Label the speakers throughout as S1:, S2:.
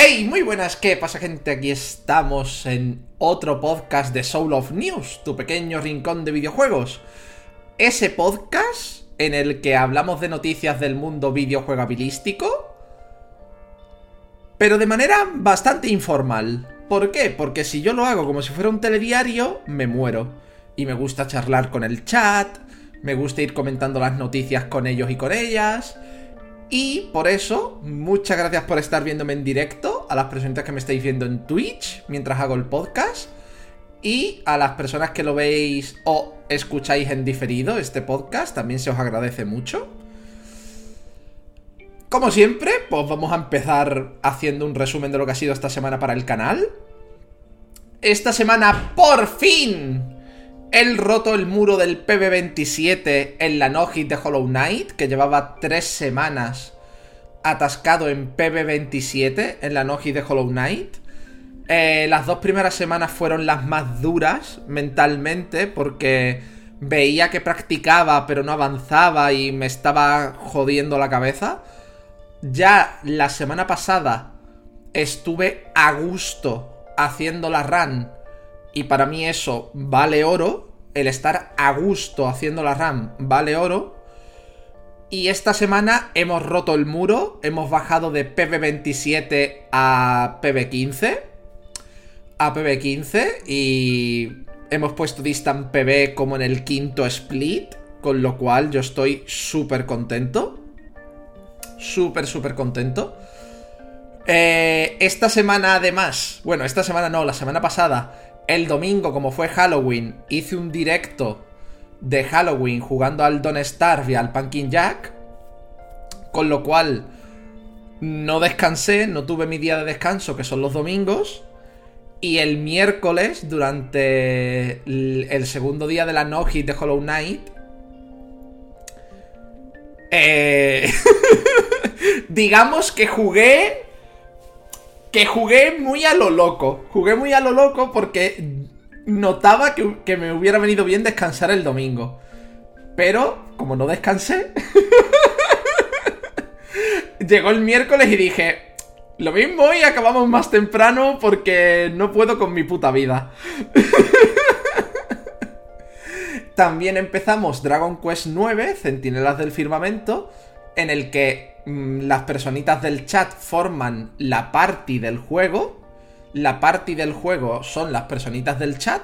S1: Hey, muy buenas, ¿qué pasa gente? Aquí estamos en otro podcast de Soul of News, tu pequeño rincón de videojuegos. Ese podcast en el que hablamos de noticias del mundo videojuegabilístico, pero de manera bastante informal. ¿Por qué? Porque si yo lo hago como si fuera un telediario, me muero. Y me gusta charlar con el chat, me gusta ir comentando las noticias con ellos y con ellas. Y por eso, muchas gracias por estar viéndome en directo, a las personas que me estáis viendo en Twitch mientras hago el podcast, y a las personas que lo veis o escucháis en diferido este podcast, también se os agradece mucho. Como siempre, pues vamos a empezar haciendo un resumen de lo que ha sido esta semana para el canal. Esta semana, por fin, He roto el muro del PB27 en la no-hit de Hollow Knight, que llevaba tres semanas atascado en PB27 en la no-hit de Hollow Knight. Eh, las dos primeras semanas fueron las más duras mentalmente porque veía que practicaba pero no avanzaba y me estaba jodiendo la cabeza. Ya la semana pasada estuve a gusto haciendo la run y para mí eso vale oro. El estar a gusto haciendo la RAM vale oro. Y esta semana hemos roto el muro. Hemos bajado de PB27 a PB15. A PB15. Y hemos puesto Distant PB como en el quinto split. Con lo cual yo estoy súper contento. Súper, súper contento. Eh, esta semana además, bueno, esta semana no, la semana pasada, el domingo, como fue Halloween, hice un directo de Halloween jugando al Don't Starve y al Pumpkin Jack. Con lo cual, no descansé, no tuve mi día de descanso, que son los domingos. Y el miércoles, durante el segundo día de la no-hit de Hollow Knight, eh, digamos que jugué que jugué muy a lo loco. Jugué muy a lo loco porque notaba que, me hubiera venido bien descansar el domingo. Pero, como no descansé, llegó el miércoles y dije, lo mismo y acabamos más temprano porque no puedo con mi puta vida. También empezamos Dragon Quest 9, Centinelas del Firmamento, en el que mm, las personitas del chat forman la party del juego. La party del juego son las personitas del chat.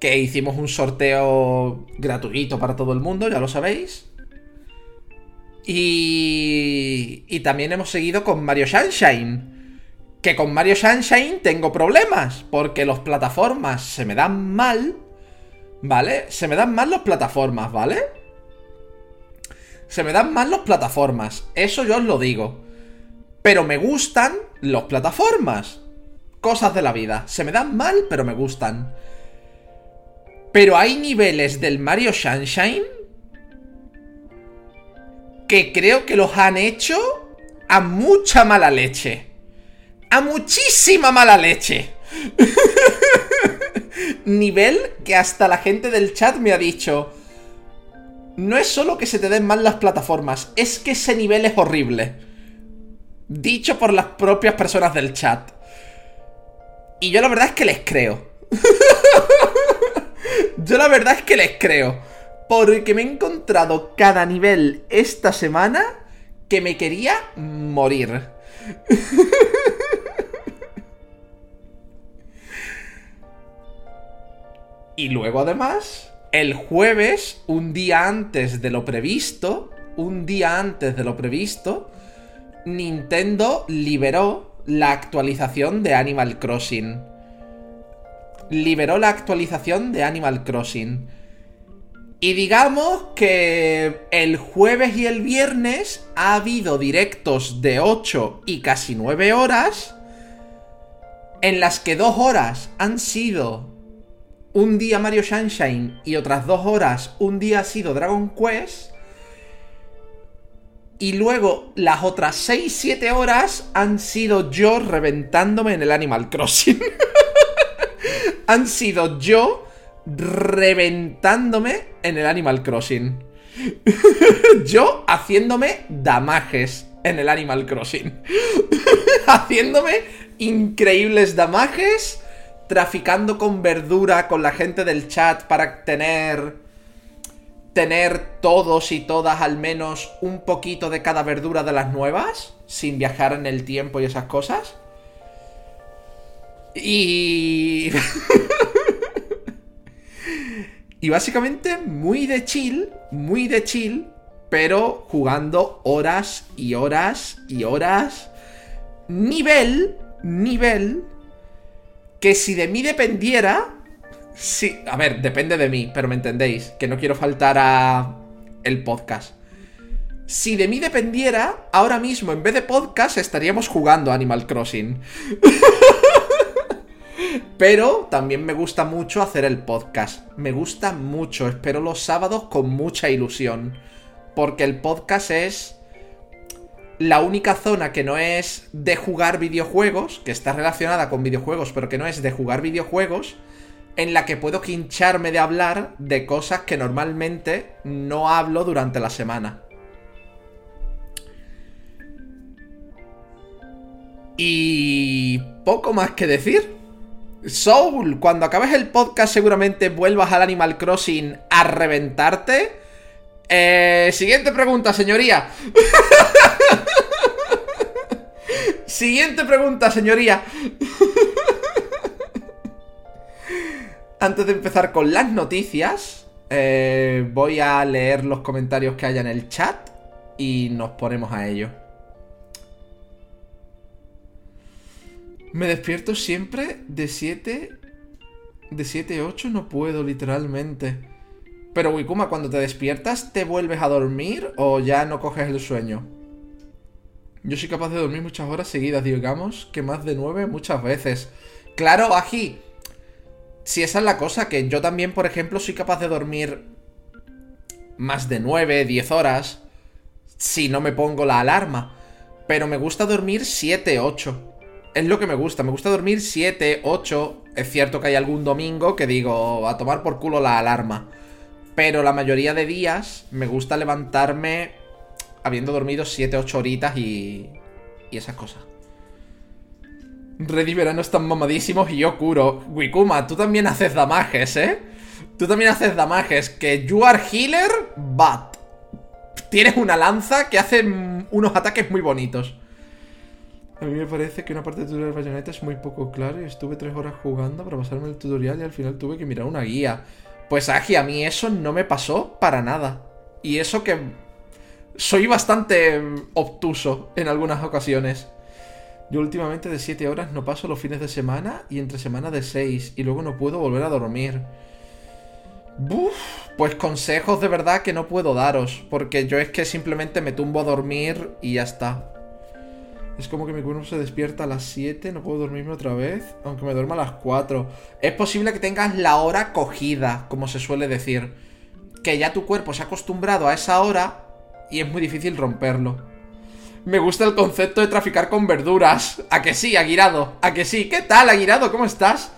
S1: Que hicimos un sorteo gratuito para todo el mundo, ya lo sabéis. Y, y también hemos seguido con Mario Sunshine. Que con Mario Sunshine tengo problemas. Porque los plataformas se me dan mal. ¿Vale? Se me dan mal las plataformas, ¿vale? Se me dan mal las plataformas, eso yo os lo digo. Pero me gustan las plataformas. Cosas de la vida. Se me dan mal, pero me gustan. Pero hay niveles del Mario Sunshine que creo que los han hecho a mucha mala leche. A muchísima mala leche. Nivel que hasta la gente del chat me ha dicho, no es solo que se te den mal las plataformas, es que ese nivel es horrible. Dicho por las propias personas del chat. Y yo la verdad es que les creo. yo la verdad es que les creo. Porque me he encontrado cada nivel esta semana que me quería morir. y luego además el jueves, un día antes de lo previsto, un día antes de lo previsto, Nintendo liberó la actualización de Animal Crossing. Liberó la actualización de Animal Crossing. Y digamos que el jueves y el viernes ha habido directos de 8 y casi 9 horas, en las que 2 horas han sido un día Mario Sunshine y otras dos horas un día ha sido Dragon Quest. Y luego las otras 6-7 horas han sido yo reventándome en el Animal Crossing. han sido yo reventándome en el Animal Crossing. yo haciéndome damajes en el Animal Crossing. haciéndome increíbles damajes, traficando con verdura con la gente del chat para tener tener todos y todas al menos un poquito de cada verdura de las nuevas, sin viajar en el tiempo y esas cosas. Y... y básicamente muy de chill, muy de chill, pero jugando horas y horas y horas. Nivel, nivel, que si de mí dependiera, Sí, a ver, depende de mí, pero me entendéis, que no quiero faltar a el podcast. Si de mí dependiera, ahora mismo en vez de podcast estaríamos jugando Animal Crossing. Pero también me gusta mucho hacer el podcast. Me gusta mucho, espero los sábados con mucha ilusión. Porque el podcast es la única zona que no es de jugar videojuegos, que está relacionada con videojuegos, pero que no es de jugar videojuegos, en la que puedo quincharme de hablar de cosas que normalmente no hablo durante la semana. Y poco más que decir. Soul, cuando acabes el podcast seguramente vuelvas al Animal Crossing a reventarte. Eh, siguiente pregunta, señoría. siguiente pregunta, señoría. Antes de empezar con las noticias, eh, voy a leer los comentarios que haya en el chat y nos ponemos a ello. Me despierto siempre de 7... De 7 a 8 no puedo, literalmente. Pero Wikuma, cuando te despiertas, ¿te vuelves a dormir o ya no coges el sueño? Yo soy capaz de dormir muchas horas seguidas, digamos que más de 9 muchas veces. Claro, Aji, si esa es la cosa, que yo también, por ejemplo, soy capaz de dormir más de 9, 10 horas si no me pongo la alarma. Pero me gusta dormir 7, 8. Es lo que me gusta, me gusta dormir 7, 8. Es cierto que hay algún domingo que digo, a tomar por culo la alarma. Pero la mayoría de días me gusta levantarme habiendo dormido 7, 8 horitas y, y esas cosas. Red y Verano están mamadísimos y yo curo. Wikuma, tú también haces damajes, ¿eh? Tú también haces damajes. Que you are healer, but. Tienes una lanza que hace unos ataques muy bonitos. A mí me parece que una parte del tutorial de Bayonetta es muy poco clara y estuve tres horas jugando para pasarme el tutorial y al final tuve que mirar una guía. Pues Agi, a mí eso no me pasó para nada. Y eso que soy bastante obtuso en algunas ocasiones. Yo últimamente de 7 horas no paso los fines de semana y entre semana de 6 y luego no puedo volver a dormir. Buf, pues consejos de verdad que no puedo daros, porque yo es que simplemente me tumbo a dormir y ya está. Es como que mi cuerpo se despierta a las 7, no puedo dormirme otra vez, aunque me duerma a las 4. Es posible que tengas la hora cogida, como se suele decir. Que ya tu cuerpo se ha acostumbrado a esa hora y es muy difícil romperlo. Me gusta el concepto de traficar con verduras. ¿A que sí, Aguirado? ¿A que sí? ¿Qué tal, Aguirado? ¿Cómo estás?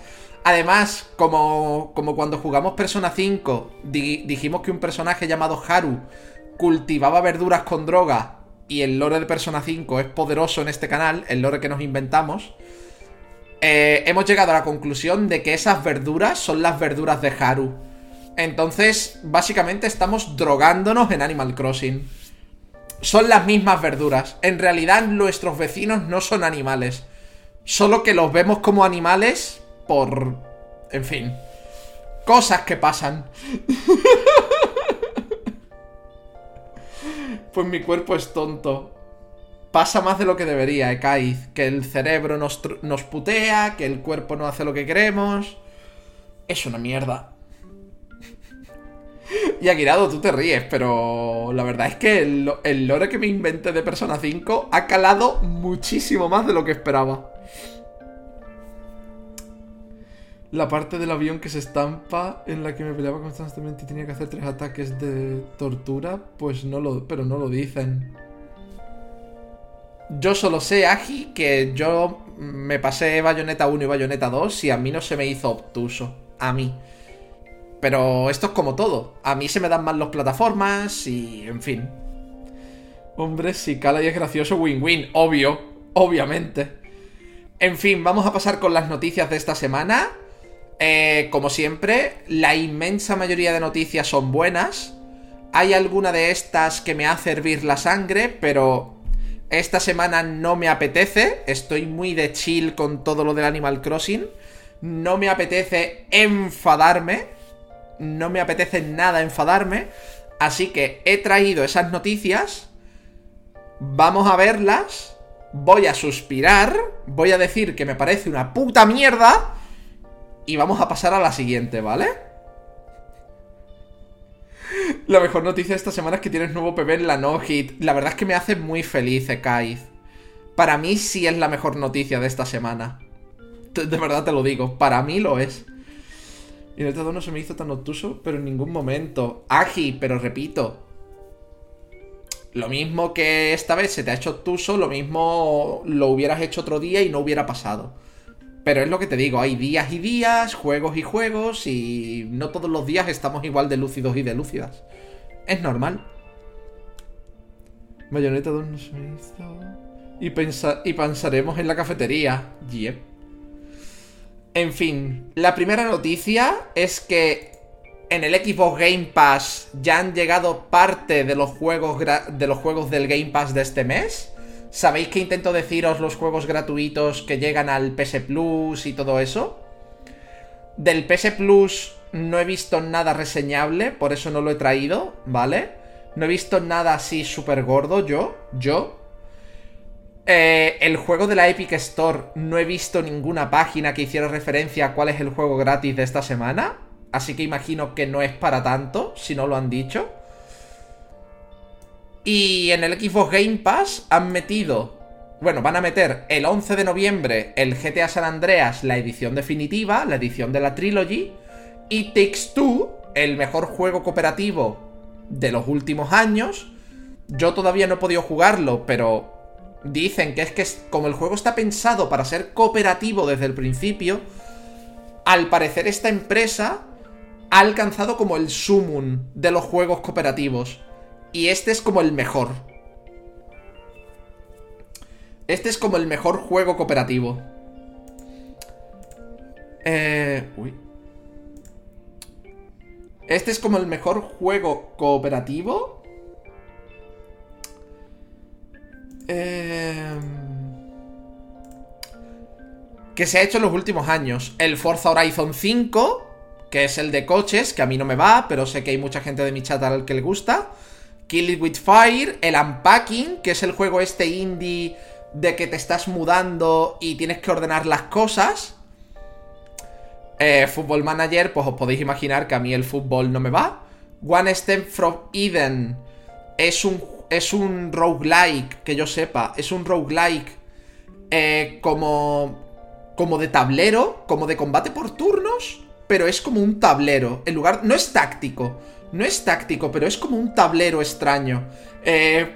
S1: Además, como, como cuando jugamos Persona 5, dijimos que un personaje llamado Haru cultivaba verduras con droga y el lore de Persona 5 es poderoso en este canal, el lore que nos inventamos, eh, hemos llegado a la conclusión de que esas verduras son las verduras de Haru. Entonces, básicamente estamos drogándonos en Animal Crossing son las mismas verduras. En realidad nuestros vecinos no son animales. Solo que los vemos como animales por... En fin. Cosas que pasan. pues mi cuerpo es tonto. Pasa más de lo que debería, Ekaiz. Que el cerebro nos, nos putea, que el cuerpo no hace lo que queremos. Es una mierda. Y Aguirado, tú te ríes, pero la verdad es que el, lore que me inventé de Persona 5 ha calado muchísimo más de lo que esperaba. La parte del avión que se estampa en la que me peleaba constantemente y tenía que hacer tres ataques de tortura, pues no lo, pero no lo dicen. Yo solo sé, Agi, que yo me pasé Bayonetta 1 y Bayonetta 2 y a mí no se me hizo obtuso. A mí. Pero esto es como todo. A mí se me dan mal las plataformas y... en fin. Hombre, si cala y es gracioso, win-win, obvio. obviamente. En fin, vamos a pasar con las noticias de esta semana. Eh, como siempre, la inmensa mayoría de noticias son buenas. Hay alguna de estas que me hace hervir la sangre, pero esta semana no me apetece. Estoy muy de chill con todo lo del Animal Crossing. No me apetece enfadarme. No me apetece nada enfadarme. Así que he traído esas noticias. Vamos a verlas. Voy a suspirar. Voy a decir que me parece una puta mierda. Y vamos a pasar a la siguiente, ¿vale? La mejor noticia de esta semana es que tienes nuevo PB en la No Hit. La verdad es que me hace muy feliz, Ekaiz. Para mí sí es la mejor noticia de esta semana. De verdad te lo digo, para mí lo es. Y el todo no se me hizo tan obtuso, pero en ningún momento. Agi, pero repito. Lo mismo que esta vez se te ha hecho obtuso, lo mismo lo hubieras hecho otro día y no hubiera pasado. Pero es lo que te digo, hay días y días, juegos y juegos, y no todos los días estamos igual de lúcidos y de lúcidas. Es normal. Bayonetta 2 no se. Y, y pensaremos en la cafetería. Yep. En fin, la primera noticia es que en el Xbox Game Pass ya han llegado parte de los juegos, de los juegos del Game Pass de este mes. ¿Sabéis que intento deciros los juegos gratuitos que llegan al PS Plus y todo eso? Del PS Plus no he visto nada reseñable, por eso no lo he traído, ¿vale? No he visto nada así súper gordo, yo, yo. Eh, el juego de la Epic Store no he visto ninguna página que hiciera referencia a cuál es el juego gratis de esta semana. Así que imagino que no es para tanto, si no lo han dicho. Y en el Xbox Game Pass han metido, bueno, van a meter el 11 de noviembre el GTA San Andreas, la edición definitiva, la edición de la Trilogy, y Takes Two, el mejor juego cooperativo de los últimos años. Yo todavía no he podido jugarlo, pero dicen que es que como el juego está pensado para ser cooperativo desde el principio, al parecer esta empresa ha alcanzado como el sumum de los juegos cooperativos. Y este es como el mejor. Este es como el mejor juego cooperativo. Eh... Uy. Este es como el mejor juego cooperativo. Eh... Que se ha hecho en los últimos años. El Forza Horizon 5, que es el de coches, que a mí no me va, pero sé que hay mucha gente de mi chat al que le gusta. Kill It With Fire, el Unpacking, que es el juego este indie de que te estás mudando y tienes que ordenar las cosas. Eh, Football Manager, pues os podéis imaginar que a mí el fútbol no me va. One Step from Eden es un, es un roguelike, que yo sepa, es un roguelike eh, como, como de tablero, como de combate por turnos, pero es como un tablero. En lugar, no es táctico, no es táctico, pero es como un tablero extraño. Eh,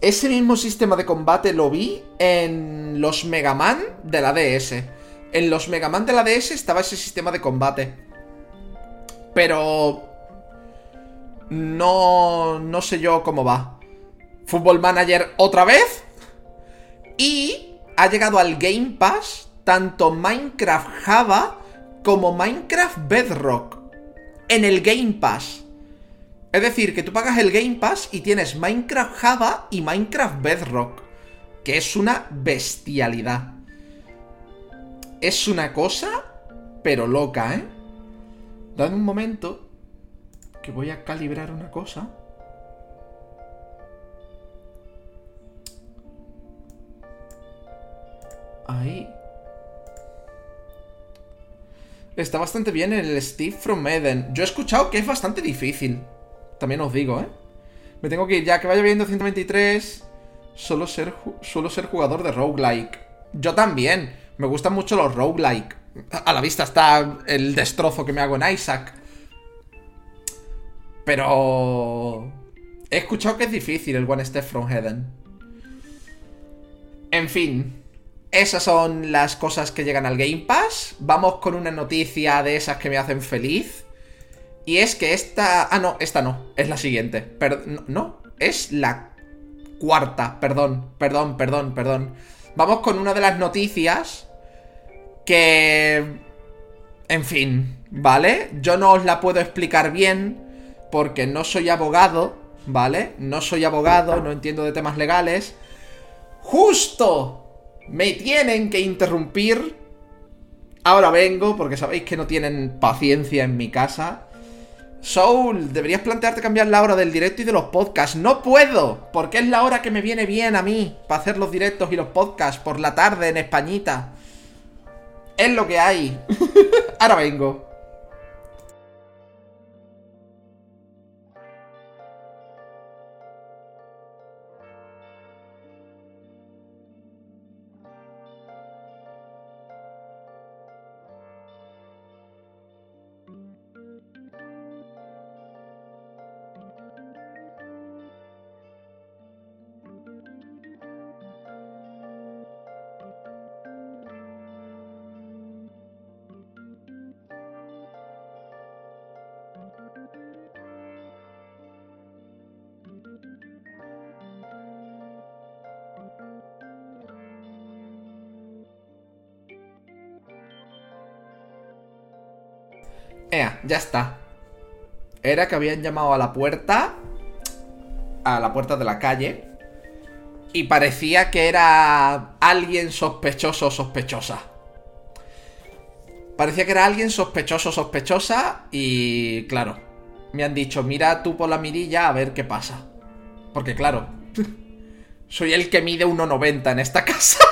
S1: ese mismo sistema de combate lo vi en los Mega Man de la DS. En los Mega Man de la DS estaba ese sistema de combate. Pero... No... No sé yo cómo va. Football Manager otra vez. Y ha llegado al Game Pass tanto Minecraft Java como Minecraft Bedrock en el Game Pass. Es decir, que tú pagas el Game Pass y tienes Minecraft Java y Minecraft Bedrock. Que es una bestialidad. Es una cosa, pero loca, ¿eh? Dame un momento, que voy a calibrar una cosa. Ahí. Está bastante bien el Steve from Eden. Yo he escuchado que es bastante difícil. También os digo, ¿eh? Me tengo que ir ya que vaya viendo 123. Solo ser, suelo ser jugador de roguelike. Yo también. Me gustan mucho los roguelike. A la vista está el destrozo que me hago en Isaac. Pero... He escuchado que es difícil el One Step from Eden. En fin, esas son las cosas que llegan al Game Pass. Vamos con una noticia de esas que me hacen feliz. Y es que esta... Ah, no, esta no. Es la siguiente. no, es la cuarta. Perdón, perdón, perdón, perdón. Vamos con una de las noticias que... En fin, ¿vale? Yo no os la puedo explicar bien porque no soy abogado, ¿vale? No soy abogado, no entiendo de temas legales. Justo me tienen que interrumpir. Ahora vengo porque sabéis que no tienen paciencia en mi casa. Soul, deberías plantearte cambiar la hora del directo y de los podcasts. No puedo, porque es la hora que me viene bien a mí para hacer los directos y los podcasts por la tarde en Españita. Es lo que hay. Ahora vengo. Ea, ya está. Era que habían llamado a la puerta. A la puerta de la calle. Y parecía que era alguien sospechoso o sospechosa. Parecía que era alguien sospechoso o sospechosa. Y claro, me han dicho, mira tú por la mirilla a ver qué pasa. Porque claro, soy el que mide 1,90 en esta casa.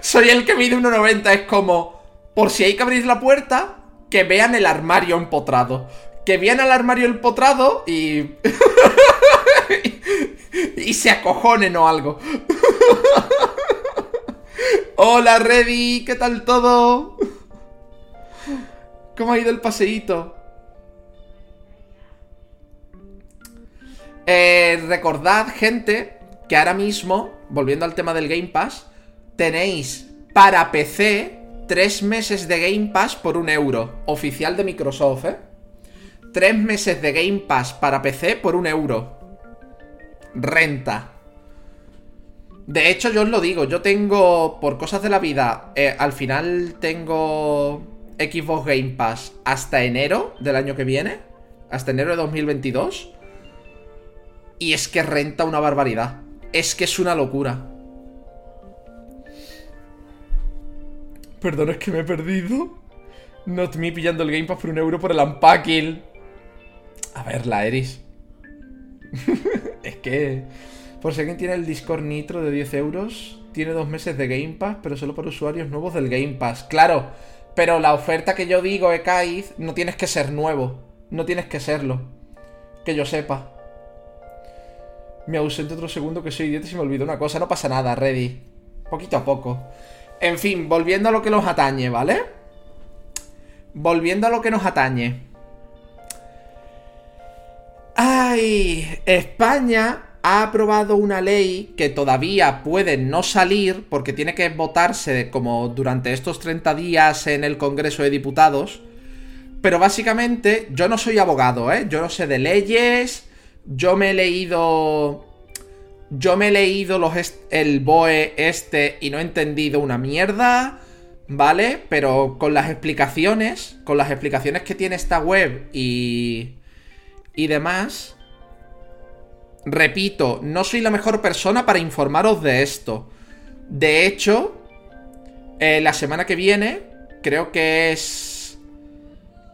S1: soy el que mide 1,90. Es como, por si hay que abrir la puerta, que vean el armario empotrado. Que vean el armario empotrado y... y se acojonen o algo. Hola, Reddy, ¿qué tal todo? ¿Cómo ha ido el paseíto? Eh, recordad, gente, que ahora mismo, volviendo al tema del Game Pass, tenéis para PC tres meses de Game Pass por un euro. Oficial de Microsoft, ¿eh? Tres meses de Game Pass para PC por un euro. Renta. De hecho, yo os lo digo, yo tengo, por cosas de la vida, eh, al final tengo Xbox Game Pass hasta enero del año que viene. Hasta enero de 2022. Y es que renta una barbaridad. Es que es una locura. Perdón, es que me he perdido. Not me pillando el Game Pass por un euro por el unpacking. A ver, la Eris. es que... Por si alguien tiene el Discord Nitro de 10 euros, tiene dos meses de Game Pass, pero solo para usuarios nuevos del Game Pass. Claro, pero la oferta que yo digo, Ekaiz, no tienes que ser nuevo. No tienes que serlo. Que yo sepa. Me ausente otro segundo que soy idiota y se me olvidó una cosa. No pasa nada, ready. Poquito a poco. En fin, volviendo a lo que nos atañe, ¿vale? Volviendo a lo que nos atañe. Ay, España ha aprobado una ley que todavía puede no salir porque tiene que votarse como durante estos 30 días en el Congreso de Diputados. Pero básicamente yo no soy abogado, ¿eh? Yo no sé de leyes, yo me he leído yo me he leído los el BOE este y no he entendido una mierda, ¿vale? Pero con las explicaciones, con las explicaciones que tiene esta web y, y demás, repito, no soy la mejor persona para informaros de esto. De hecho, eh, la semana que viene, creo que es...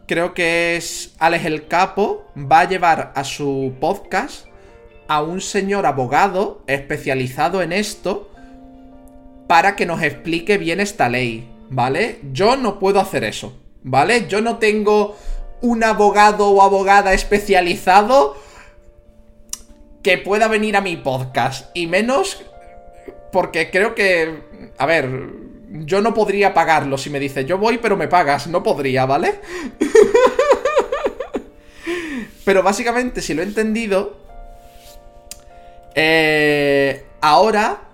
S1: Creo que es Alex el Capo, va a llevar a su podcast a un señor abogado especializado en esto para que nos explique bien esta ley, ¿vale? Yo no puedo hacer eso, ¿vale? Yo no tengo un abogado o abogada especializado que pueda venir a mi podcast, y menos porque creo que, a ver, yo no podría pagarlo si me dice, yo voy pero me pagas, no podría, ¿vale? pero básicamente, si lo he entendido, eh, ahora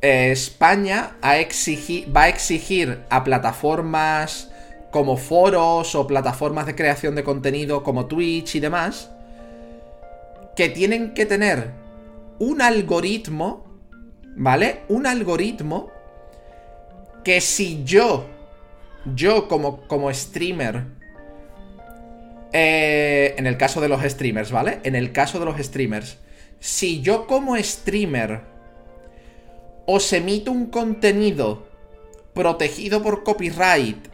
S1: eh, España va a exigir a plataformas como foros o plataformas de creación de contenido como Twitch y demás que tienen que tener un algoritmo, ¿vale? Un algoritmo que si yo, yo como, como streamer, eh, en el caso de los streamers, ¿vale? En el caso de los streamers, si yo como streamer os emito un contenido protegido por copyright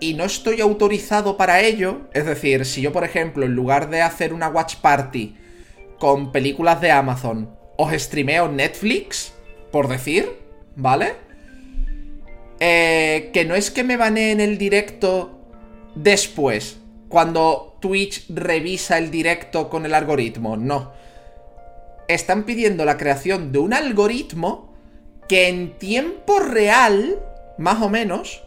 S1: y no estoy autorizado para ello, es decir, si yo por ejemplo en lugar de hacer una watch party con películas de Amazon, os streameo Netflix, por decir, ¿vale? Eh, que no es que me baneen el directo después, cuando Twitch revisa el directo con el algoritmo, no. Están pidiendo la creación de un algoritmo que en tiempo real, más o menos,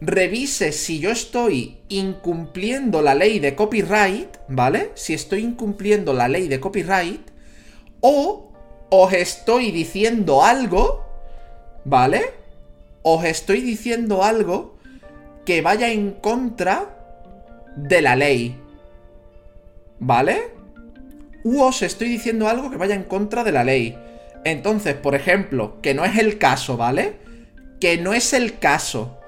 S1: revise si yo estoy incumpliendo la ley de copyright, ¿vale? Si estoy incumpliendo la ley de copyright, o os estoy diciendo algo, ¿vale? Os estoy diciendo algo que vaya en contra de la ley. ¿Vale? U os estoy diciendo algo que vaya en contra de la ley. Entonces, por ejemplo, que no es el caso, ¿vale? Que no es el caso.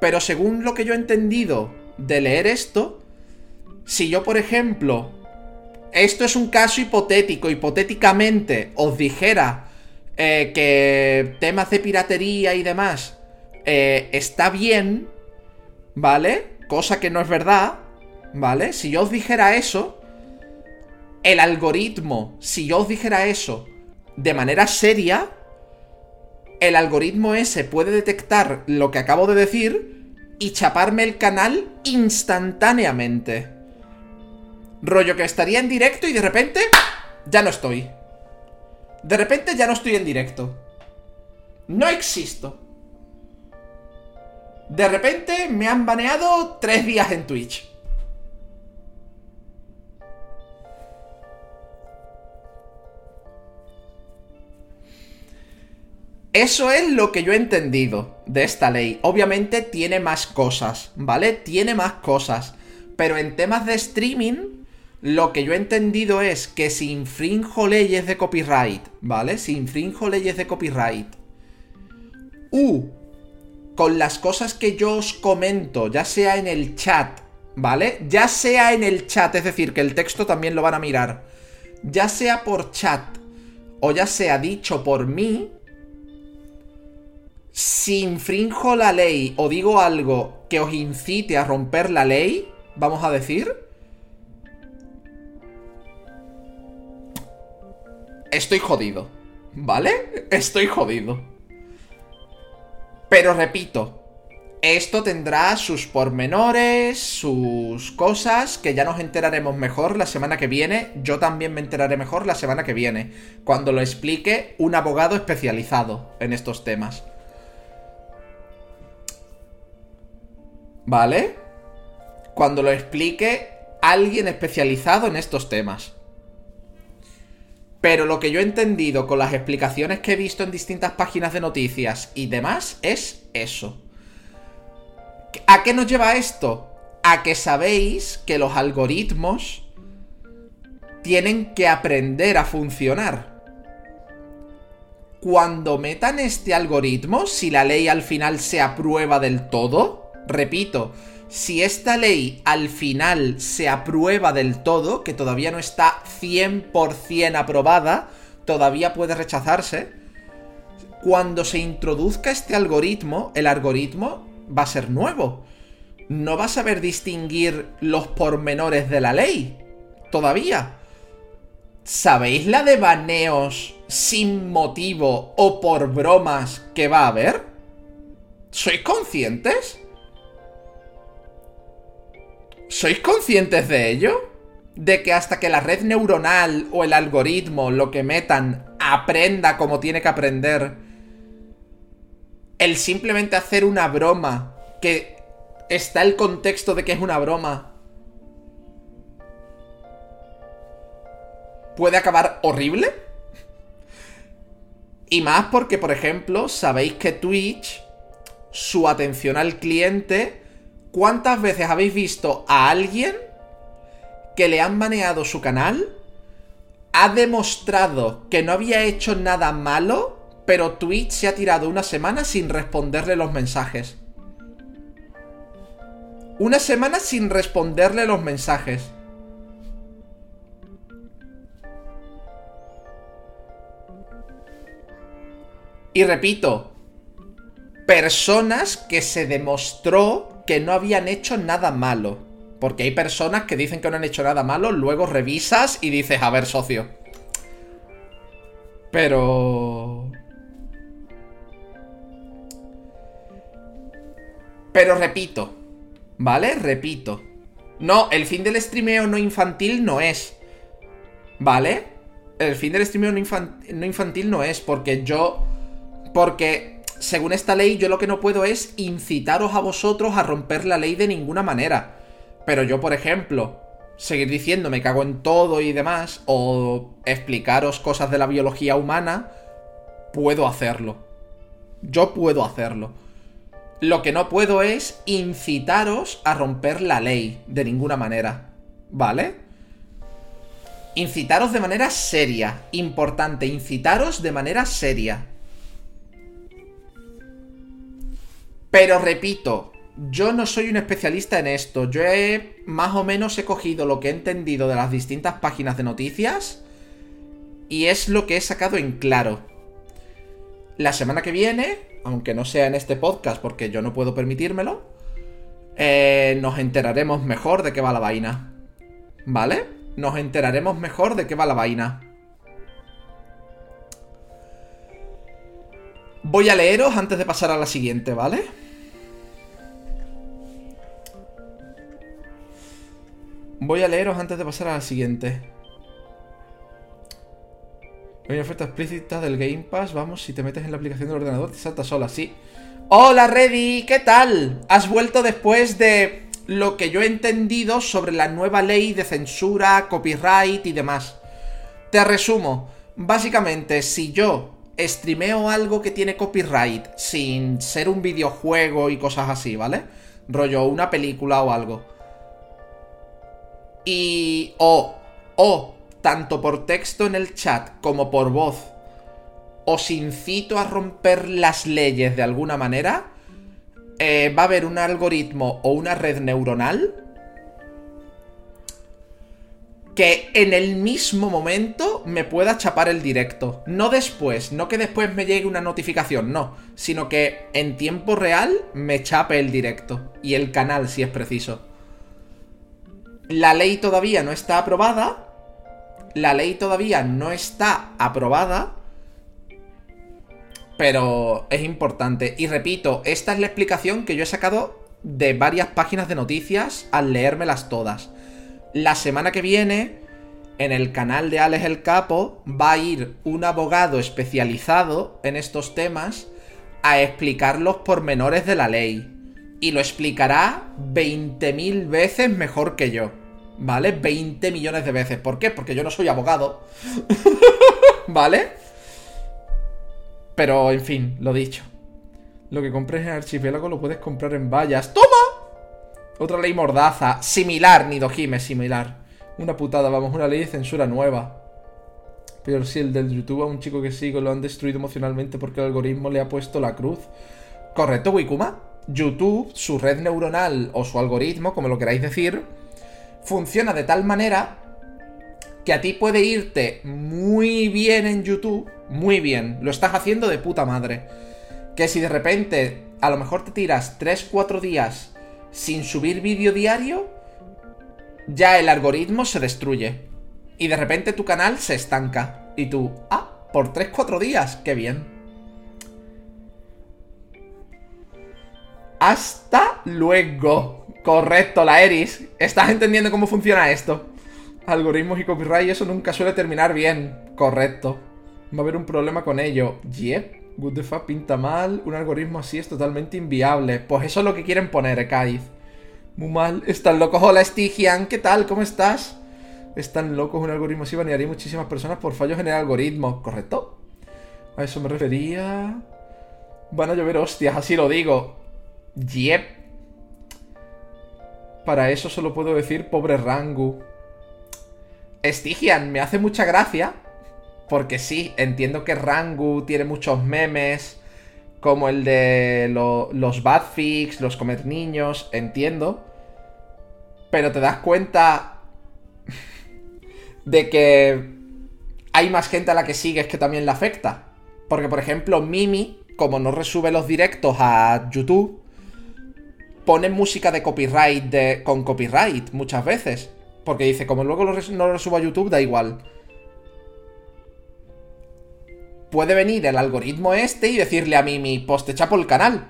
S1: Pero según lo que yo he entendido de leer esto, si yo, por ejemplo, esto es un caso hipotético, hipotéticamente os dijera eh, que temas de piratería y demás eh, está bien, ¿vale? cosa que no es verdad, ¿vale? Si yo os dijera eso, el algoritmo, si yo os dijera eso de manera seria, el algoritmo ese puede detectar lo que acabo de decir y chaparme el canal instantáneamente. Rollo que estaría en directo y de repente ya no estoy. De repente ya no estoy en directo. No existo. De repente me han baneado tres días en Twitch. Eso es lo que yo he entendido de esta ley. Obviamente tiene más cosas, ¿vale? Tiene más cosas. Pero en temas de streaming, lo que yo he entendido es que si infrinjo leyes de copyright, ¿vale? Si infrinjo leyes de copyright. U con las cosas que yo os comento, ya sea en el chat, ¿vale? Ya sea en el chat, es decir, que el texto también lo van a mirar. Ya sea por chat o ya sea dicho por mí, si infrinjo la ley o digo algo que os incite a romper la ley, vamos a decir, estoy jodido, ¿vale? Estoy jodido. Pero repito, esto tendrá sus pormenores, sus cosas, que ya nos enteraremos mejor la semana que viene. Yo también me enteraré mejor la semana que viene, cuando lo explique un abogado especializado en estos temas. ¿Vale? Cuando lo explique alguien especializado en estos temas. Pero lo que yo he entendido con las explicaciones que he visto en distintas páginas de noticias y demás es eso. ¿A qué nos lleva esto? A que sabéis que los algoritmos tienen que aprender a funcionar. Cuando metan este algoritmo, si la ley al final se aprueba del todo, repito, si esta ley al final se aprueba del todo, que todavía no está 100% aprobada, todavía puede rechazarse, cuando se introduzca este algoritmo, el algoritmo va a ser nuevo. No va a saber distinguir los pormenores de la ley. Todavía. ¿Sabéis la de baneos sin motivo o por bromas que va a haber? ¿Sois conscientes? ¿Sois conscientes de ello? De que hasta que la red neuronal o el algoritmo, lo que metan, aprenda como tiene que aprender, el simplemente hacer una broma, que está el contexto de que es una broma, puede acabar horrible? Y más porque, por ejemplo, sabéis que Twitch, su atención al cliente ¿Cuántas veces habéis visto a alguien que le han baneado su canal? Ha demostrado que no había hecho nada malo pero Twitch se ha tirado una semana sin responderle los mensajes. Una semana sin responderle los mensajes. Y repito, personas que se demostró que no habían hecho nada malo. Porque hay personas que dicen que no han hecho nada malo, luego revisas y dices, a ver, socio. Pero... Pero repito, ¿vale? Repito. No, el fin del streameo no infantil no es. ¿Vale? El fin del streameo no, infantil no es porque yo porque, según esta ley, yo lo que no puedo es incitaros a vosotros a romper la ley de ninguna manera. Pero yo, por ejemplo, seguir diciendo me cago en todo y demás, o explicaros cosas de la biología humana, puedo hacerlo. Yo puedo hacerlo. Lo que no puedo es incitaros a romper la ley de ninguna manera. ¿Vale? Incitaros de manera seria. Importante, incitaros de manera seria. Pero repito, yo no soy un especialista en esto. Yo he más o menos he cogido lo que he entendido de las distintas páginas de noticias y es lo que he sacado en claro. La semana que viene, aunque no sea en este podcast porque yo no puedo permitírmelo, eh, nos enteraremos mejor de qué va la vaina. ¿Vale? Nos enteraremos mejor de qué va la vaina. Voy a leeros antes de pasar a la siguiente, ¿vale? Voy a leeros antes de pasar a la siguiente. Hay una oferta explícita del Game Pass. Vamos, si te metes en la aplicación del ordenador, te salta sola, sí. Hola, Reddy, ¿qué tal? Has vuelto después de lo que yo he entendido sobre la nueva ley de censura, copyright y demás. Te resumo. Básicamente, si yo streameo algo que tiene copyright sin ser un videojuego y cosas así, ¿vale? Rollo una película o algo y o, o, tanto por texto en el chat como por voz, os incito a romper las leyes de alguna manera, eh, va a haber un algoritmo o una red neuronal que en el mismo momento me pueda chapar el directo. No después, no que después me llegue una notificación, no, sino que en tiempo real me chape el directo y el canal si es preciso. La ley todavía no está aprobada. La ley todavía no está aprobada. Pero es importante. Y repito, esta es la explicación que yo he sacado de varias páginas de noticias al leérmelas todas. La semana que viene, en el canal de Alex el Capo, va a ir un abogado especializado en estos temas a explicar los pormenores de la ley y lo explicará 20.000 veces mejor que yo. ¿Vale? 20 millones de veces. ¿Por qué? Porque yo no soy abogado. ¿Vale? Pero, en fin, lo dicho. Lo que compres en archipiélago lo puedes comprar en vallas. ¡Toma! Otra ley mordaza. Similar, Nidojime, similar. Una putada, vamos, una ley de censura nueva. Pero si el del YouTube a un chico que sigo lo han destruido emocionalmente porque el algoritmo le ha puesto la cruz. Correcto, Wikuma. YouTube, su red neuronal o su algoritmo, como lo queráis decir, funciona de tal manera que a ti puede irte muy bien en YouTube, muy bien, lo estás haciendo de puta madre. Que si de repente a lo mejor te tiras 3-4 días sin subir vídeo diario, ya el algoritmo se destruye. Y de repente tu canal se estanca. Y tú, ah, por 3-4 días, qué bien. Hasta luego. Correcto, la Eris. ¿Estás entendiendo cómo funciona esto? Algoritmos y copyright, eso nunca suele terminar bien. Correcto. Va a haber un problema con ello. Yep. Good the fuck pinta mal. Un algoritmo así es totalmente inviable. Pues eso es lo que quieren poner, Kaiz. Muy mal. Están locos. Hola, Stygian. ¿Qué tal? ¿Cómo estás? Están locos. Un algoritmo así banearía muchísimas personas por fallos en el algoritmo. ¿Correcto? A eso me refería. Van a llover hostias, así lo digo. Yep. Para eso solo puedo decir pobre Rangu. Estigian, me hace mucha gracia. Porque sí, entiendo que Rangu tiene muchos memes, como el de los Badfix, los comer niños, entiendo. Pero te das cuenta de que hay más gente a la que sigues que también le afecta. Porque, por ejemplo, Mimi, como no resube los directos a YouTube, pone música de copyright de, con copyright muchas veces. Porque dice, como luego no lo resubo a YouTube, da igual. Puede venir el algoritmo este y decirle a Mimi, te chapo el canal.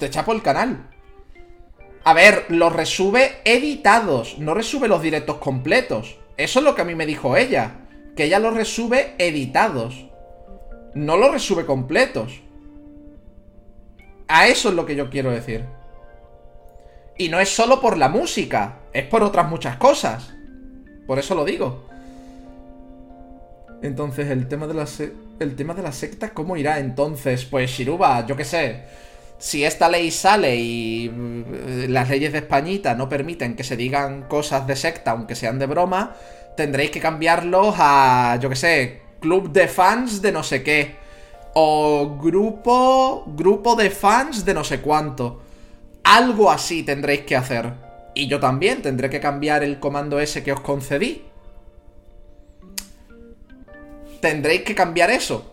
S1: Te chapo el canal. A ver, los resube editados, no resube los directos completos. Eso es lo que a mí me dijo ella. Que ella los resube editados. No los resube completos. A eso es lo que yo quiero decir. Y no es solo por la música, es por otras muchas cosas. Por eso lo digo. Entonces, el tema de la, el tema de la secta, ¿cómo irá entonces? Pues Shiruba, yo qué sé. Si esta ley sale y mm, las leyes de Españita no permiten que se digan cosas de secta, aunque sean de broma, tendréis que cambiarlos a, yo qué sé, club de fans de no sé qué. O grupo, grupo de fans de no sé cuánto. Algo así tendréis que hacer. Y yo también tendré que cambiar el comando ese que os concedí. Tendréis que cambiar eso.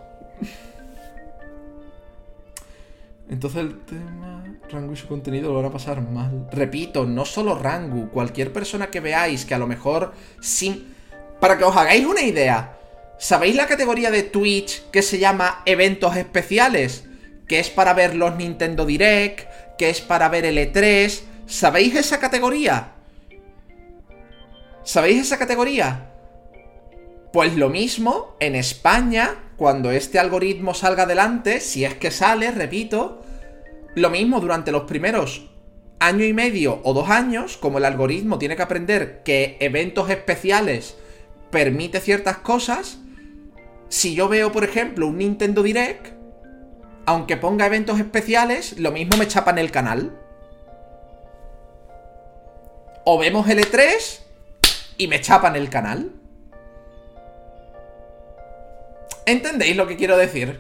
S1: Entonces el tema Rangu y su contenido lo van a pasar mal. Repito, no solo Rangu, cualquier persona que veáis que a lo mejor sin... Para que os hagáis una idea, ¿sabéis la categoría de Twitch que se llama eventos especiales? Que es para ver los Nintendo Direct, que es para ver el E3. ¿Sabéis esa categoría? ¿Sabéis esa categoría? Pues lo mismo en España, cuando este algoritmo salga adelante, si es que sale, repito, lo mismo durante los primeros año y medio o dos años, como el algoritmo tiene que aprender que eventos especiales permite ciertas cosas, si yo veo, por ejemplo, un Nintendo Direct, aunque ponga eventos especiales, lo mismo me chapa en el canal. O vemos L3 y me chapan el canal. ¿Entendéis lo que quiero decir?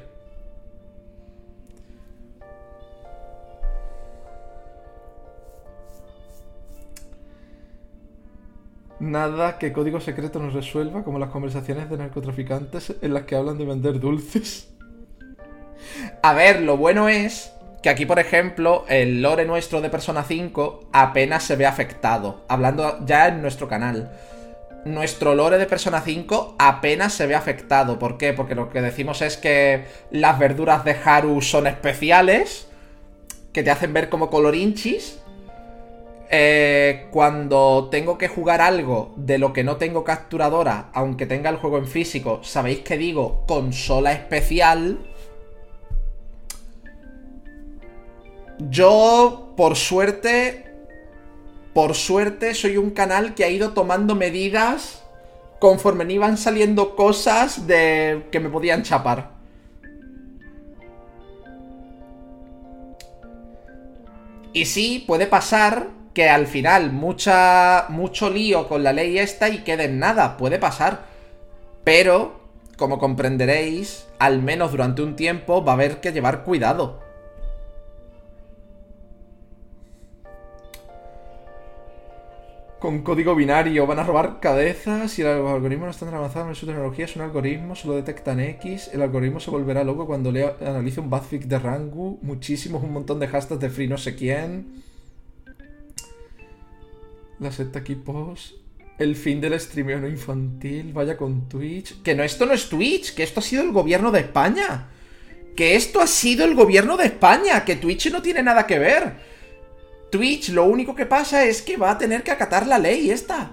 S1: Nada que código secreto nos resuelva, como las conversaciones de narcotraficantes en las que hablan de vender dulces. A ver, lo bueno es que aquí, por ejemplo, el lore nuestro de Persona 5 apenas se ve afectado. Hablando ya en nuestro canal. Nuestro lore de Persona 5 apenas se ve afectado. ¿Por qué? Porque lo que decimos es que las verduras de Haru son especiales. Que te hacen ver como colorinchis. Eh, cuando tengo que jugar algo de lo que no tengo capturadora, aunque tenga el juego en físico, sabéis que digo consola especial. Yo, por suerte, por suerte, soy un canal que ha ido tomando medidas conforme me iban saliendo cosas de que me podían chapar. Y sí, puede pasar que al final mucha, mucho lío con la ley esta y quede en nada, puede pasar. Pero, como comprenderéis, al menos durante un tiempo va a haber que llevar cuidado. con código binario. Van a robar cabezas y el algoritmo no está tan avanzado en su tecnología. Es un algoritmo, solo detectan X. El algoritmo se volverá loco cuando le analice un badfic de Rangu. Muchísimos, un montón de hashtags de free no sé quién. La secta equipos. El fin del streameo infantil. Vaya con Twitch. Que no, esto no es Twitch. Que esto ha sido el gobierno de España. Que esto ha sido el gobierno de España. Que Twitch no tiene nada que ver. Twitch lo único que pasa es que va a tener que acatar la ley esta.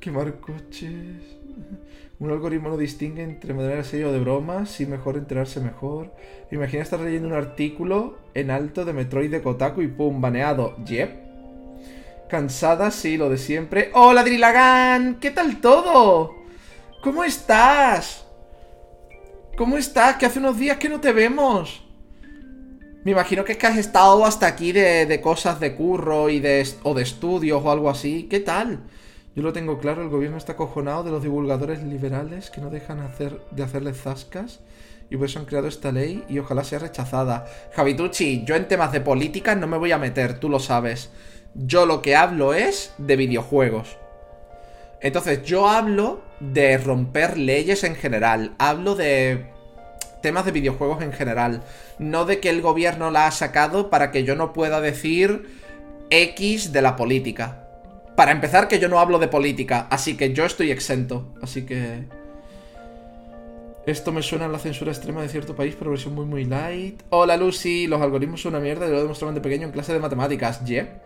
S1: Quemar coches. Un algoritmo no distingue entre manera seria o de broma, si mejor enterarse mejor. Imagina estar leyendo un artículo en alto de Metroid de Kotaku y pum, baneado. Yep. Cansada, sí, lo de siempre. ¡Hola, Drilagan! ¿Qué tal todo? ¿Cómo estás? ¿Cómo estás? Que hace unos días que no te vemos. Me imagino que es que has estado hasta aquí de, cosas de curro y de, o de estudios o algo así. ¿Qué tal? Yo lo tengo claro, el gobierno está acojonado de los divulgadores liberales que no dejan de hacerle zascas y por eso han creado esta ley y ojalá sea rechazada. Javitucci, yo en temas de política no me voy a meter, tú lo sabes. Yo lo que hablo es de videojuegos. Entonces, yo hablo de romper leyes en general. Hablo de temas de videojuegos en general. No de que el gobierno la ha sacado para que yo no pueda decir X de la política. Para empezar, que yo no hablo de política, así que yo estoy exento. Así que... Esto me suena a la censura extrema de cierto país, pero versión muy muy light. Hola Lucy, los algoritmos son una mierda, yo lo demostraban de pequeño en clase de matemáticas. Yeah.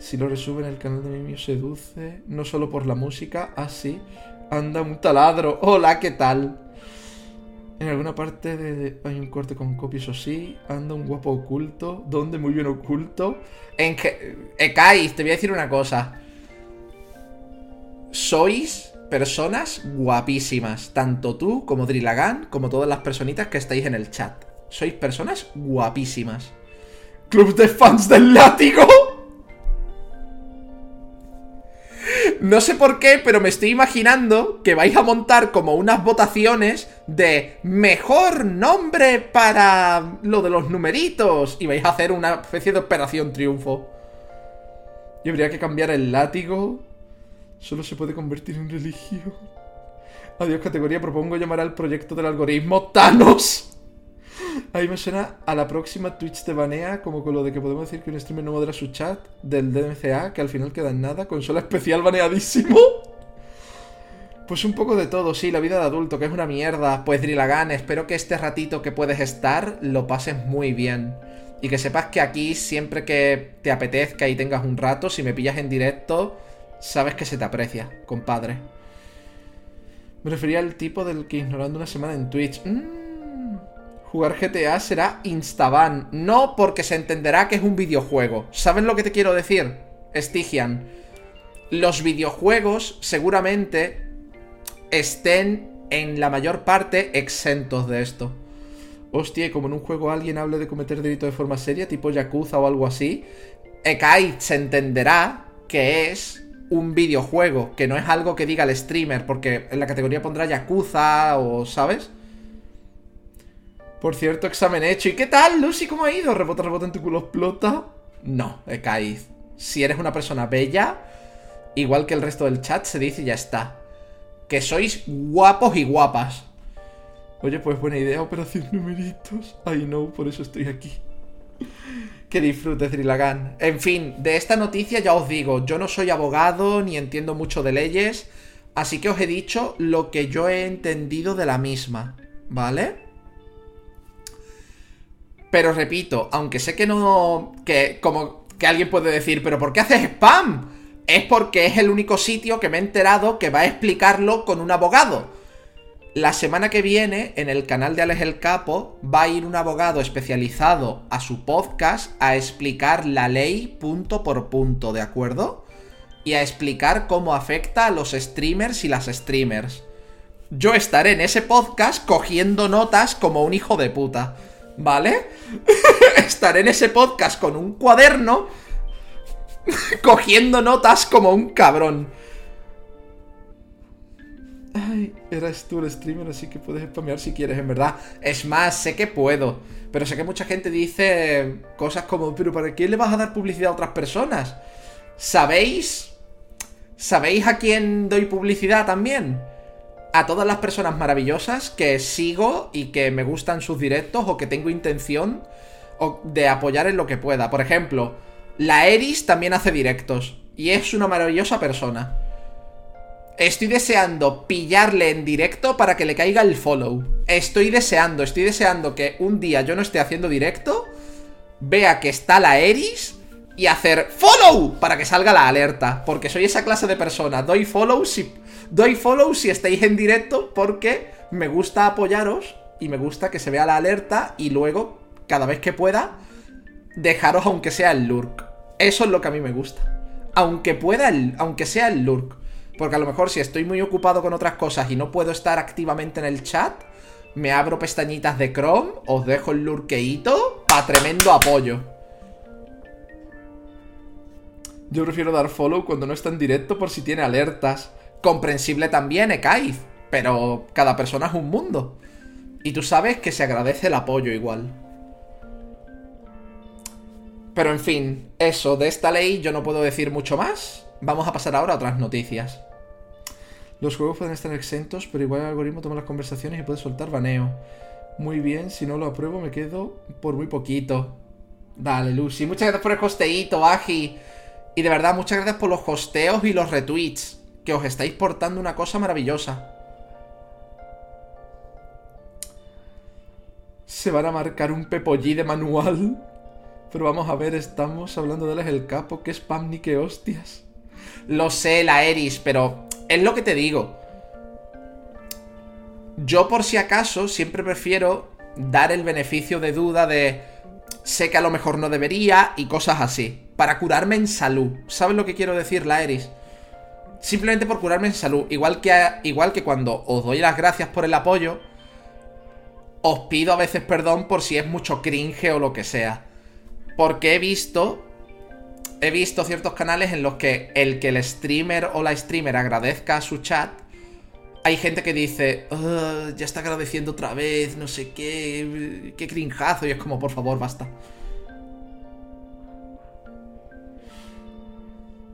S1: Si lo resuben, el canal de Mimio seduce, no solo por la música, así. Ah, anda un taladro. Hola, ¿qué tal? En alguna parte de, hay un corte con copias o sí. Anda un guapo oculto. ¿Dónde? Muy bien oculto. En que... Ekais, te voy a decir una cosa. Sois personas guapísimas. Tanto tú como Drillagan, como todas las personitas que estáis en el chat. Sois personas guapísimas. Club de fans del látigo. No sé por qué, pero me estoy imaginando que vais a montar como unas votaciones de mejor nombre para lo de los numeritos. Y vais a hacer una especie de operación triunfo. Y habría que cambiar el látigo Solo se puede convertir en religión. Adiós categoría, propongo llamar al proyecto del algoritmo Thanos. Ahí me suena a la próxima Twitch de banea, como con lo de que podemos decir que un streamer no modera su chat del DMCA, que al final queda en nada, consola especial baneadísimo. Pues un poco de todo, sí, la vida de adulto, que es una mierda. Pues Drilagan, espero que este ratito que puedes estar lo pases muy bien. Y que sepas que aquí, siempre que te apetezca y tengas un rato, si me pillas en directo, Sabes que se te aprecia, compadre. Me refería al tipo del que ignorando una semana en Twitch. Mm. Jugar GTA será instaban. No porque se entenderá que es un videojuego. ¿Sabes lo que te quiero decir? Estigian. Los videojuegos seguramente estén en la mayor parte exentos de esto. Hostia, como en un juego alguien hable de cometer delito de forma seria, tipo Yakuza o algo así, Ekai se entenderá que es un videojuego, que no es algo que diga el streamer, porque en la categoría pondrá Yakuza o, ¿sabes? Por cierto, examen hecho. ¿Y qué tal, Lucy? ¿Cómo ha ido? ¿Rebota, rebota en tu culo explota? No, caído. Si eres una persona bella, igual que el resto del chat, se dice y ya está. Que sois guapos y guapas. Oye, pues buena idea, operación numeritos. I know, por eso estoy aquí. Que disfrutes, Drilagan. En fin, de esta noticia ya os digo, yo no soy abogado ni entiendo mucho de leyes, así que os he dicho lo que yo he entendido de la misma, ¿vale? Pero repito, aunque sé que no... que como que alguien puede decir, pero ¿por qué haces spam? Es porque es el único sitio que me he enterado que va a explicarlo con un abogado. La semana que viene, en el canal de Alex el Capo, va a ir un abogado especializado a su podcast a explicar la ley punto por punto, ¿de acuerdo? Y a explicar cómo afecta a los streamers y las streamers. Yo estaré en ese podcast cogiendo notas como un hijo de puta, ¿vale? estaré en ese podcast con un cuaderno cogiendo notas como un cabrón. Ay, eras tú el streamer, así que puedes spamear si quieres, en verdad. Es más, sé que puedo. Pero sé que mucha gente dice cosas como, pero ¿para qué le vas a dar publicidad a otras personas? ¿Sabéis? ¿Sabéis a quién doy publicidad también? A todas las personas maravillosas que sigo y que me gustan sus directos o que tengo intención de apoyar en lo que pueda. Por ejemplo, la Eris también hace directos y es una maravillosa persona. Estoy deseando pillarle en directo para que le caiga el follow. Estoy deseando, estoy deseando que un día yo no esté haciendo directo, vea que está la Eris y hacer follow para que salga la alerta. Porque soy esa clase de persona. Doy follow si, doy follow si estáis en directo porque me gusta apoyaros y me gusta que se vea la alerta y luego, cada vez que pueda, dejaros aunque sea el lurk. Eso es lo que a mí me gusta. Aunque pueda, el, aunque sea el lurk. Porque a lo mejor si estoy muy ocupado con otras cosas y no puedo estar activamente en el chat, me abro pestañitas de Chrome, os dejo el lurkeito para tremendo apoyo. Yo prefiero dar follow cuando no está en directo por si tiene alertas. Comprensible también, Ekaiz. Pero cada persona es un mundo. Y tú sabes que se agradece el apoyo igual. Pero en fin, eso, de esta ley yo no puedo decir mucho más. Vamos a pasar ahora a otras noticias. Los juegos pueden estar exentos, pero igual el algoritmo toma las conversaciones y puede soltar baneo. Muy bien, si no lo apruebo me quedo por muy poquito. Dale, Lucy. Muchas gracias por el hosteíto, Agi. Y de verdad, muchas gracias por los hosteos y los retweets. Os estáis portando una cosa maravillosa. Se van a marcar un pepollí de manual. Pero vamos a ver, estamos hablando de él es el capo. Que spam ni que hostias. Lo sé, la Eris, pero es lo que te digo. Yo por si acaso siempre prefiero dar el beneficio de duda de sé que a lo mejor no debería y cosas así. Para curarme en salud. ¿Sabes lo que quiero decir, la Eris? Simplemente por curarme en salud. Igual que, igual que cuando os doy las gracias por el apoyo, os pido a veces perdón por si es mucho cringe o lo que sea. Porque he visto he visto ciertos canales en los que el que el streamer o la streamer agradezca a su chat, hay gente que dice, ya está agradeciendo otra vez, no sé qué, qué crinjazo, y es como, por favor, basta.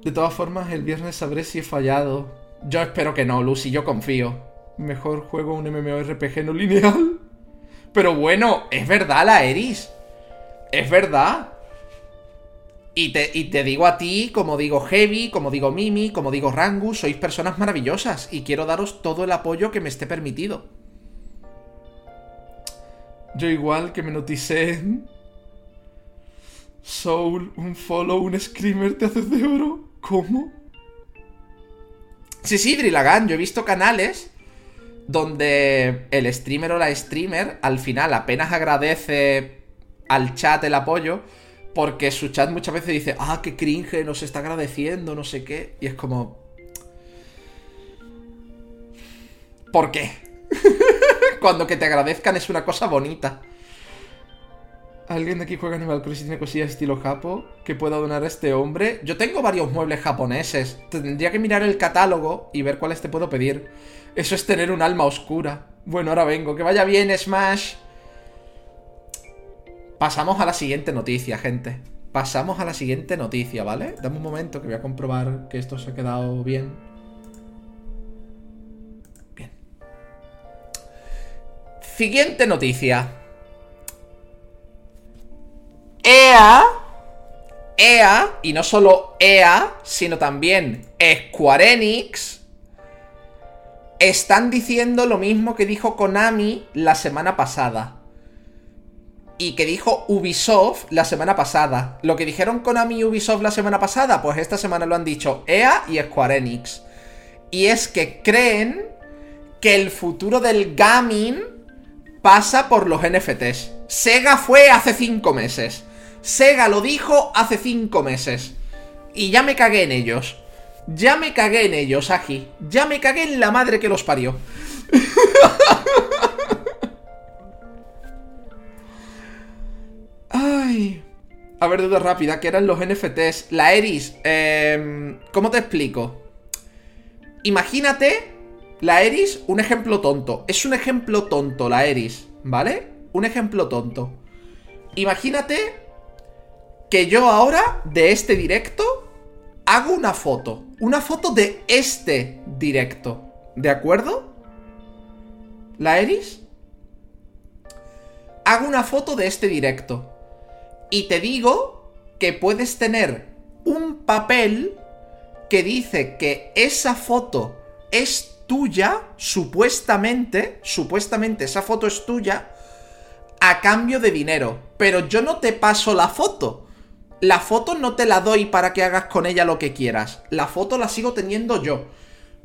S1: De todas formas, el viernes sabré si he fallado. Yo espero que no, Lucy, yo confío. Mejor juego un MMORPG no lineal. Pero bueno, es verdad la Eris. Es verdad. Y te, digo a ti, como digo Heavy, como digo Mimi, como digo Rangus, sois personas maravillosas y quiero daros todo el apoyo que me esté permitido. Yo igual que me noticé Soul, un follow, un screamer, te haces de oro. ¿Cómo? Sí, sí, Drillagan, yo he visto canales donde el streamer o la streamer al final apenas agradece al chat el apoyo porque su chat muchas veces dice, ah, qué cringe, nos está agradeciendo, no sé qué. Y es como... ¿Por qué? Cuando que te agradezcan es una cosa bonita. ¿Alguien de aquí juega Animal Crossing y tiene cosillas estilo japo que pueda donar a este hombre? Yo tengo varios muebles japoneses. Tendría que mirar el catálogo y ver cuáles te puedo pedir. Eso es tener un alma oscura. Bueno, ahora vengo. Que vaya bien, Smash. Pasamos a la siguiente noticia, gente. Pasamos a la siguiente noticia, ¿vale? Dame un momento que voy a comprobar que esto se ha quedado bien. Bien. Siguiente noticia. EA. EA, y no solo EA, sino también Square Enix, están diciendo lo mismo que dijo Konami la semana pasada y que dijo Ubisoft la semana pasada. Lo que dijeron Konami y Ubisoft la semana pasada, pues esta semana lo han dicho EA y Square Enix. Y es que creen que el futuro del gaming pasa por los NFTs. Sega fue hace 5 meses. Sega lo dijo hace 5 meses. Y ya me cagué en ellos. Ya me cagué en ellos, Agi. Ya me cagué en la madre que los parió. Ay. A ver, duda rápida, que eran los NFTs. La Eris, eh, ¿cómo te explico? Imagínate, la Eris, un ejemplo tonto. Es un ejemplo tonto, la Eris, ¿vale? Un ejemplo tonto. Imagínate que yo ahora, de este directo, hago una foto. Una foto de este directo. ¿De acuerdo? ¿La Eris? Hago una foto de este directo. Y te digo que puedes tener un papel que dice que esa foto es tuya, supuestamente, supuestamente esa foto es tuya, a cambio de dinero. Pero yo no te paso la foto. La foto no te la doy para que hagas con ella lo que quieras. La foto la sigo teniendo yo.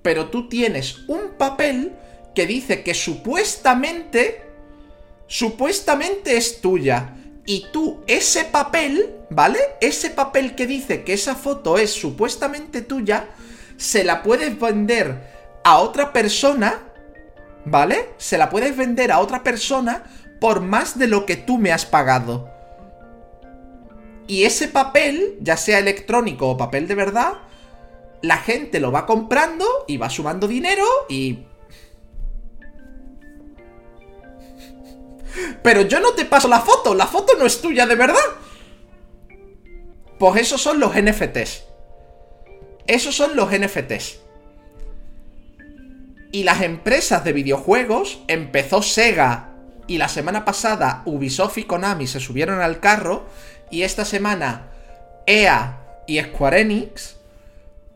S1: Pero tú tienes un papel que dice que supuestamente, supuestamente es tuya. Y tú, ese papel, ¿vale? Ese papel que dice que esa foto es supuestamente tuya, se la puedes vender a otra persona, ¿vale? Se la puedes vender a otra persona por más de lo que tú me has pagado. Y ese papel, ya sea electrónico o papel de verdad, la gente lo va comprando y va sumando dinero y... Pero yo no te paso la foto, la foto no es tuya de verdad. Pues esos son los NFTs. Esos son los NFTs. Y las empresas de videojuegos, empezó Sega y la semana pasada Ubisoft y Konami se subieron al carro y esta semana EA y Square Enix,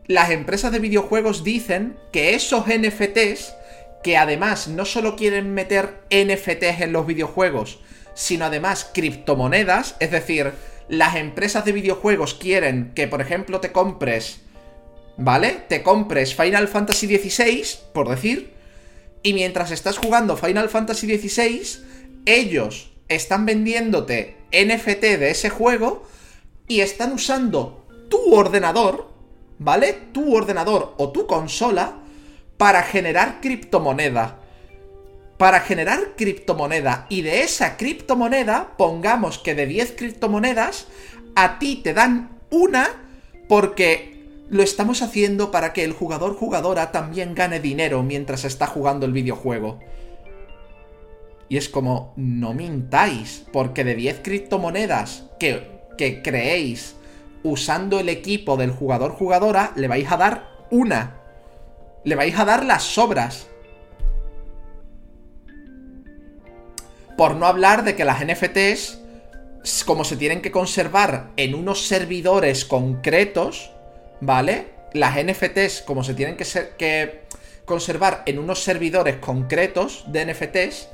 S1: las empresas de videojuegos dicen que esos NFTs, que además no solo quieren meter NFTs en los videojuegos, sino además criptomonedas, es decir, las empresas de videojuegos quieren que, por ejemplo, te compres ¿vale? Te compres Final Fantasy XVI, por decir, y mientras estás jugando Final Fantasy XVI, ellos están vendiéndote NFT de ese juego y están usando tu ordenador, ¿vale? Tu ordenador o tu consola para generar criptomoneda. Para generar criptomoneda. Y de esa criptomoneda, pongamos que de 10 criptomonedas, a ti te dan una porque lo estamos haciendo para que el jugador jugadora también gane dinero mientras está jugando el videojuego. Y es como, no mintáis, porque de 10 criptomonedas que, que creéis usando el equipo del jugador jugadora, le vais a dar una. Le vais a dar las sobras. Por no hablar de que las NFTs, como se tienen que conservar en unos servidores concretos, ¿vale? Las NFTs, como se tienen que, ser, que conservar en unos servidores concretos de NFTs,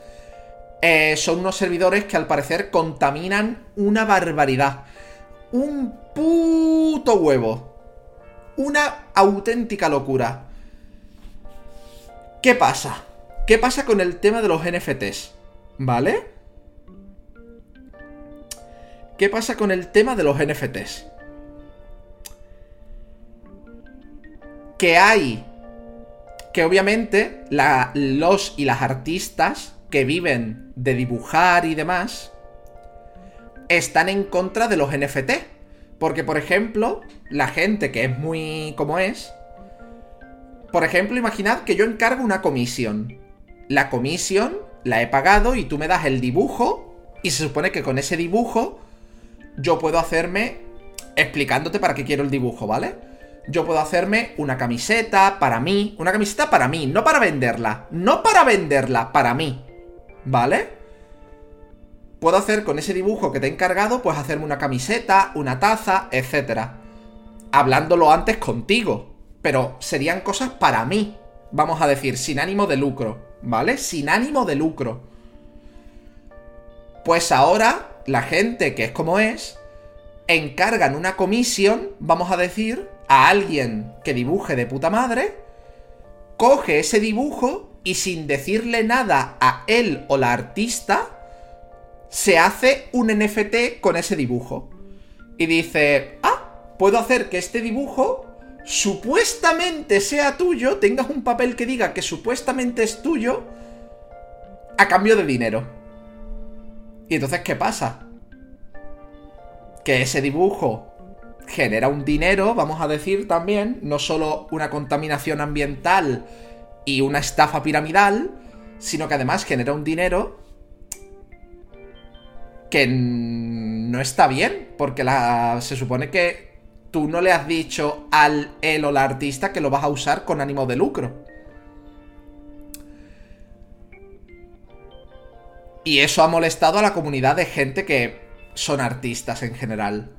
S1: eh, son unos servidores que al parecer contaminan una barbaridad. Un puto huevo. Una auténtica locura. ¿Qué pasa? ¿Qué pasa con el tema de los NFTs? ¿Vale? ¿Qué pasa con el tema de los NFTs? que hay que obviamente los y las artistas que viven de dibujar y demás están en contra de los NFT. Porque, por ejemplo, la gente que es muy como es... Por ejemplo, imaginad que yo encargo una comisión. La comisión la he pagado y tú me das el dibujo y se supone que con ese dibujo yo puedo hacerme explicándote para qué quiero el dibujo, ¿vale? yo puedo hacerme una camiseta para mí. Una camiseta para mí, no para venderla. No para venderla, para mí. ¿Vale? Puedo hacer con ese dibujo que te he encargado, pues hacerme una camiseta, una taza, etc. Hablándolo antes contigo. Pero serían cosas para mí. Vamos a decir, sin ánimo de lucro. ¿Vale? Sin ánimo de lucro. Pues ahora, la gente que es como es, encargan una comisión, vamos a decir, a alguien que dibuje de puta madre, coge ese dibujo y sin decirle nada a él o la artista, se hace un NFT con ese dibujo. Y dice, ah, puedo hacer que este dibujo supuestamente sea tuyo, tengas un papel que diga que supuestamente es tuyo, a cambio de dinero. Y entonces, ¿qué pasa? Que ese dibujo genera un dinero, vamos a decir también, no solo una contaminación ambiental y una estafa piramidal, sino que además genera un dinero que no está bien, porque se supone que tú no le has dicho al él o la artista que lo vas a usar con ánimo de lucro. Y eso ha molestado a la comunidad de gente que son artistas en general.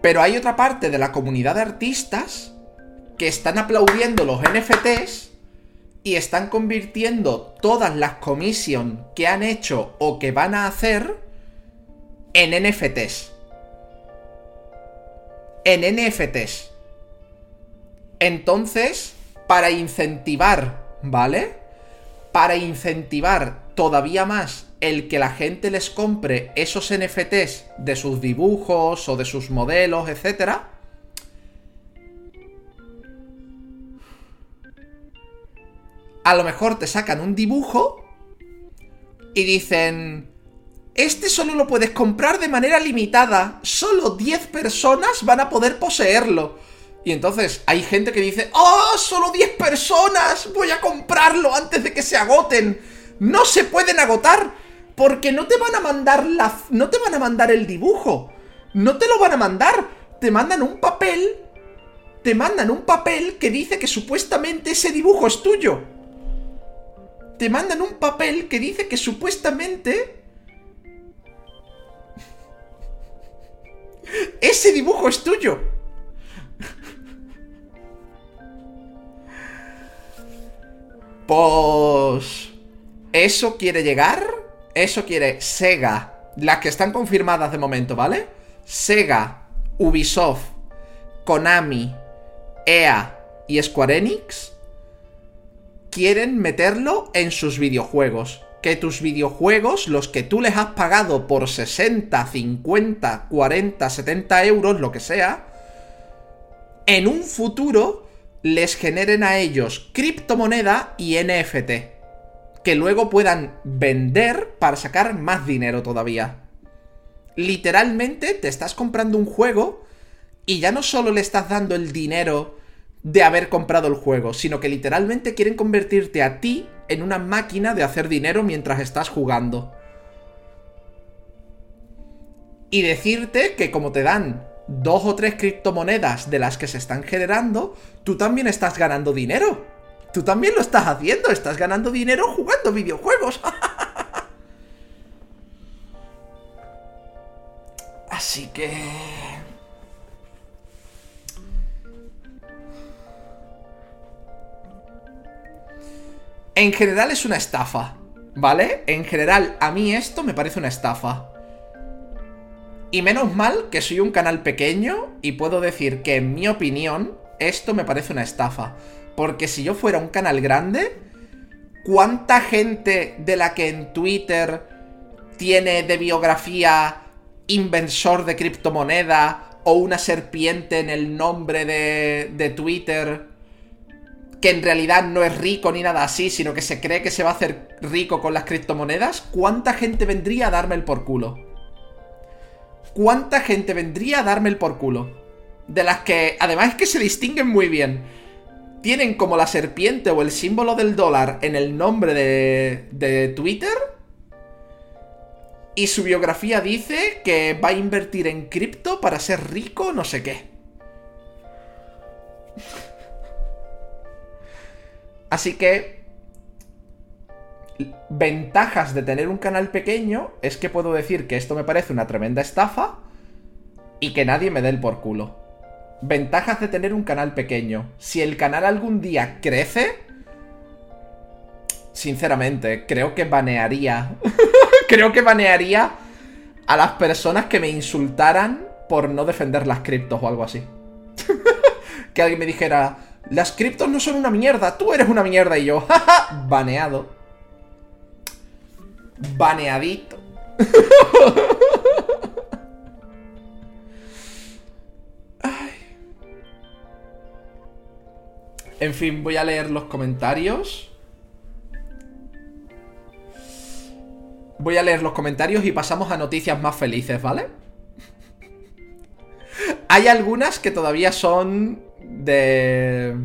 S1: Pero hay otra parte de la comunidad de artistas que están aplaudiendo los NFTs y están convirtiendo todas las commissions que han hecho o que van a hacer en NFTs. En NFTs. Entonces, para incentivar, ¿vale? Para incentivar todavía más el que la gente les compre esos NFTs de sus dibujos o de sus modelos, etc. A lo mejor te sacan un dibujo y dicen, este solo lo puedes comprar de manera limitada. Solo 10 personas van a poder poseerlo. Y entonces hay gente que dice, ¡Oh, solo 10 personas! Voy a comprarlo antes de que se agoten. No se pueden agotar porque no te van a mandar la... No te van a mandar el dibujo. No te lo van a mandar. Te mandan un papel. Te mandan un papel que dice que supuestamente ese dibujo es tuyo. Te mandan un papel que dice que supuestamente Ese dibujo es tuyo. Pues... ¿Eso quiere llegar? Eso quiere Sega. Las que están confirmadas de momento, ¿vale? Sega, Ubisoft, Konami, EA y Square Enix quieren meterlo en sus videojuegos que tus videojuegos, los que tú les has pagado por 60, 50, 40, 70 euros, lo que sea, en un futuro les generen a ellos criptomoneda y NFT. Que luego puedan vender para sacar más dinero todavía. Literalmente te estás comprando un juego y ya no solo le estás dando el dinero de haber comprado el juego, sino que literalmente quieren convertirte a ti en una máquina de hacer dinero mientras estás jugando. Y decirte que como te dan dos o tres criptomonedas de las que se están generando, tú también estás ganando dinero. Tú también lo estás haciendo, estás ganando dinero jugando videojuegos. Así que... En general es una estafa, ¿vale? En general, a mí esto me parece una estafa. Y menos mal que soy un canal pequeño y puedo decir que en mi opinión esto me parece una estafa. Porque si yo fuera un canal grande, ¿cuánta gente de la que en Twitter tiene de biografía inversor de criptomoneda o una serpiente en el nombre de, de Twitter que en realidad no es rico ni nada así, sino que se cree que se va a hacer rico con las criptomonedas, ¿cuánta gente vendría a darme el por culo? ¿Cuánta gente vendría a darme el por culo? De las que, además que se distinguen muy bien. Tienen como la serpiente o el símbolo del dólar en el nombre de, de Twitter. Y su biografía dice que va a invertir en cripto para ser rico, no sé qué. Así que... Ventajas de tener un canal pequeño es que puedo decir que esto me parece una tremenda estafa y que nadie me dé el por culo. Ventajas de tener un canal pequeño. Si el canal algún día crece, sinceramente, creo que banearía. creo que banearía a las personas que me insultaran por no defender las criptos o algo así. que alguien me dijera, las criptos no son una mierda, tú eres una mierda y yo, jaja, baneado. Baneadito. En fin, voy a leer los comentarios. Voy a leer los comentarios y pasamos a noticias más felices, ¿vale? Hay algunas que todavía son de,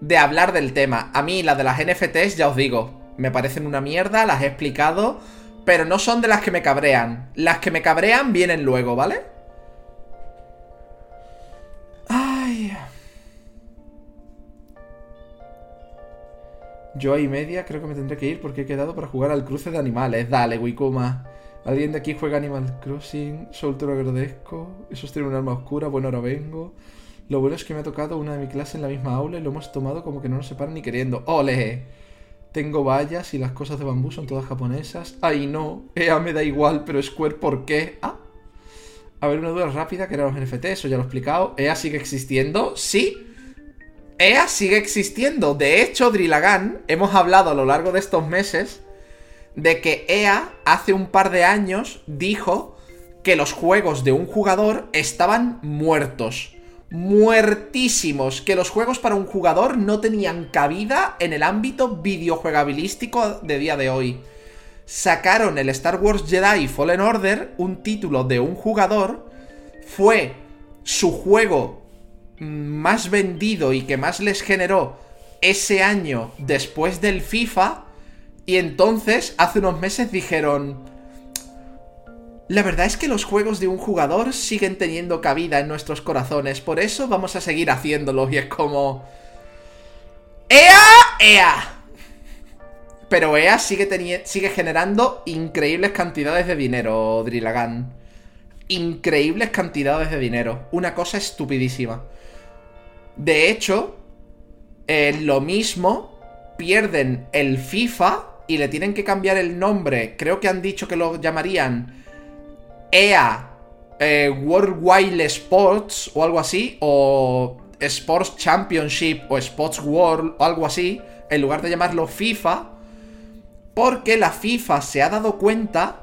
S1: de hablar del tema. A mí las de las NFTs, ya os digo, me parecen una mierda, las he explicado, pero no son de las que me cabrean. Las que me cabrean vienen luego, ¿vale? Ay. Yo ahí media creo que me tendré que ir porque he quedado para jugar al cruce de animales. Dale, Wikuma. Alguien de aquí juega Animal Crossing. Solo te lo agradezco. Eso tiene un arma oscura. Bueno, ahora vengo. Lo bueno es que me ha tocado una de mi clase en la misma aula y lo hemos tomado como que no nos separan ni queriendo. ¡Ole! Tengo vallas y las cosas de bambú son todas japonesas. ¡Ay, no! EA me da igual, pero Square, ¿por qué? Ah. A ver, una duda rápida, que eran los NFT, eso ya lo he explicado. ¿EA sigue existiendo? Sí. EA sigue existiendo. De hecho, Drillagan, hemos hablado a lo largo de estos meses de que EA hace un par de años dijo que los juegos de un jugador estaban muertos muertísimos que los juegos para un jugador no tenían cabida en el ámbito videojuegabilístico de día de hoy. sacaron el Star Wars Jedi Fallen Order, un título de un jugador, fue su juego más vendido y que más les generó ese año después del FIFA, y entonces hace unos meses dijeron, la verdad es que los juegos de un jugador siguen teniendo cabida en nuestros corazones, por eso vamos a seguir haciéndolos y es como... ¡Ea! ¡Ea! Pero EA sigue, sigue generando increíbles cantidades de dinero, Drillagan. Increíbles cantidades de dinero. Una cosa estupidísima. De hecho, eh, lo mismo pierden el FIFA y le tienen que cambiar el nombre. Creo que han dicho que lo llamarían EA eh, Worldwide Sports o algo así. O Sports Championship o Sports World o algo así. En lugar de llamarlo FIFA porque la FIFA se ha dado cuenta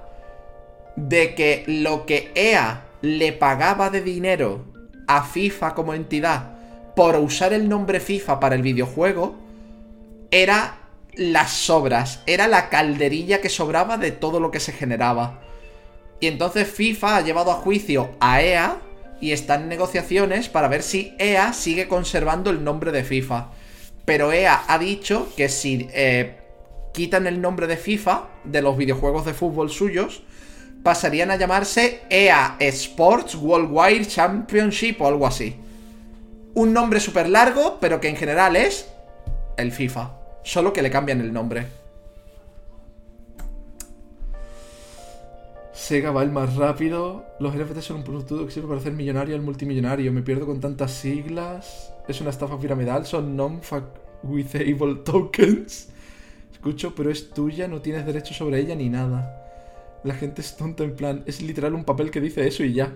S1: de que lo que EA le pagaba de dinero a FIFA como entidad por usar el nombre FIFA para el videojuego era las sobras, era la calderilla que sobraba de todo lo que se generaba. Y entonces FIFA ha llevado a juicio a EA y está en negociaciones para ver si EA sigue conservando el nombre de FIFA. Pero EA ha dicho que si eh, quitan el nombre de FIFA de los videojuegos de fútbol suyos, pasarían a llamarse EA Sports Worldwide Championship o algo así. Un nombre súper largo, pero que en general es el FIFA. Solo que le cambian el nombre. Sega va el más rápido. Los NFT son un producto que sirve para hacer millonario al multimillonario. Me pierdo con tantas siglas. Es una estafa piramidal. Son non-fuck with able tokens escucho, pero es tuya, no tienes derecho sobre ella ni nada. La gente es tonta en plan, es literal un papel que dice eso y ya.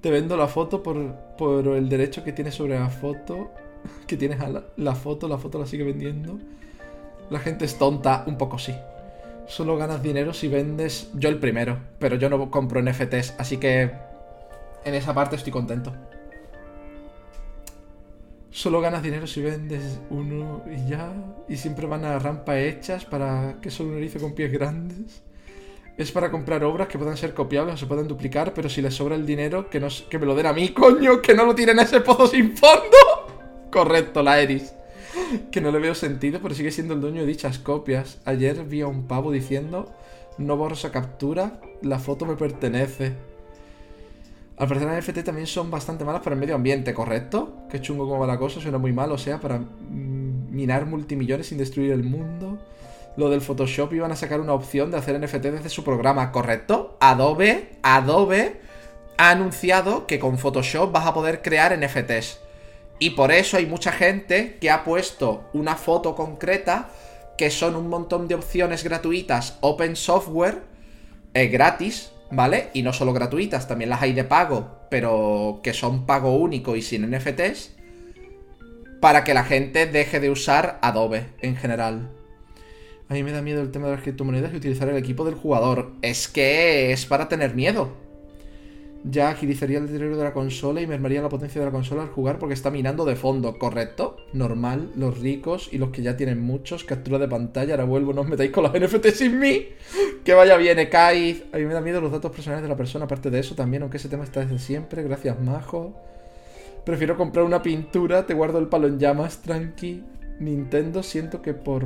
S1: Te vendo la foto por, por el derecho que tienes sobre la foto. Que tienes a la, foto, la foto la sigue vendiendo. La gente es tonta, un poco sí. Solo ganas dinero si vendes. Yo el primero, pero yo no compro NFTs, así que en esa parte estoy contento. Solo ganas dinero si vendes uno y ya. Y siempre van a rampa hechas para que solo un erizo con pies grandes. Es para comprar obras que puedan ser copiables o se pueden duplicar, pero si les sobra el dinero, que, que me lo den a mí, coño, que no lo tiren a ese pozo sin fondo. Correcto, la Eris. Que no le veo sentido, pero sigue siendo el dueño de dichas copias. Ayer vi a un pavo diciendo, no borro esa captura, la foto me pertenece. Al parecer las NFT también son bastante malas para el medio ambiente, ¿correcto? Qué chungo como va la cosa, suena muy mal, o sea, para mm, minar multimillones sin destruir el mundo. Lo del Photoshop iban a sacar una opción de hacer NFT desde su programa, ¿correcto? Adobe, Adobe ha anunciado que con Photoshop vas a poder crear NFTs. Y por eso hay mucha gente que ha puesto una foto concreta, que son un montón de opciones gratuitas, open software, eh, gratis, ¿vale? Y no solo gratuitas, también las hay de pago, pero que son pago único y sin NFTs, para que la gente deje de usar Adobe en general. A mí me da miedo el tema de las criptomonedas y utilizar el equipo del jugador. Es que es para tener miedo ya agilizaría el deterioro de la consola y mermaría la potencia de la consola al jugar porque está minando de fondo, ¿correcto? Normal, los ricos y los que ya tienen muchos, captura de pantalla, ahora vuelvo, no os metáis con los NFT sin mí. Que vaya bien, Ekaiz. A mí me da miedo los datos personales de la persona, aparte de eso también, aunque ese tema está desde siempre, gracias Majo. Prefiero comprar una pintura, te guardo el palo en llamas, tranqui. Nintendo siento que por...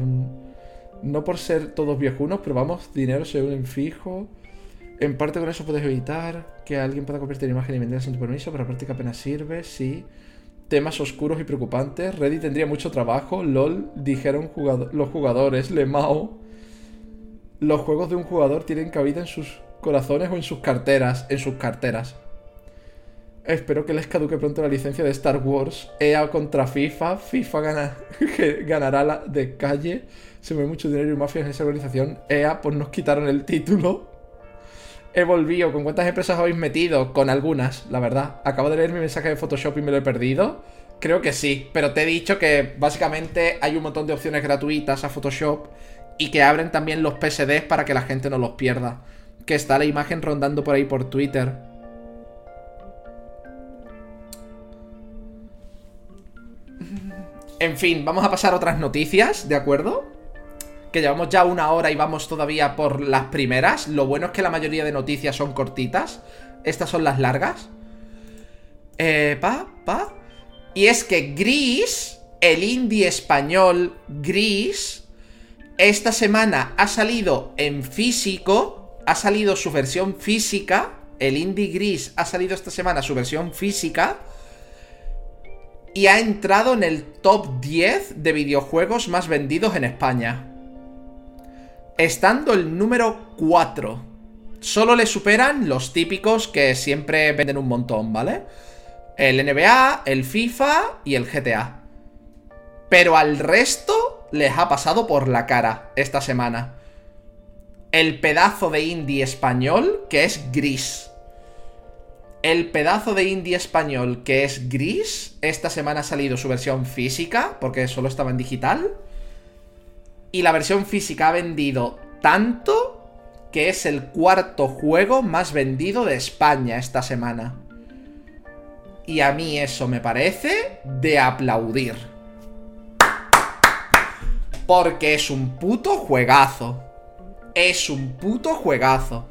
S1: No por ser todos viejunos, pero vamos, dinero se en fijo. En parte con eso puedes evitar que alguien pueda convertir imagen y venderla sin tu permiso, pero la práctica apenas sirve, sí. Temas oscuros y preocupantes. Reddit tendría mucho trabajo. LOL, dijeron los jugadores. Lemao. Los juegos de un jugador tienen cabida en sus corazones o en sus carteras. En sus carteras. Espero que les caduque pronto la licencia de Star Wars. EA contra FIFA. FIFA gana, ganará la de calle. Se mueve mucho dinero y mafia en esa organización. EA, pues nos quitaron el título he volvido. ¿Con cuántas empresas habéis metido? Con algunas, la verdad. Acabo de leer mi mensaje de Photoshop y me lo he perdido. Creo que sí, pero te he dicho que básicamente hay un montón de opciones gratuitas a Photoshop y que abren también los PSDs para que la gente no los pierda. Que está la imagen rondando por ahí por Twitter. En fin, vamos a pasar a otras noticias, ¿de acuerdo? Que llevamos ya una hora y vamos todavía por las primeras. Lo bueno es que la mayoría de noticias son cortitas. Estas son las largas. Eh, pa, pa. Y es que Gris, el indie español Gris, esta semana ha salido en físico, ha salido su versión física. El indie Gris ha salido esta semana su versión física y ha entrado en el top 10 de videojuegos más vendidos en España. Estando el número 4. Solo le superan los típicos que siempre venden un montón, ¿vale? El NBA, el FIFA y el GTA. Pero al resto les ha pasado por la cara esta semana. El pedazo de indie español que es gris. El pedazo de indie español que es gris, esta semana ha salido su versión física, porque solo estaba en digital. Y la versión física ha vendido tanto que es el cuarto juego más vendido de España esta semana. Y a mí eso me parece de aplaudir. Porque es un puto juegazo. Es un puto juegazo.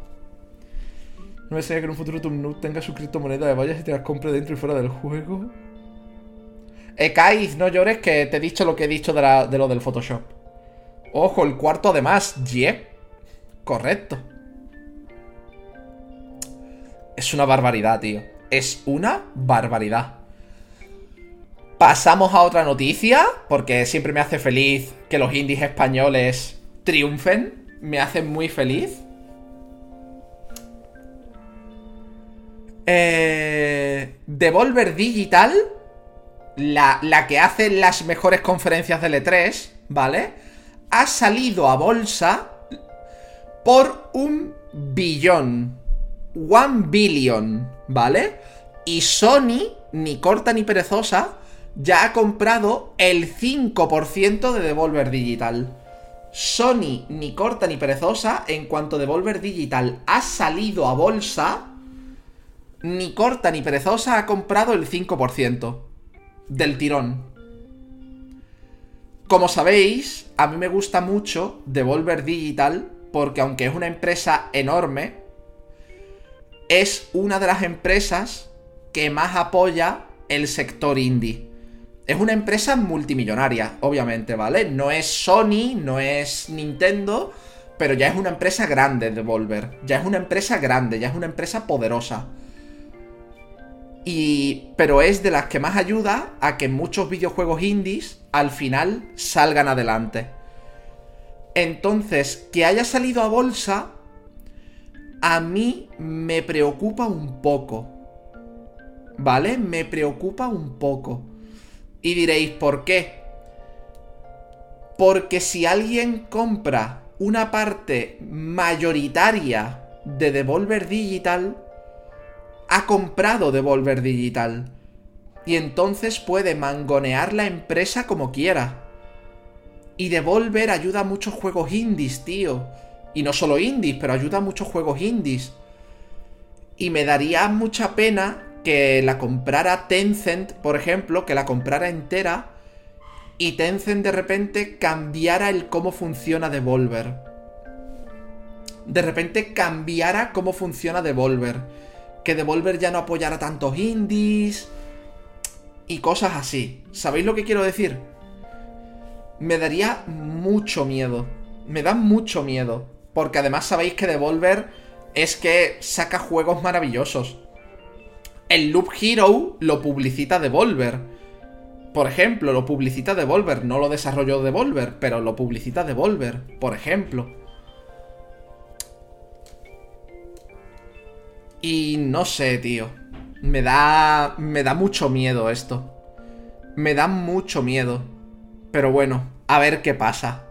S1: No me que en un futuro tu noob tenga su criptomoneda de vallas y te las compre dentro y fuera del juego. Eh, Kaiz, no llores que te he dicho lo que he dicho de lo del Photoshop. Ojo, el cuarto además. Yep. Correcto. Es una barbaridad, tío. Es una barbaridad. Pasamos a otra noticia, porque siempre me hace feliz que los indies españoles triunfen. Me hace muy feliz. Eh, Devolver Digital, la, la que hace las mejores conferencias de E3, ¿vale? Ha salido a bolsa por un billón. One billion, ¿vale? Y Sony, ni corta ni perezosa, ya ha comprado el 5% de Devolver Digital. Sony, ni corta ni perezosa, en cuanto Devolver Digital ha salido a bolsa, ni corta ni perezosa ha comprado el 5% del tirón. Como sabéis, a mí me gusta mucho Devolver Digital porque aunque es una empresa enorme, es una de las empresas que más apoya el sector indie. Es una empresa multimillonaria, obviamente, ¿vale? No es Sony, no es Nintendo, pero ya es una empresa grande Devolver. Ya es una empresa grande, ya es una empresa poderosa. Y, pero es de las que más ayuda a que muchos videojuegos indies al final salgan adelante. Entonces, que haya salido a bolsa, a mí me preocupa un poco. ¿Vale? Me preocupa un poco. Y diréis, ¿por qué? Porque si alguien compra una parte mayoritaria de Devolver Digital, ha comprado Devolver Digital. Y entonces puede mangonear la empresa como quiera. Y Devolver ayuda a muchos juegos indies, tío. Y no solo indies, pero ayuda a muchos juegos indies. Y me daría mucha pena que la comprara Tencent, por ejemplo, que la comprara entera. Y Tencent de repente cambiara el cómo funciona Devolver. De repente cambiara cómo funciona Devolver que Devolver ya no apoyara tantos indies y cosas así. ¿Sabéis lo que quiero decir? Me daría mucho miedo. Me da mucho miedo. Porque además sabéis que Devolver es que saca juegos maravillosos. El Loop Hero lo publicita Devolver. Por ejemplo, lo publicita Devolver. No lo desarrolló Devolver, pero lo publicita Devolver. Por ejemplo. Y no sé, tío. Me da. Me da mucho miedo esto. Me da mucho miedo. Pero bueno, a ver qué pasa.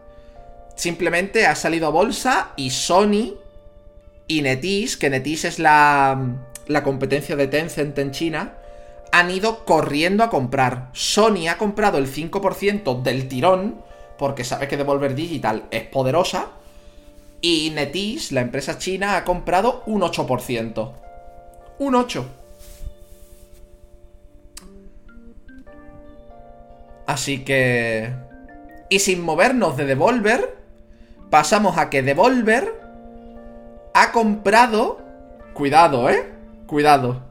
S1: Simplemente ha salido a bolsa y Sony y Netis, que Netis es la, la competencia de Tencent en China, han ido corriendo a comprar. Sony ha comprado el 5% del tirón, porque sabe que Devolver Digital es poderosa. Y Netis, la empresa china, ha comprado un 8%. Un 8. Así que... Y sin movernos de Devolver, pasamos a que Devolver ha comprado... Cuidado, ¿eh? Cuidado.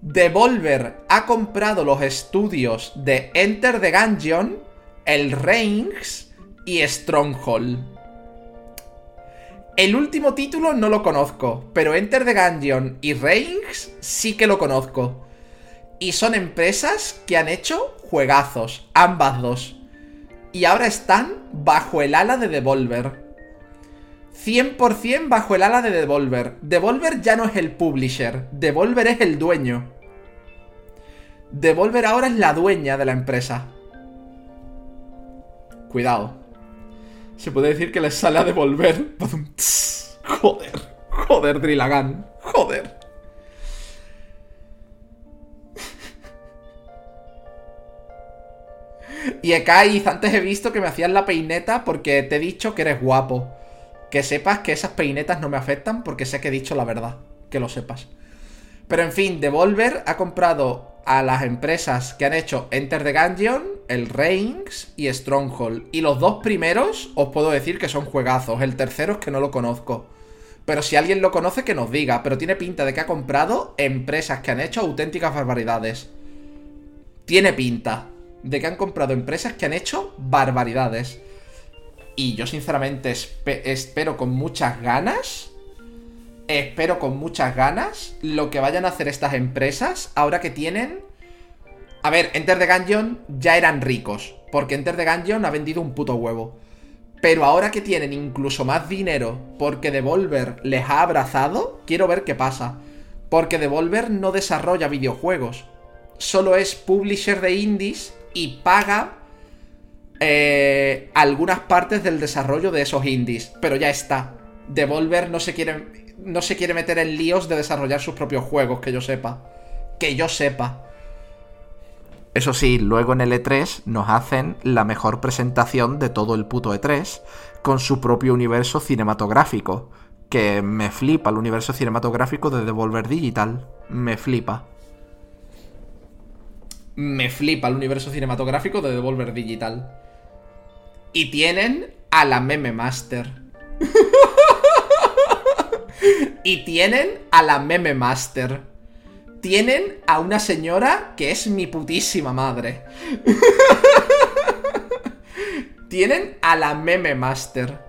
S1: Devolver ha comprado los estudios de Enter the Gungeon, el Reigns y Stronghold. El último título no lo conozco, pero Enter the Gungeon y Reigns sí que lo conozco. Y son empresas que han hecho juegazos, ambas dos. Y ahora están bajo el ala de Devolver. 100% bajo el ala de Devolver. Devolver ya no es el publisher, Devolver es el dueño. Devolver ahora es la dueña de la empresa. Cuidado. Se puede decir que les sale a devolver. Joder, joder, Drillagan. Joder. Y Ekaiz, antes he visto que me hacías la peineta porque te he dicho que eres guapo. Que sepas que esas peinetas no me afectan porque sé que he dicho la verdad. Que lo sepas. Pero en fin, Devolver ha comprado a las empresas que han hecho Enter the Gungeon, el Reigns y Stronghold. Y los dos primeros os puedo decir que son juegazos. El tercero es que no lo conozco. Pero si alguien lo conoce, que nos diga. Pero tiene pinta de que ha comprado empresas que han hecho auténticas barbaridades. Tiene pinta de que han comprado empresas que han hecho barbaridades. Y yo sinceramente espero con muchas ganas espero con muchas ganas lo que vayan a hacer estas empresas ahora que tienen... A ver, Enter the Gungeon ya eran ricos, porque Enter the Gungeon ha vendido un puto huevo. Pero ahora que tienen incluso más dinero porque Devolver les ha abrazado, quiero ver qué pasa. Porque Devolver no desarrolla videojuegos. Solo es publisher de indies y paga eh, algunas partes del desarrollo de esos indies. Pero ya está. Devolver no se quiere no se quiere meter en líos de desarrollar sus propios juegos, que yo sepa. Que yo sepa. Eso sí, luego en el E3 nos hacen la mejor presentación de todo el puto E3, con su propio universo cinematográfico. Que me flipa el universo cinematográfico de Devolver Digital. Me flipa. Me flipa el universo cinematográfico de Devolver Digital. Y tienen a la Meme Master. Y tienen a la Meme Master. Tienen a una señora que es mi putísima madre. tienen a la Meme Master.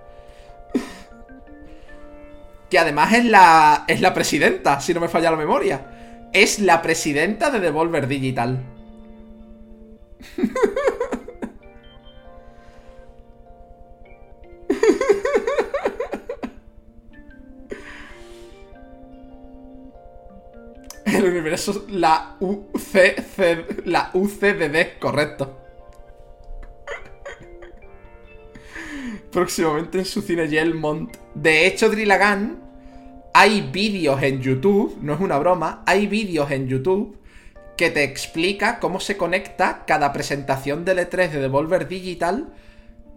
S1: Que además es la, es la presidenta, si no me falla la memoria. Es la presidenta de Devolver Digital. El universo, la UCC, la UCDD, correcto. Próximamente en su cine Yelmont. De hecho, Drillagan, hay vídeos en YouTube, no es una broma, hay vídeos en YouTube que te explica cómo se conecta cada presentación del E3 de Devolver Digital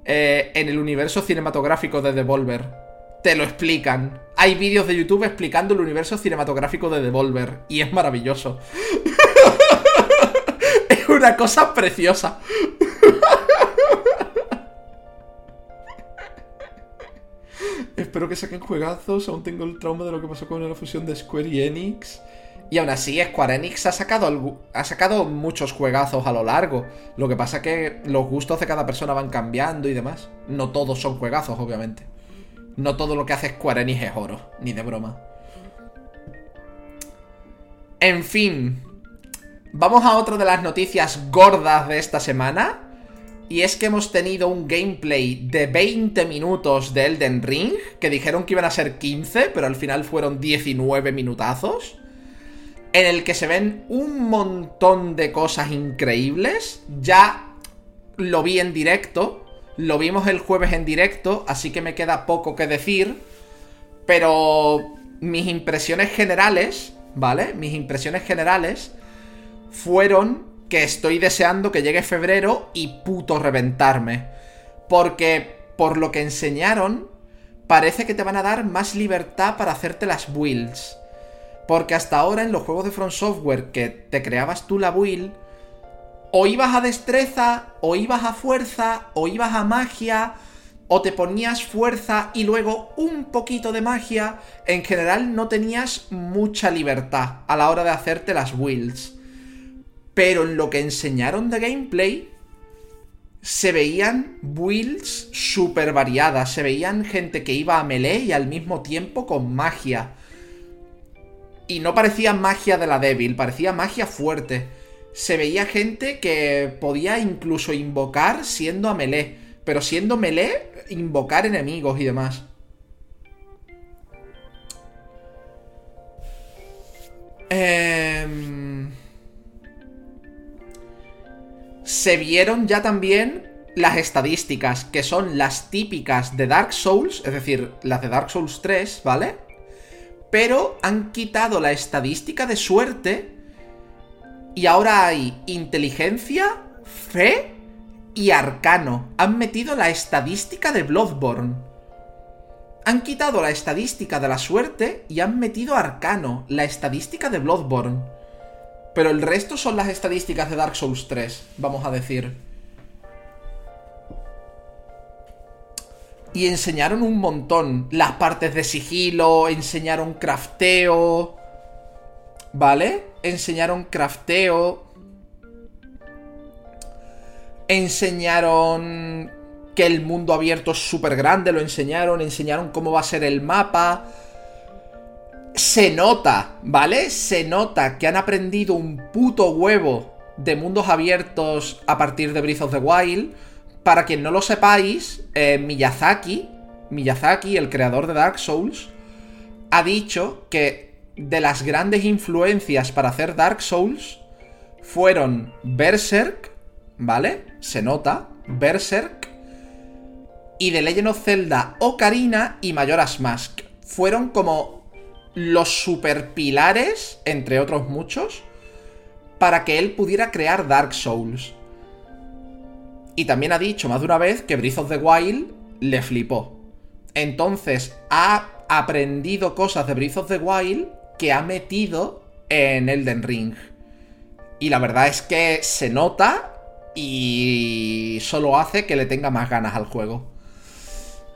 S1: eh, en el universo cinematográfico de Devolver te lo explican. Hay vídeos de YouTube explicando el universo cinematográfico de Devolver. Y es maravilloso. es una cosa preciosa. Espero que saquen juegazos. Aún tengo el trauma de lo que pasó con la fusión de Square y Enix. Y aún así, Square Enix ha sacado, ha sacado muchos juegazos a lo largo. Lo que pasa es que los gustos de cada persona van cambiando y demás. No todos son juegazos, obviamente. No todo lo que hace Square es oro, ni de broma. En fin, vamos a otra de las noticias gordas de esta semana. Y es que hemos tenido un gameplay de 20 minutos de Elden Ring, que dijeron que iban a ser 15, pero al final fueron 19 minutazos, en el que se ven un montón de cosas increíbles. Ya lo vi en directo, lo vimos el jueves en directo, así que me queda poco que decir. Pero mis impresiones generales, ¿vale? Mis impresiones generales fueron que estoy deseando que llegue febrero y puto reventarme. Porque por lo que enseñaron, parece que te van a dar más libertad para hacerte las builds. Porque hasta ahora en los juegos de Front Software que te creabas tú la build, o ibas a destreza, o ibas a fuerza, o ibas a magia, o te ponías fuerza y luego un poquito de magia, en general no tenías mucha libertad a la hora de hacerte las builds. Pero en lo que enseñaron de gameplay, se veían builds súper variadas, se veían gente que iba a melee y al mismo tiempo con magia. Y no parecía magia de la débil, parecía magia fuerte. Se veía gente que podía incluso invocar siendo a melee. Pero siendo melee, invocar enemigos y demás. Eh se vieron ya también las estadísticas, que son las típicas de Dark Souls, es decir, las de Dark Souls 3, ¿vale? Pero han quitado la estadística de suerte y ahora hay inteligencia, fe y arcano. Han metido la estadística de Bloodborne. Han quitado la estadística de la suerte y han metido arcano, la estadística de Bloodborne. Pero el resto son las estadísticas de Dark Souls 3, vamos a decir. Y enseñaron un montón. Las partes de sigilo, enseñaron crafteo. ¿Vale? Enseñaron crafteo. Enseñaron que el mundo abierto es súper grande, lo enseñaron. Enseñaron cómo va a ser el mapa se nota, ¿vale? Se nota que han aprendido un puto huevo de mundos abiertos a partir de Breath of the Wild. Para quien no lo sepáis, eh, Miyazaki, Miyazaki, el creador de Dark Souls, ha dicho que de las grandes influencias para hacer Dark Souls fueron Berserk, ¿vale? Se nota, Berserk, y The Legend of Zelda Ocarina y Majora's Mask. Fueron como los superpilares, entre otros muchos, para que él pudiera crear Dark Souls. Y también ha dicho más de una vez que Breath of the Wild le flipó. Entonces ha aprendido cosas de Breath of the Wild que ha metido en Elden Ring. Y la verdad es que se nota y solo hace que le tenga más ganas al juego.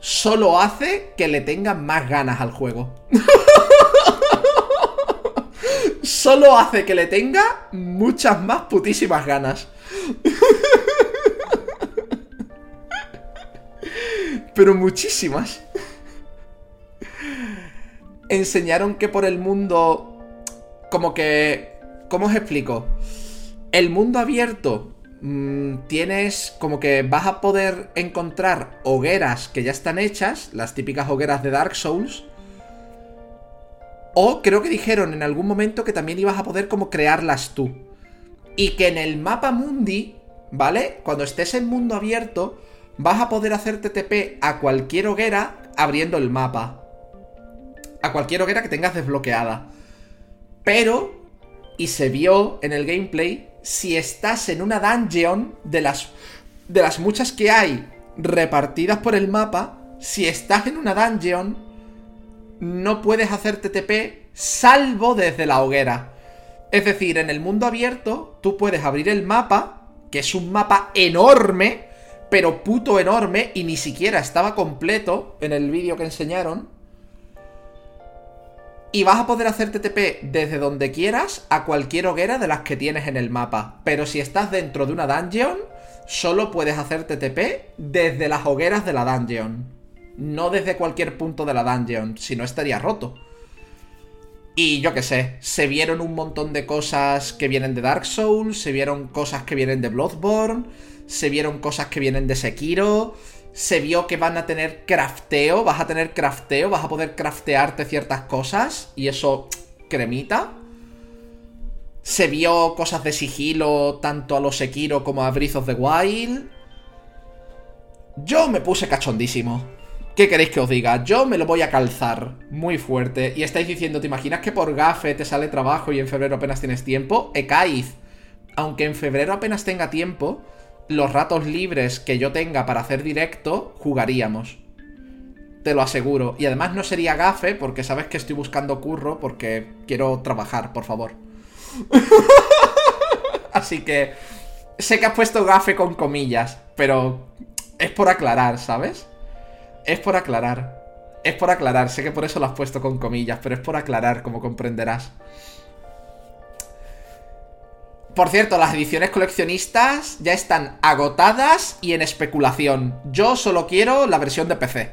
S1: Solo hace que le tenga más ganas al juego. solo hace que le tenga muchas más putísimas ganas. Pero muchísimas. Enseñaron que por el mundo... Como que... ¿Cómo os explico? El mundo abierto mm, tienes como que vas a poder encontrar hogueras que ya están hechas, las típicas hogueras de Dark Souls, o creo que dijeron en algún momento que también ibas a poder como crearlas tú. Y que en el mapa mundi, ¿vale? Cuando estés en mundo abierto, vas a poder hacer TTP a cualquier hoguera abriendo el mapa. A cualquier hoguera que tengas desbloqueada. Pero, y se vio en el gameplay, si estás en una dungeon de las, de las muchas que hay repartidas por el mapa, si estás en una dungeon, no puedes hacer TTP salvo desde la hoguera. Es decir, en el mundo abierto tú puedes abrir el mapa, que es un mapa enorme, pero puto enorme, y ni siquiera estaba completo en el vídeo que enseñaron. Y vas a poder hacer TTP desde donde quieras a cualquier hoguera de las que tienes en el mapa. Pero si estás dentro de una dungeon, solo puedes hacer TTP desde las hogueras de la dungeon no desde cualquier punto de la dungeon, si no estaría roto. Y yo qué sé, se vieron un montón de cosas que vienen de Dark Souls, se vieron cosas que vienen de Bloodborne, se vieron cosas que vienen de Sekiro, se vio que van a tener crafteo, vas a tener crafteo, vas a poder craftearte ciertas cosas, y eso cremita. Se vio cosas de sigilo tanto a los Sekiro como a Breath of the Wild. Yo me puse cachondísimo. ¿Qué queréis que os diga? Yo me lo voy a calzar muy fuerte. Y estáis diciendo, ¿te imaginas que por gafe te sale trabajo y en febrero apenas tienes tiempo? Ecaiz. Aunque en febrero apenas tenga tiempo, los ratos libres que yo tenga para hacer directo, jugaríamos. Te lo aseguro. Y además no sería gafe, porque sabes que estoy buscando curro, porque quiero trabajar, por favor. Así que... Sé que has puesto gafe con comillas, pero es por aclarar, ¿sabes? Es por aclarar. Es por aclarar. Sé que por eso lo has puesto con comillas, pero es por aclarar, como comprenderás. Por cierto, las ediciones coleccionistas ya están agotadas y en especulación. Yo solo quiero la versión de PC.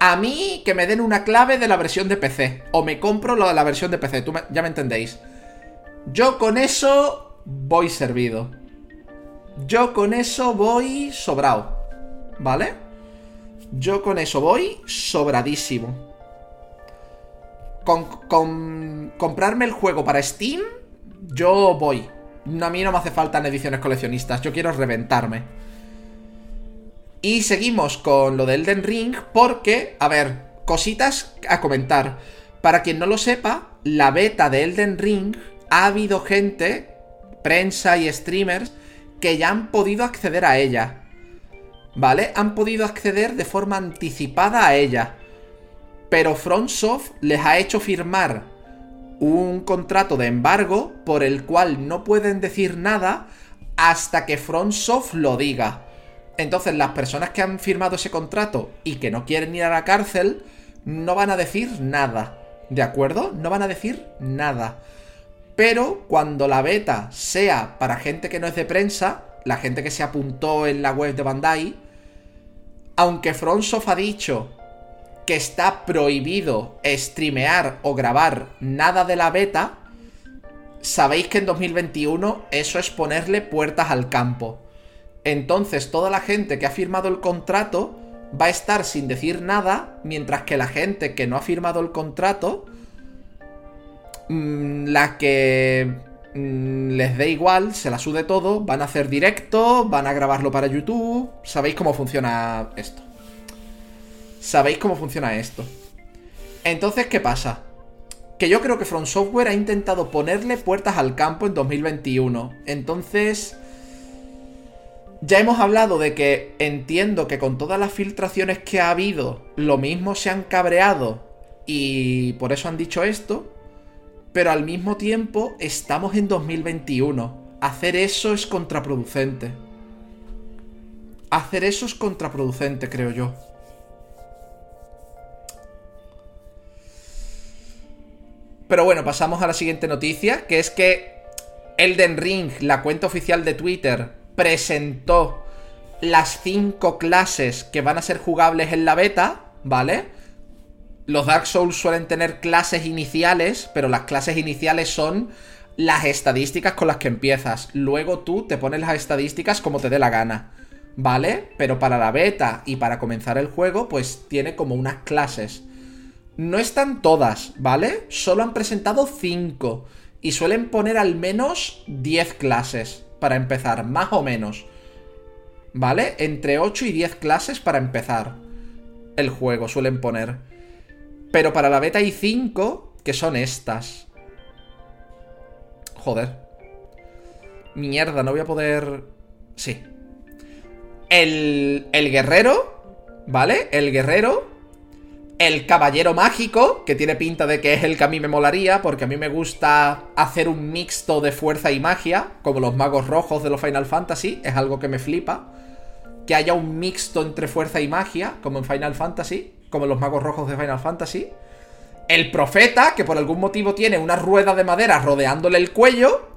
S1: A mí que me den una clave de la versión de PC. O me compro la, versión de PC, ya me entendéis. Yo con eso voy servido. Yo con eso voy sobrado. ¿Vale? Yo con eso voy sobradísimo. Con comprarme el juego para Steam, yo voy. A mí no me hace falta en ediciones coleccionistas, yo quiero reventarme. Y seguimos con lo de Elden Ring porque, a ver, cositas a comentar. Para quien no lo sepa, la beta de Elden Ring ha habido gente, prensa y streamers, que ya han podido acceder a ella. ¿Vale? Han podido acceder de forma anticipada a ella. Pero FromSoft les ha hecho firmar un contrato de embargo por el cual no pueden decir nada hasta que FromSoft lo diga. Entonces las personas que han firmado ese contrato y que no quieren ir a la cárcel no van a decir nada. ¿De acuerdo? No van a decir nada. Pero cuando la beta sea para gente que no es de prensa, la gente que se apuntó en la web de Bandai, aunque FromSoft ha dicho que está prohibido streamear o grabar nada de la beta, sabéis que en 2021 eso es ponerle puertas al campo. Entonces toda la gente que ha firmado el contrato va a estar sin decir nada, mientras que la gente que no ha firmado el contrato, mm, la que mm, les dé igual, se la sude todo, van a hacer directo, van a grabarlo para YouTube, sabéis cómo funciona esto sabéis cómo funciona esto. Entonces, ¿qué pasa? Que yo creo que From Software ha intentado ponerle puertas al campo en 2021. Entonces... Ya hemos hablado de que entiendo que con todas las filtraciones que ha habido, lo mismo se han cabreado y por eso han dicho esto, pero al mismo tiempo estamos en 2021. Hacer eso es contraproducente. Hacer eso es contraproducente, creo yo. Pero bueno, pasamos a la siguiente noticia, que es que Elden Ring, la cuenta oficial de Twitter, presentó las cinco clases que van a ser jugables en la beta, ¿vale? Los Dark Souls suelen tener clases iniciales, pero las clases iniciales son las estadísticas con las que empiezas. Luego tú te pones las estadísticas como te dé la gana, ¿vale? Pero para la beta y para comenzar el juego, pues tiene como unas clases. No están todas, ¿vale? Solo han presentado 5. Y suelen poner al menos 10 clases para empezar, más o menos. ¿Vale? Entre 8 y 10 clases para empezar el juego suelen poner. Pero para la beta hay 5 que son estas. Joder. Mierda, no voy a poder... Sí. El, el guerrero, ¿vale? El guerrero el caballero mágico, que tiene pinta de que es el que a mí me molaría, porque a mí me gusta hacer un mixto de fuerza y magia, como los magos rojos de los Final Fantasy, es algo que me flipa. Que haya un mixto entre fuerza y magia, como en Final Fantasy, como los magos rojos de Final Fantasy. El profeta, que por algún motivo tiene una rueda de madera rodeándole el cuello.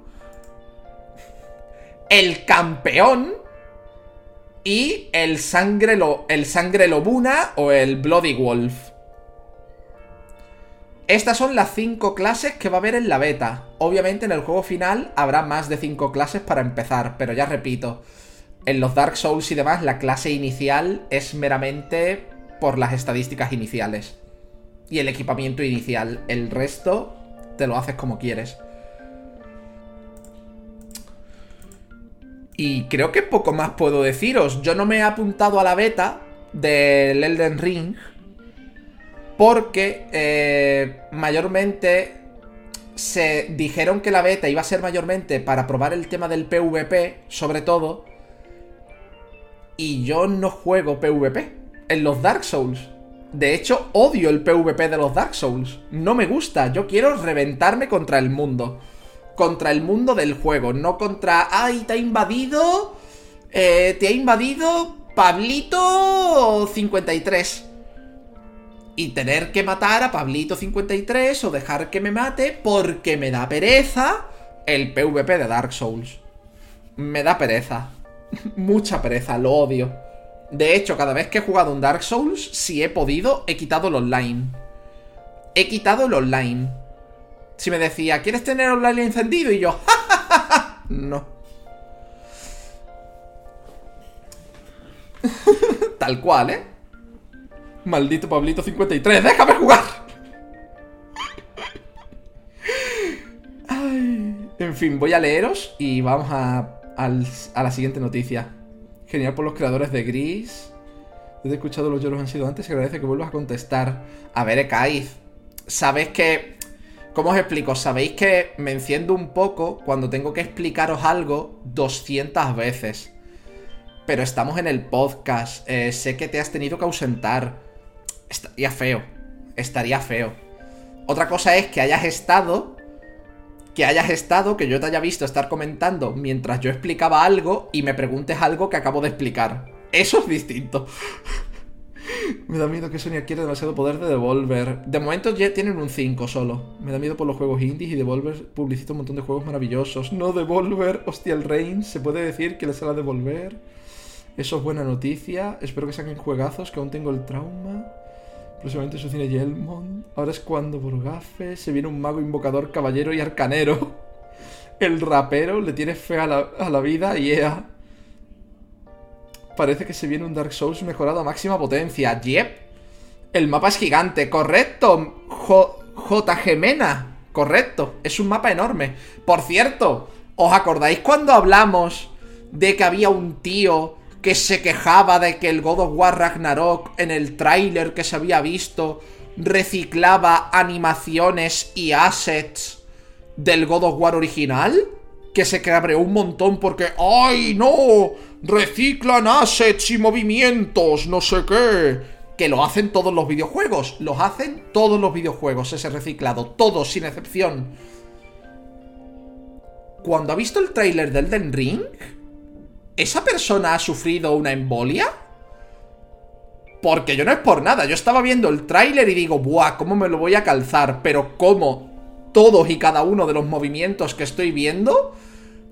S1: El campeón, y el sangre, lo, el sangre lobuna o el Bloody Wolf. Estas son las 5 clases que va a haber en la beta. Obviamente en el juego final habrá más de 5 clases para empezar, pero ya repito, en los Dark Souls y demás la clase inicial es meramente por las estadísticas iniciales. Y el equipamiento inicial. El resto te lo haces como quieres. Y creo que poco más puedo deciros. Yo no me he apuntado a la beta del Elden Ring porque eh, mayormente se dijeron que la beta iba a ser mayormente para probar el tema del PvP, sobre todo. Y yo no juego PvP en los Dark Souls. De hecho, odio el PvP de los Dark Souls. No me gusta. Yo quiero reventarme contra el mundo. Contra el mundo del juego. No contra... ¡Ay, te ha invadido! Eh, te ha invadido Pablito 53. Y tener que matar a Pablito 53 o dejar que me mate porque me da pereza el PvP de Dark Souls. Me da pereza. Mucha pereza, lo odio. De hecho, cada vez que he jugado un Dark Souls, si he podido, he quitado el online. He quitado el online. Si me decía, ¿quieres tener online encendido? Y yo, ¡Ja, no. Tal cual, ¿eh? Maldito Pablito 53, déjame jugar. en fin, voy a leeros y vamos a, a la siguiente noticia. Genial por los creadores de Gris. He escuchado los lloros han sido antes y agradece que vuelvas a contestar. A ver, Ekaiz. Sabéis que... ¿Cómo os explico? Sabéis que me enciendo un poco cuando tengo que explicaros algo 200 veces. Pero estamos en el podcast. Eh, sé que te has tenido que ausentar. Estaría feo. Estaría feo. Otra cosa es que hayas estado que hayas estado, que yo te haya visto estar comentando mientras yo explicaba algo y me preguntes algo que acabo de explicar. Eso es distinto. Me da miedo que Sonia quiera demasiado poder de Devolver. De momento ya tienen un 5 solo. Me da miedo por los juegos indies y Devolver publicita un montón de juegos maravillosos. No Devolver, hostia el Reign, se puede decir que les hará Devolver. Eso es buena noticia. Espero que saquen juegazos, que aún tengo el trauma. Próximamente su cine Yelmond. Ahora es cuando por gafes se viene un mago invocador, caballero y arcanero. El rapero le tiene fe a la, vida y ea. Parece que se viene un Dark Souls mejorado a máxima potencia. Yep. El mapa es gigante, correcto. J. Gemena, correcto. Es un mapa enorme. Por cierto, ¿os acordáis cuando hablamos de que había un tío que se quejaba de que el God of War Ragnarok en el tráiler que se había visto reciclaba animaciones y assets del God of War original? Que se cabreó un montón porque ¡Ay, no! Reciclan assets y movimientos, no sé qué. Que lo hacen todos los videojuegos. Los hacen todos los videojuegos, ese reciclado. Todos, sin excepción. Cuando ha visto el tráiler del Den Ring ¿Esa persona ha sufrido una embolia? Porque yo no es por nada, yo estaba viendo el tráiler y digo, buah, ¿cómo me lo voy a calzar? Pero ¿cómo? Todos y cada uno de los movimientos que estoy viendo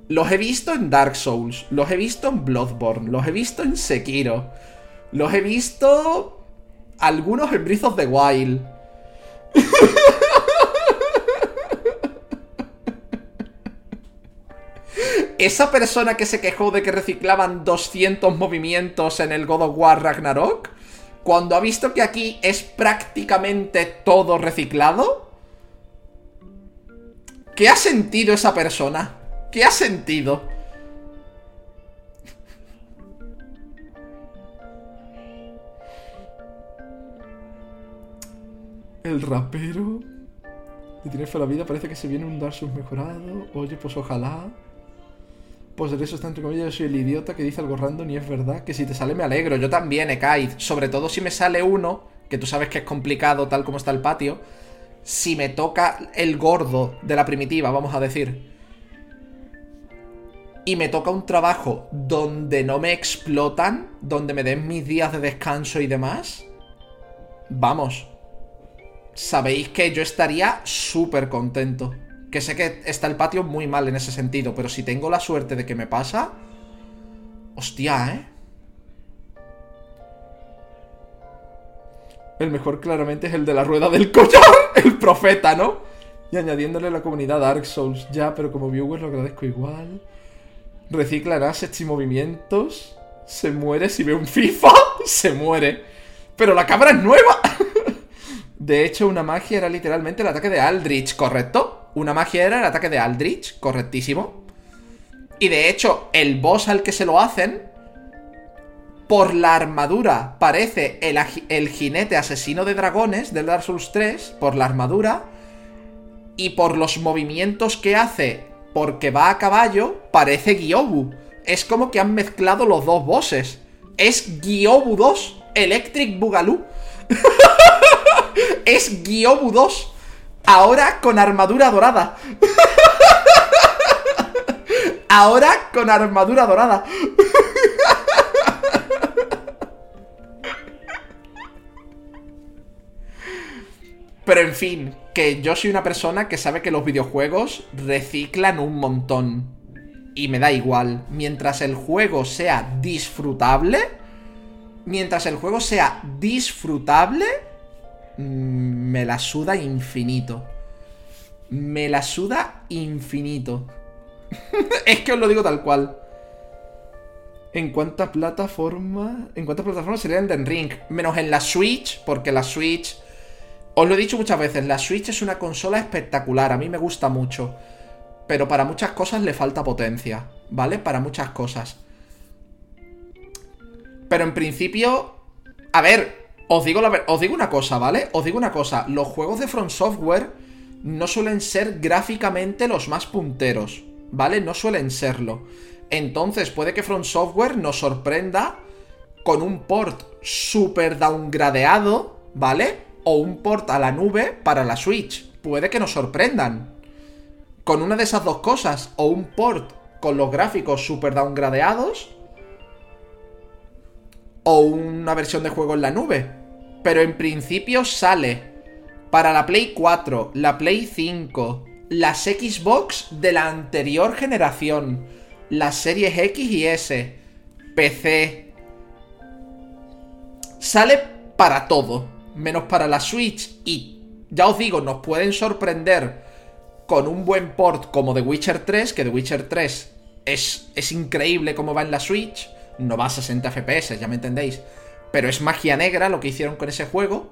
S1: los he visto en Dark Souls, los he visto en Bloodborne, los he visto en Sekiro, los he visto algunos en Breath of the Wild. esa persona que se quejó de que reciclaban 200 movimientos en el God of War Ragnarok, cuando ha visto que aquí es prácticamente todo reciclado, ¿qué ha sentido esa persona? ¿Qué ha sentido? El rapero le tiene la vida, parece que se viene un Dark Souls mejorado. Oye, pues ojalá. Pues de eso está entre comillas, yo soy el idiota que dice algo random y es verdad que si te sale me alegro. Yo también, Ekaid. Sobre todo si me sale uno, que tú sabes que es complicado tal como está el patio. Si me toca el gordo de la primitiva, vamos a decir. Y me toca un trabajo donde no me explotan, donde me den mis días de descanso y demás. Vamos. Sabéis que yo estaría súper contento. Que sé que está el patio muy mal en ese sentido, pero si tengo la suerte de que me pasa... Hostia, ¿eh? El mejor claramente es el de la rueda del collar, el profeta, ¿no? Y añadiéndole la comunidad Dark Souls. Ya, pero como viewer lo agradezco igual. Recicla assets y movimientos. Se muere si ve un FIFA. Se muere. Pero la cámara es nueva. De hecho, una magia era literalmente el ataque de Aldrich, ¿correcto? Una magia era el ataque de Aldrich, correctísimo. Y de hecho, el boss al que se lo hacen, por la armadura, parece el, el jinete asesino de dragones del Dark Souls 3, por la armadura, y por los movimientos que hace, porque va a caballo, parece Gyobu. Es como que han mezclado los dos bosses. Es Gyobu 2, Electric Boogaloo. es Gyobu 2. Ahora con armadura dorada. Ahora con armadura dorada. Pero en fin, que yo soy una persona que sabe que los videojuegos reciclan un montón. Y me da igual. Mientras el juego sea disfrutable. Mientras el juego sea disfrutable. Mm, Me la suda infinito. Me la suda infinito. es que os lo digo tal cual. ¿En cuántas plataformas? ¿En cuántas plataformas sería Elden Ring? Menos en la Switch, porque la Switch. Os lo he dicho muchas veces, la Switch es una consola espectacular, a mí me gusta mucho. Pero para muchas cosas le falta potencia, ¿vale? Para muchas cosas. Pero en principio. A ver, os digo, una cosa, ¿vale? Os digo una cosa. Los juegos de From Software no suelen ser gráficamente los más punteros, ¿vale? No suelen serlo. Entonces puede que From Software nos sorprenda con un port super downgradeado, ¿vale? O un port a la nube para la Switch. Puede que nos sorprendan. Con una de esas dos cosas. O un port con los gráficos super downgradeados. O una versión de juego en la nube. Pero en principio sale para la Play 4, la Play 5, las Xbox de la anterior generación, las series X y S, PC. Sale para todo, menos para la Switch. Y ya os digo, nos pueden sorprender con un buen port como The Witcher 3, que The Witcher 3 es, es increíble como va en la Switch. No va a 60 FPS, ya me entendéis. Pero es magia negra lo que hicieron con ese juego.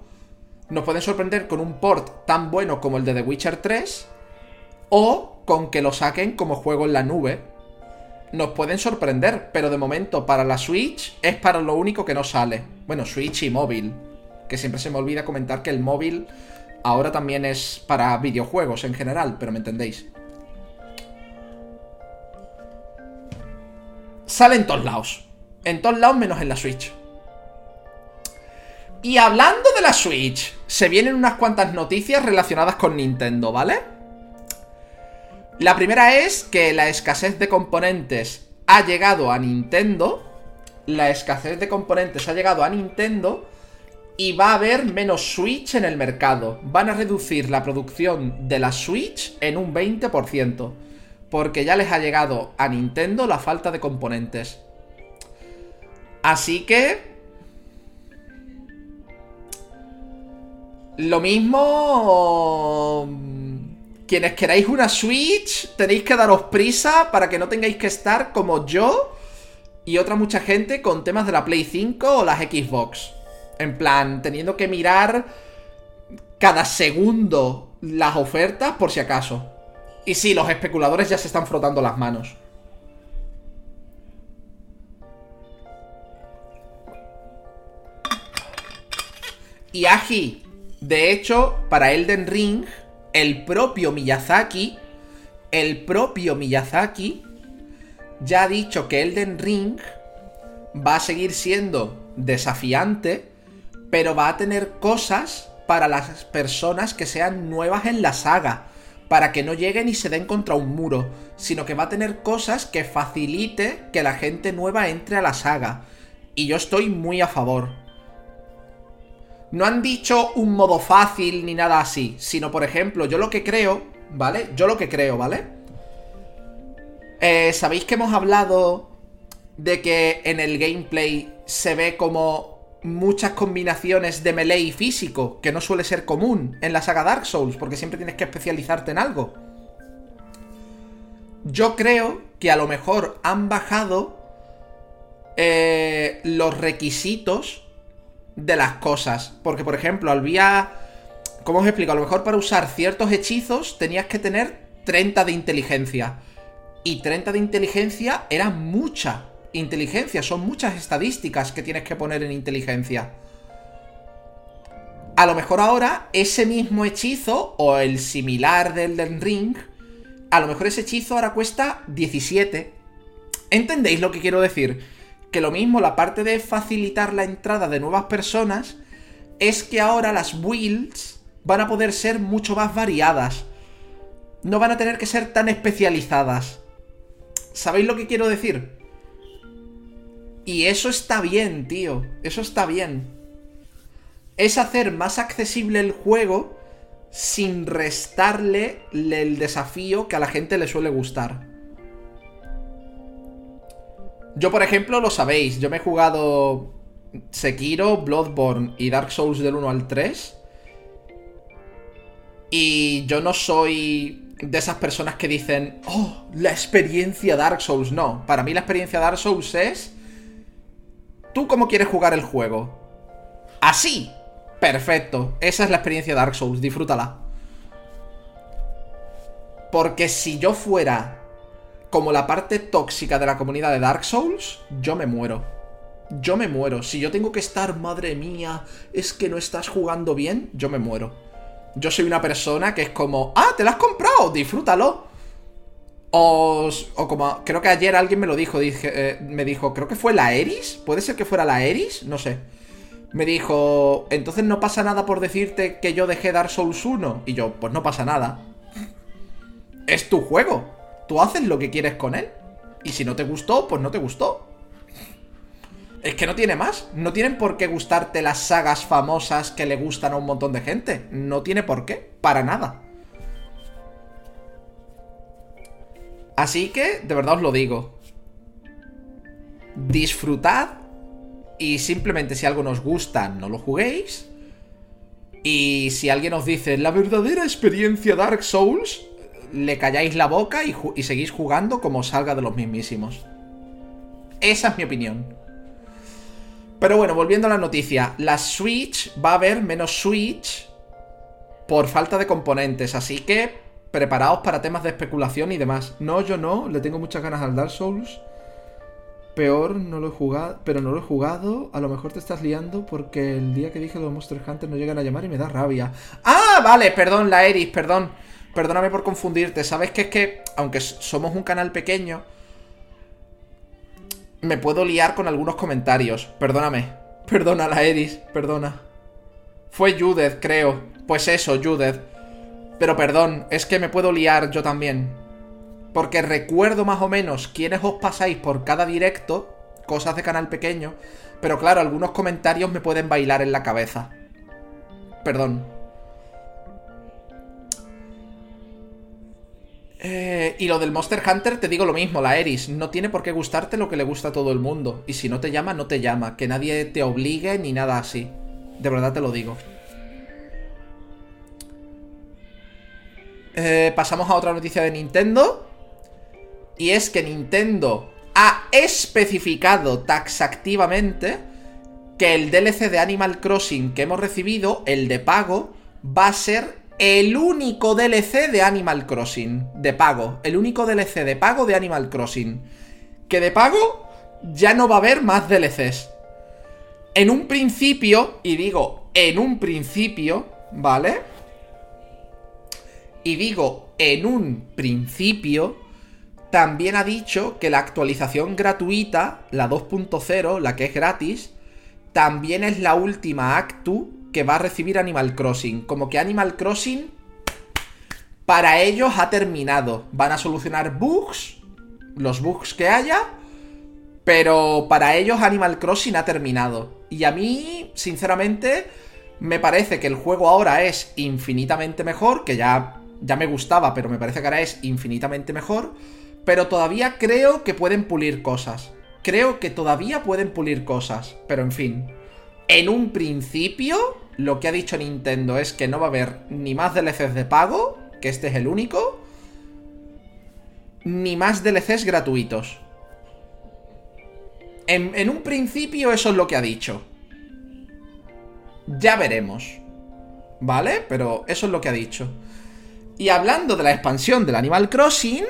S1: Nos pueden sorprender con un port tan bueno como el de The Witcher 3. O con que lo saquen como juego en la nube. Nos pueden sorprender, pero de momento para la Switch es para lo único que no sale. Bueno, Switch y móvil. Que siempre se me olvida comentar que el móvil ahora también es para videojuegos en general, pero me entendéis. Sale en todos lados. En todos lados menos en la Switch. Y hablando de la Switch, se vienen unas cuantas noticias relacionadas con Nintendo, ¿vale? La primera es que la escasez de componentes ha llegado a Nintendo. La escasez de componentes ha llegado a Nintendo y va a haber menos Switch en el mercado. Van a reducir la producción de la Switch en un 20%. Porque ya les ha llegado a Nintendo la falta de componentes. Así que... Lo mismo... Quienes queráis una Switch, tenéis que daros prisa para que no tengáis que estar como yo y otra mucha gente con temas de la Play 5 o las Xbox. En plan, teniendo que mirar cada segundo las ofertas por si acaso. Y sí, los especuladores ya se están frotando las manos. Y Aji, de hecho, para Elden Ring, el propio Miyazaki, el propio Miyazaki, ya ha dicho que Elden Ring va a seguir siendo desafiante, pero va a tener cosas para las personas que sean nuevas en la saga, para que no lleguen y se den contra un muro, sino que va a tener cosas que facilite que la gente nueva entre a la saga. Y yo estoy muy a favor. No han dicho un modo fácil ni nada así, sino por ejemplo, yo lo que creo, ¿vale? Yo lo que creo, ¿vale? Eh, ¿Sabéis que hemos hablado de que en el gameplay se ve como muchas combinaciones de melee y físico, que no suele ser común en la saga Dark Souls, porque siempre tienes que especializarte en algo? Yo creo que a lo mejor han bajado eh, los requisitos de las cosas. Porque, por ejemplo, había... ¿Cómo os explico? A lo mejor para usar ciertos hechizos tenías que tener 30 de inteligencia. Y 30 de inteligencia era mucha inteligencia. Son muchas estadísticas que tienes que poner en inteligencia. A lo mejor ahora ese mismo hechizo o el similar del Elden Ring, a lo mejor ese hechizo ahora cuesta 17. ¿Entendéis lo que quiero decir? Que lo mismo la parte de facilitar la entrada de nuevas personas es que ahora las builds van a poder ser mucho más variadas. No van a tener que ser tan especializadas. ¿Sabéis lo que quiero decir? Y eso está bien, tío. Eso está bien. Es hacer más accesible el juego sin restarle el desafío que a la gente le suele gustar. Yo, por ejemplo, lo sabéis, yo me he jugado Sekiro, Bloodborne y Dark Souls del 1 al 3. Y yo no soy de esas personas que dicen, oh, la experiencia Dark Souls. No, para mí la experiencia Dark Souls es... ¿Tú cómo quieres jugar el juego? Así. Perfecto. Esa es la experiencia Dark Souls. Disfrútala. Porque si yo fuera como la parte tóxica de la comunidad de Dark Souls, yo me muero. Yo me muero. Si yo tengo que estar, madre mía, es que no estás jugando bien, yo me muero. Yo soy una persona que es como, ah, te la has comprado, disfrútalo. O, o como, creo que ayer alguien me lo dijo, eh, me dijo, creo que fue la Eris, puede ser que fuera la Eris, no sé. Me dijo, entonces no pasa nada por decirte que yo dejé Dark Souls 1. Y yo, pues no pasa nada. Es tu juego. Tú haces lo que quieres con él. Y si no te gustó, pues no te gustó. Es que no tiene más. No tienen por qué gustarte las sagas famosas que le gustan a un montón de gente. No tiene por qué. Para nada. Así que, de verdad os lo digo. Disfrutad. Y simplemente si algo nos gusta, no lo juguéis. Y si alguien os dice la verdadera experiencia Dark Souls, le calláis la boca y, seguís jugando como salga de los mismísimos. Esa es mi opinión. Pero bueno, volviendo a la noticia, la Switch va a haber menos Switch por falta de componentes, así que preparaos para temas de especulación y demás. No, yo no, le tengo muchas ganas al Dark Souls. Peor, no lo he jugado, pero no lo he jugado. A lo mejor te estás liando porque el día que dije los Monster Hunter no llegan a llamar y me da rabia. Ah, vale, perdón, la Eris, perdón. Perdóname por confundirte. Sabes que es que, aunque somos un canal pequeño, me puedo liar con algunos comentarios. Perdóname. Perdona la Eris, perdona. Fue Judith, creo. Pues eso, Judith. Pero perdón, es que me puedo liar yo también. Porque recuerdo más o menos quiénes os pasáis por cada directo, cosas de canal pequeño, pero claro, algunos comentarios me pueden bailar en la cabeza. Perdón. Eh, y lo del Monster Hunter, te digo lo mismo, la Eris. No tiene por qué gustarte lo que le gusta a todo el mundo. Y si no te llama, no te llama. Que nadie te obligue ni nada así. De verdad te lo digo. Eh, pasamos a otra noticia de Nintendo. Y es que Nintendo ha especificado taxativamente que el DLC de Animal Crossing que hemos recibido, el de pago, va a ser el único DLC de Animal Crossing. De pago. El único DLC de pago de Animal Crossing. Que de pago ya no va a haber más DLCs. En un principio, y digo en un principio, ¿vale? Y digo en un principio, también ha dicho que la actualización gratuita, la 2.0, la que es gratis, también es la última actu que va a recibir Animal Crossing. Como que Animal Crossing para ellos ha terminado. Van a solucionar bugs, los bugs que haya, pero para ellos Animal Crossing ha terminado. Y a mí, sinceramente, me parece que el juego ahora es infinitamente mejor, que ya, ya me gustaba, pero me parece que ahora es infinitamente mejor. Pero todavía creo que pueden pulir cosas. Creo que todavía pueden pulir cosas. Pero en fin. En un principio, lo que ha dicho Nintendo es que no va a haber ni más DLCs de pago, que este es el único, ni más DLCs gratuitos. En, un principio eso es lo que ha dicho. Ya veremos. ¿Vale? Pero eso es lo que ha dicho. Y hablando de la expansión del Animal Crossing...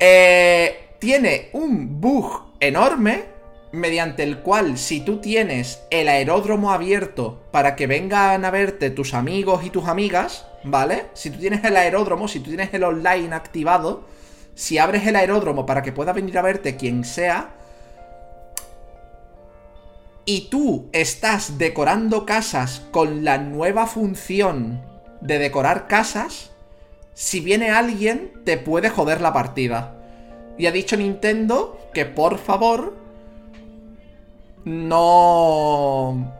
S1: Eh, tiene un bug enorme mediante el cual si tú tienes el aeródromo abierto para que vengan a verte tus amigos y tus amigas, ¿vale? Si tú tienes el aeródromo, si tú tienes el online activado, si abres el aeródromo para que pueda venir a verte quien sea, y tú estás decorando casas con la nueva función de decorar casas, si viene alguien te puede joder la partida. Y ha dicho Nintendo que por favor no...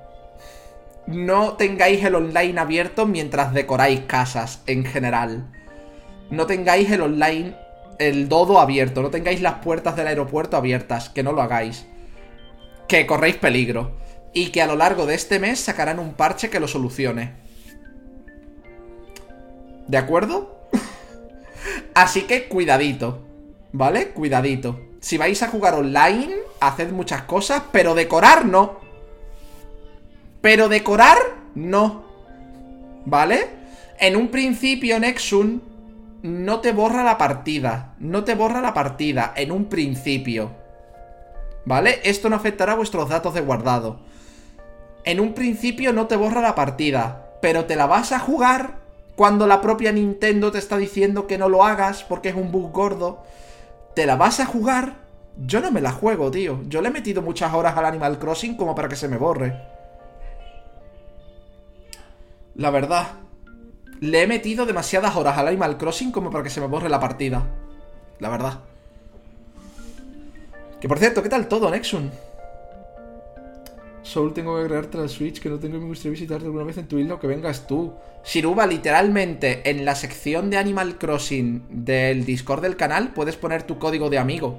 S1: no tengáis el online abierto mientras decoráis casas en general. No tengáis el online, el dodo abierto, no tengáis las puertas del aeropuerto abiertas, que no lo hagáis. Que corréis peligro. Y que a lo largo de este mes sacarán un parche que lo solucione. ¿De acuerdo? Así que cuidadito, ¿vale? Cuidadito. Si vais a jugar online, haced muchas cosas, pero decorar no. Pero decorar, no. ¿Vale? En un principio, Nexun no te borra la partida. No te borra la partida, en un principio. ¿Vale? Esto no afectará a vuestros datos de guardado. En un principio no te borra la partida, pero te la vas a jugar cuando la propia Nintendo te está diciendo que no lo hagas porque es un bug gordo. Te la vas a jugar. Yo no me la juego, tío. Yo le he metido muchas horas al Animal Crossing como para que se me borre. La verdad. Le he metido demasiadas horas al Animal Crossing como para que se me borre la partida. La verdad. Que por cierto, ¿qué tal todo, Nexun? Soul, tengo que agregarte la Switch, que no tengo y me gustaría visitarte alguna vez en tu isla o que vengas tú. Shiruba, literalmente, en la sección de Animal Crossing del Discord del canal puedes poner tu código de amigo.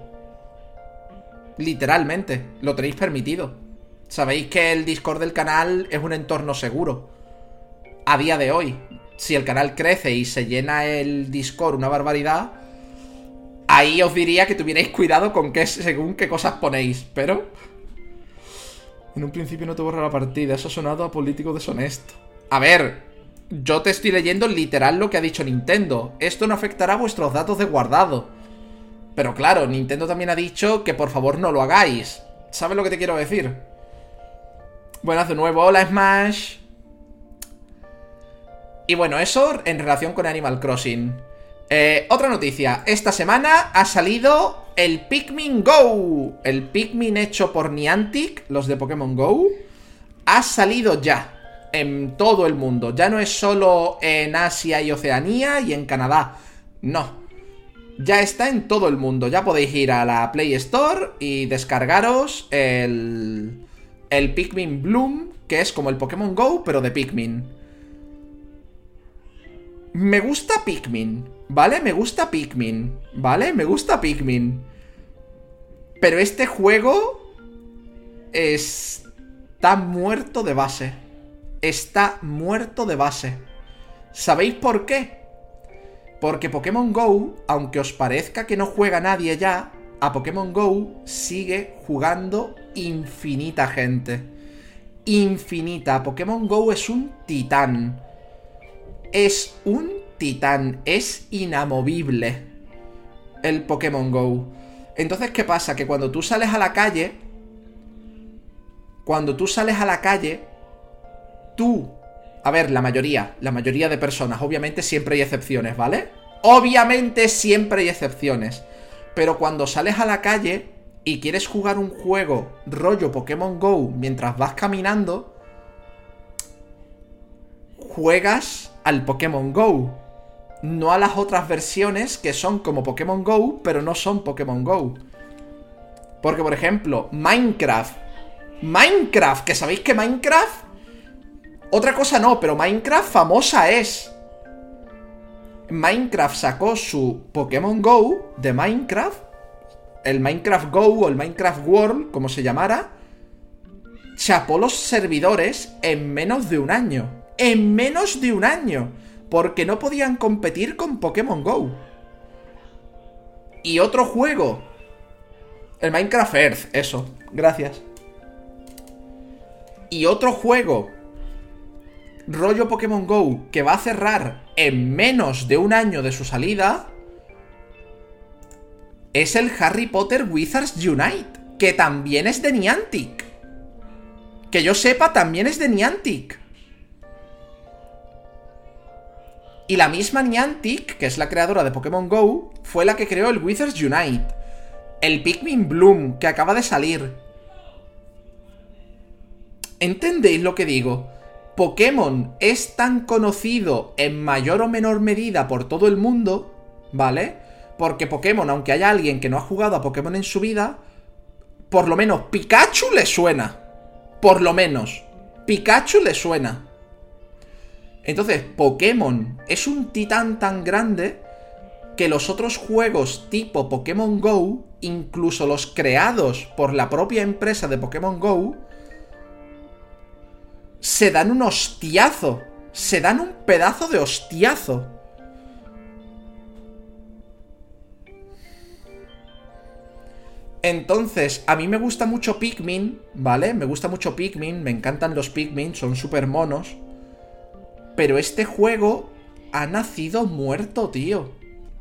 S1: Literalmente, lo tenéis permitido. Sabéis que el Discord del canal es un entorno seguro a día de hoy. Si el canal crece y se llena el Discord una barbaridad, ahí os diría que tuvierais cuidado con qué, según qué cosas ponéis, pero... En un principio no te borra la partida, eso ha sonado a político deshonesto. A ver, yo te estoy leyendo literal lo que ha dicho Nintendo. Esto no afectará a vuestros datos de guardado. Pero claro, Nintendo también ha dicho que por favor no lo hagáis. ¿Sabes lo que te quiero decir? Buenas de nuevo, hola Smash. Y bueno, eso en relación con Animal Crossing. Eh, otra noticia. Esta semana ha salido el Pikmin Go. El Pikmin hecho por Niantic, los de Pokémon Go. Ha salido ya. En todo el mundo. Ya no es solo en Asia y Oceanía y en Canadá. No. Ya está en todo el mundo. Ya podéis ir a la Play Store y descargaros el. El Pikmin Bloom, que es como el Pokémon Go, pero de Pikmin. Me gusta Pikmin, ¿vale? Me gusta Pikmin, ¿vale? Me gusta Pikmin. Pero este juego está muerto de base. Está muerto de base. ¿Sabéis por qué? Porque Pokémon Go, aunque os parezca que no juega nadie ya, a Pokémon Go sigue jugando infinita gente. Infinita. Pokémon Go es un titán es un titán, es inamovible el Pokémon Go. Entonces, ¿qué pasa? Que cuando tú sales a la calle, cuando tú sales a la calle, tú, a ver, la mayoría, la mayoría de personas, obviamente siempre hay excepciones, ¿vale? Obviamente siempre hay excepciones. Pero cuando sales a la calle y quieres jugar un juego rollo Pokémon Go mientras vas caminando, juegas al Pokémon Go. No a las otras versiones que son como Pokémon Go, pero no son Pokémon Go. Porque, por ejemplo, Minecraft. Minecraft, que sabéis que Minecraft... Otra cosa no, pero Minecraft famosa es. Minecraft sacó su Pokémon Go de Minecraft. El Minecraft Go o el Minecraft World, como se llamara. Chapó los servidores en menos de un año en menos de un año, porque no podían competir con Pokémon Go. Y otro juego. El Minecraft Earth, eso. Gracias. Y otro juego. Rollo Pokémon Go que va a cerrar en menos de un año de su salida. Es el Harry Potter Wizards Unite. Que también es de Niantic. Que yo sepa, también es de Niantic. Y la misma Niantic, que es la creadora de Pokémon Go, fue la que creó el Wizards Unite. El Pikmin Bloom, que acaba de salir. ¿Entendéis lo que digo? Pokémon es tan conocido en mayor o menor medida por todo el mundo, ¿vale? Porque Pokémon, aunque haya alguien que no ha jugado a Pokémon en su vida, por lo menos Pikachu le suena. Por lo menos. Pikachu le suena. Entonces, Pokémon es un titán tan grande que los otros juegos tipo Pokémon Go, incluso los creados por la propia empresa de Pokémon Go, se dan un hostiazo. Se dan un pedazo de hostiazo. Entonces, a mí me gusta mucho Pikmin, ¿vale? Me gusta mucho Pikmin, me encantan los Pikmin, son súper monos. Pero este juego ha nacido muerto, tío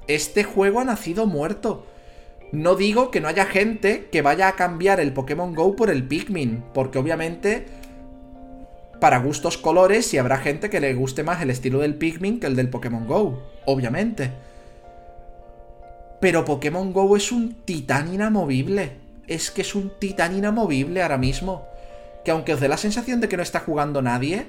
S1: este juego ha nacido muerto. No digo que no haya gente que vaya a cambiar el Pokémon Go por el Pikmin, porque obviamente para gustos colores y habrá gente que le guste más el estilo del Pikmin que el del Pokémon Go, obviamente. Pero Pokémon Go es un titán inamovible. Es que es un titán inamovible ahora mismo. Que aunque os dé la sensación de que no está jugando nadie,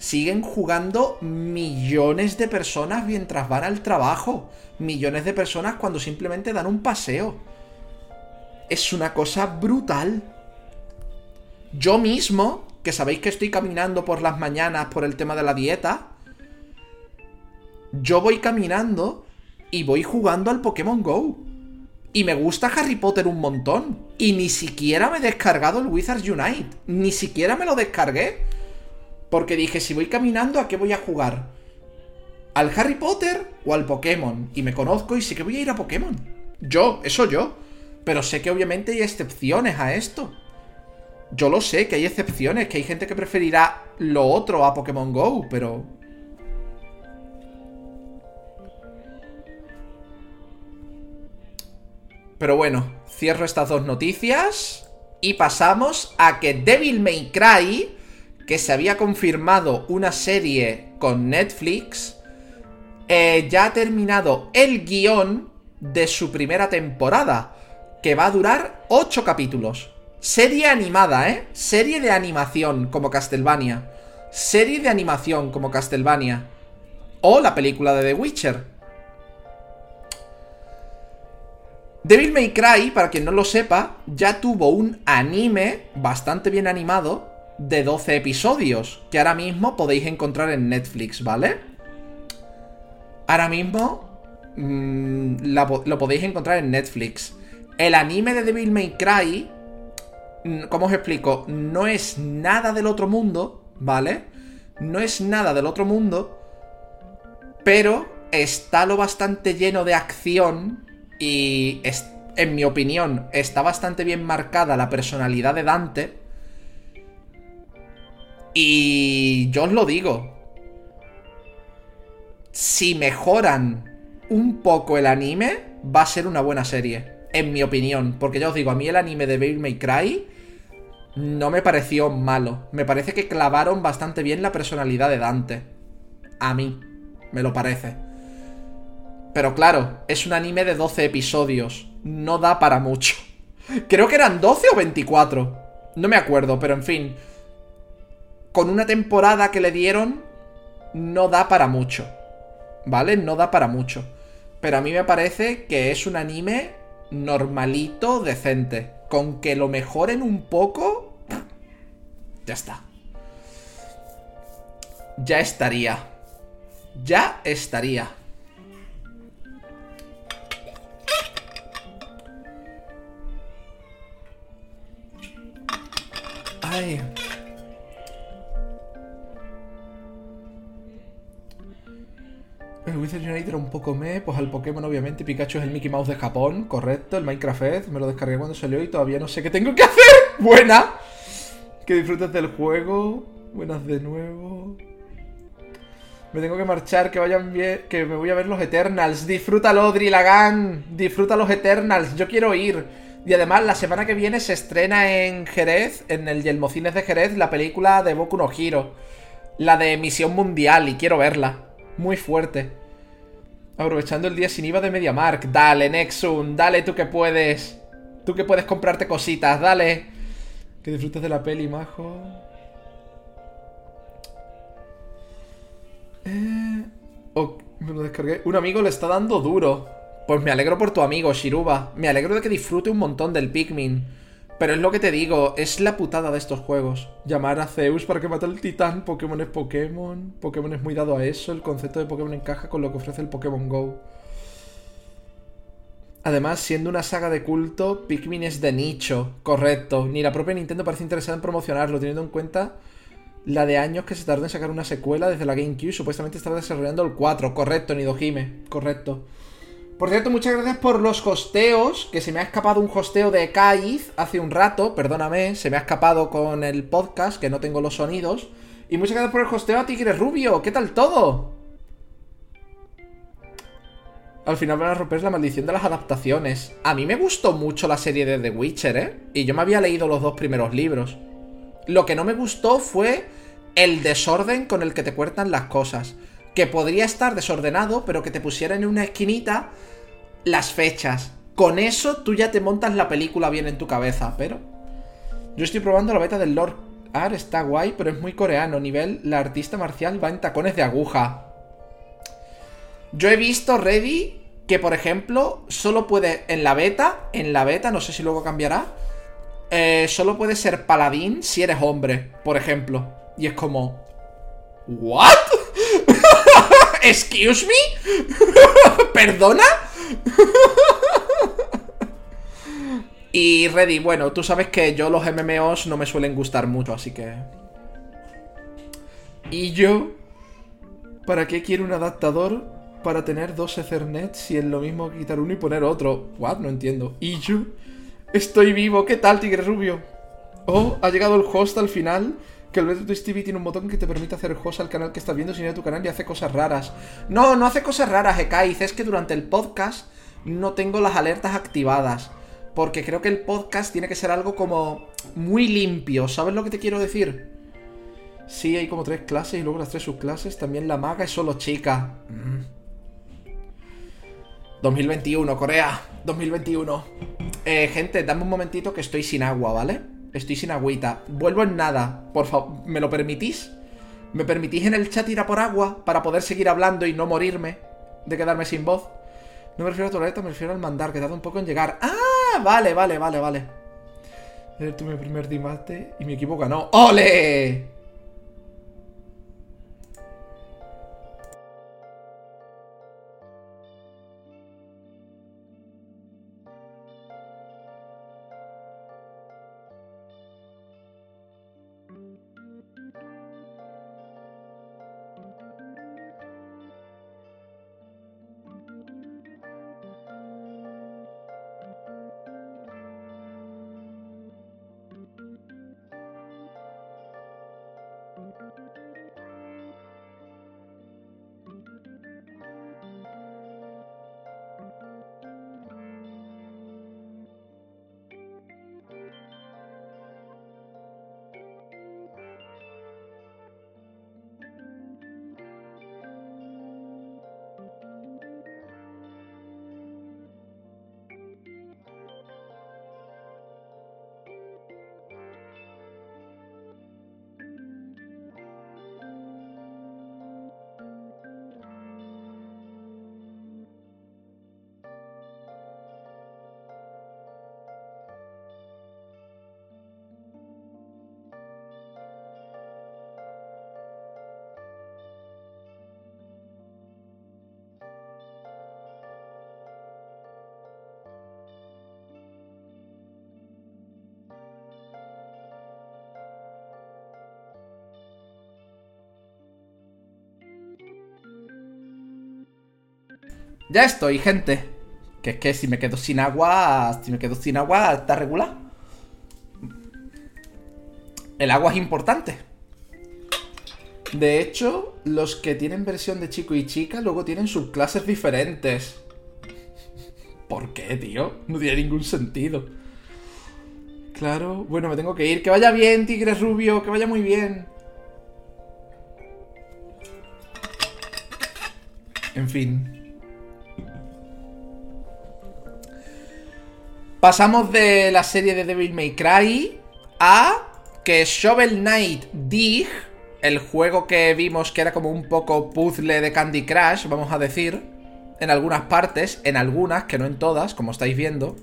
S1: siguen jugando millones de personas mientras van al trabajo. Millones de personas cuando simplemente dan un paseo. Es una cosa brutal. Yo mismo, que sabéis que estoy caminando por las mañanas por el tema de la dieta, yo voy caminando y voy jugando al Pokémon Go. Y me gusta Harry Potter un montón. Y ni siquiera me he descargado el Wizards Unite. Ni siquiera me lo descargué. Porque dije, si voy caminando, ¿a qué voy a jugar? ¿Al Harry Potter o al Pokémon? Y me conozco y sé que voy a ir a Pokémon. Yo, eso yo. Pero sé que obviamente hay excepciones a esto. Yo lo sé, que hay excepciones, que hay gente que preferirá lo otro a Pokémon Go, pero... Pero bueno, cierro estas dos noticias y pasamos a que Devil May Cry que se había confirmado una serie con Netflix, eh, ya ha terminado el guion de su primera temporada, que va a durar 8 capítulos. Serie animada, ¿eh? Serie de animación como Castlevania. Serie de animación como Castlevania. O la película de The Witcher. Devil May Cry, para quien no lo sepa, ya tuvo un anime bastante bien animado de 12 episodios, que ahora mismo podéis encontrar en Netflix, ¿vale? Ahora mismo mm, lo podéis encontrar en Netflix. El anime de Devil May Cry, mm, ¿cómo os explico? No es nada del otro mundo, ¿vale? No es nada del otro mundo, pero está lo bastante lleno de acción y, en mi opinión, está bastante bien marcada la personalidad de Dante y yo os lo digo. Si mejoran un poco el anime, va a ser una buena serie. En mi opinión. Porque ya os digo, a mí el anime de Devil May Cry no me pareció malo. Me parece que clavaron bastante bien la personalidad de Dante. A mí. Me lo parece. Pero claro, es un anime de 12 episodios. No da para mucho. Creo que eran 12 o 24. No me acuerdo, pero en fin con una temporada que le dieron, no da para mucho. ¿Vale? No da para mucho. Pero a mí me parece que es un anime normalito, decente. Con que lo mejoren un poco... Ya está. Ya estaría. Ya estaría. Ay. El Wizard United un poco me, pues al Pokémon obviamente Pikachu es el Mickey Mouse de Japón, correcto, el Minecraft me lo descargué cuando salió y todavía no sé qué tengo que hacer. Buena. Que disfrutes del juego. Buenas de nuevo. Me tengo que marchar, que vayan bien, que me voy a ver los Eternals. Disfrútalo, Lagan. Disfruta los Eternals. Yo quiero ir. Y además, la semana que viene se estrena en Jerez, en el Yelmocines de Jerez, la película de Boku no Hiro. La de Misión Mundial, y quiero verla. Muy fuerte. Aprovechando el día sin IVA de MediaMark. Dale, Nexum, dale tú que puedes. Tú que puedes comprarte cositas, dale. Que disfrutes de la peli, majo. Eh, me lo descargué. Un amigo le está dando duro. Pues me alegro por tu amigo, Shiruba. Me alegro de que disfrute un montón del Pikmin. Pero es lo que te digo, es la putada de estos juegos. Llamar a Zeus para que mate al titán, Pokémon es Pokémon, Pokémon es muy dado a eso, el concepto de Pokémon encaja con lo que ofrece el Pokémon Go. Además, siendo una saga de culto, Pikmin es de nicho, correcto. Ni la propia Nintendo parece interesada en promocionarlo, teniendo en cuenta la de años que se tardó en sacar una secuela desde la GameCube. Supuestamente estaba desarrollando el 4, correcto, Nidojime, correcto. Por cierto, muchas gracias por los hosteos, que se me ha escapado un hosteo de Kaiz hace un rato, perdóname, se me ha escapado con el podcast, que no tengo los sonidos. Y muchas gracias por el hosteo a Tigre Rubio, ¿qué tal todo? Al final van a romper la maldición de las adaptaciones. A mí me gustó mucho la serie de The Witcher, ¿eh? Y yo me había leído los dos primeros libros. Lo que no me gustó fue el desorden con el que te cuentan las cosas. Que podría estar desordenado, pero que te pusieran en una esquinita las fechas. Con eso tú ya te montas la película bien en tu cabeza, pero... Yo estoy probando la beta del Lord Ar, está guay, pero es muy coreano. Nivel, la artista marcial va en tacones de aguja. Yo he visto Ready que, por ejemplo, solo puede en la beta, en la beta, no sé si luego cambiará, eh, solo puede ser paladín si eres hombre, por ejemplo. Y es como... ¿What? ¿Excuse me? ¿Perdona? Y Ready, bueno, tú sabes que yo los MMOs no me suelen gustar mucho, así que... ¿Y yo? ¿Para qué quiero un adaptador? Para tener dos Ethernet si es lo mismo quitar uno y poner otro. What? No entiendo. ¿Y yo? Estoy vivo. ¿Qué tal, Tigre Rubio? Oh, ha llegado el host al final. Que el Beto TV tiene un botón que te permite hacer host al canal que estás viendo sin ir a tu canal y hace cosas raras. No, no hace cosas raras, Ekaiz. Es que durante el podcast no tengo las alertas activadas. Porque creo que el podcast tiene que ser algo como muy limpio. ¿Sabes lo que te quiero decir? Sí, hay como tres clases y luego las tres subclases. También la maga es solo chica. 2021, mm. Corea. 2021. Eh, gente, dame un momentito que estoy sin agua, ¿vale? Estoy sin agüita. Vuelvo en nada. Por favor, ¿me lo permitís? ¿Me permitís en el chat ir a por agua para poder seguir hablando y no morirme de quedarme sin voz? No me refiero a Toreto, me refiero al mandar, que tarda un poco en llegar. ¡Ah! Vale, vale, vale, vale. Tuve mi primer dimate y mi equipo ganó. ¡Ole! Ya estoy, gente. Que es que si me quedo sin agua, si me quedo sin agua, está regular. El agua es importante. De hecho, los que tienen versión de chico y chica luego tienen subclases diferentes. ¿Por qué, tío? No tiene ningún sentido. Claro, bueno, me tengo que ir. Que vaya bien, tigre rubio, que vaya muy bien. En fin. Pasamos de la serie de Devil May Cry a que Shovel Knight Dig, el juego que vimos que era como un poco puzzle de Candy Crush, vamos a decir, en algunas partes, en algunas, que no en todas, como estáis viendo,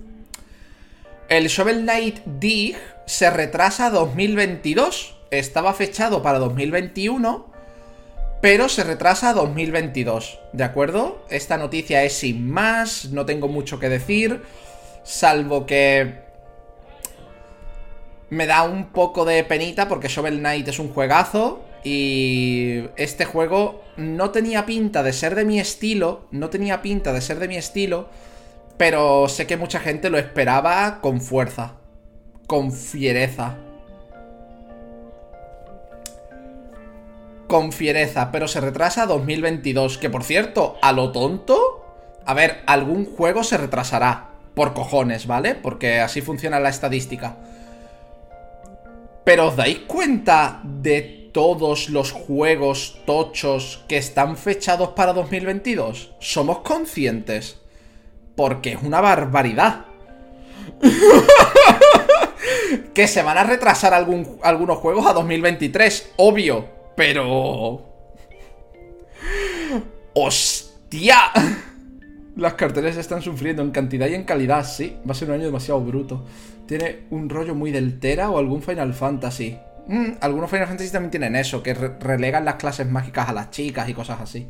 S1: El Shovel Knight Dig se retrasa a 2022. Estaba fechado para 2021, pero se retrasa a 2022. ¿De acuerdo? Esta noticia es sin más, no tengo mucho que decir, salvo que me da un poco de penita porque Shovel Knight es un juegazo y este juego no tenía pinta de ser de mi estilo, no tenía pinta de ser de mi estilo, pero sé que mucha gente lo esperaba con fuerza, con fiereza. Con fiereza, pero se retrasa a 2022, que por cierto, a lo tonto, a ver, algún juego se retrasará, por cojones, ¿vale? Porque así funciona la estadística. Pero ¿os dais cuenta de todos los juegos tochos que están fechados para 2022? ¿Somos conscientes? Porque es una barbaridad. que se van a retrasar algunos juegos a 2023, obvio. Pero... ¡Hostia! Las carteles están sufriendo en cantidad y en calidad, sí. Va a ser un año demasiado bruto. Tiene un rollo muy del Tera o algún Final Fantasy. Mm, algunos Final Fantasy también tienen eso, que relegan las clases mágicas a las chicas y cosas así.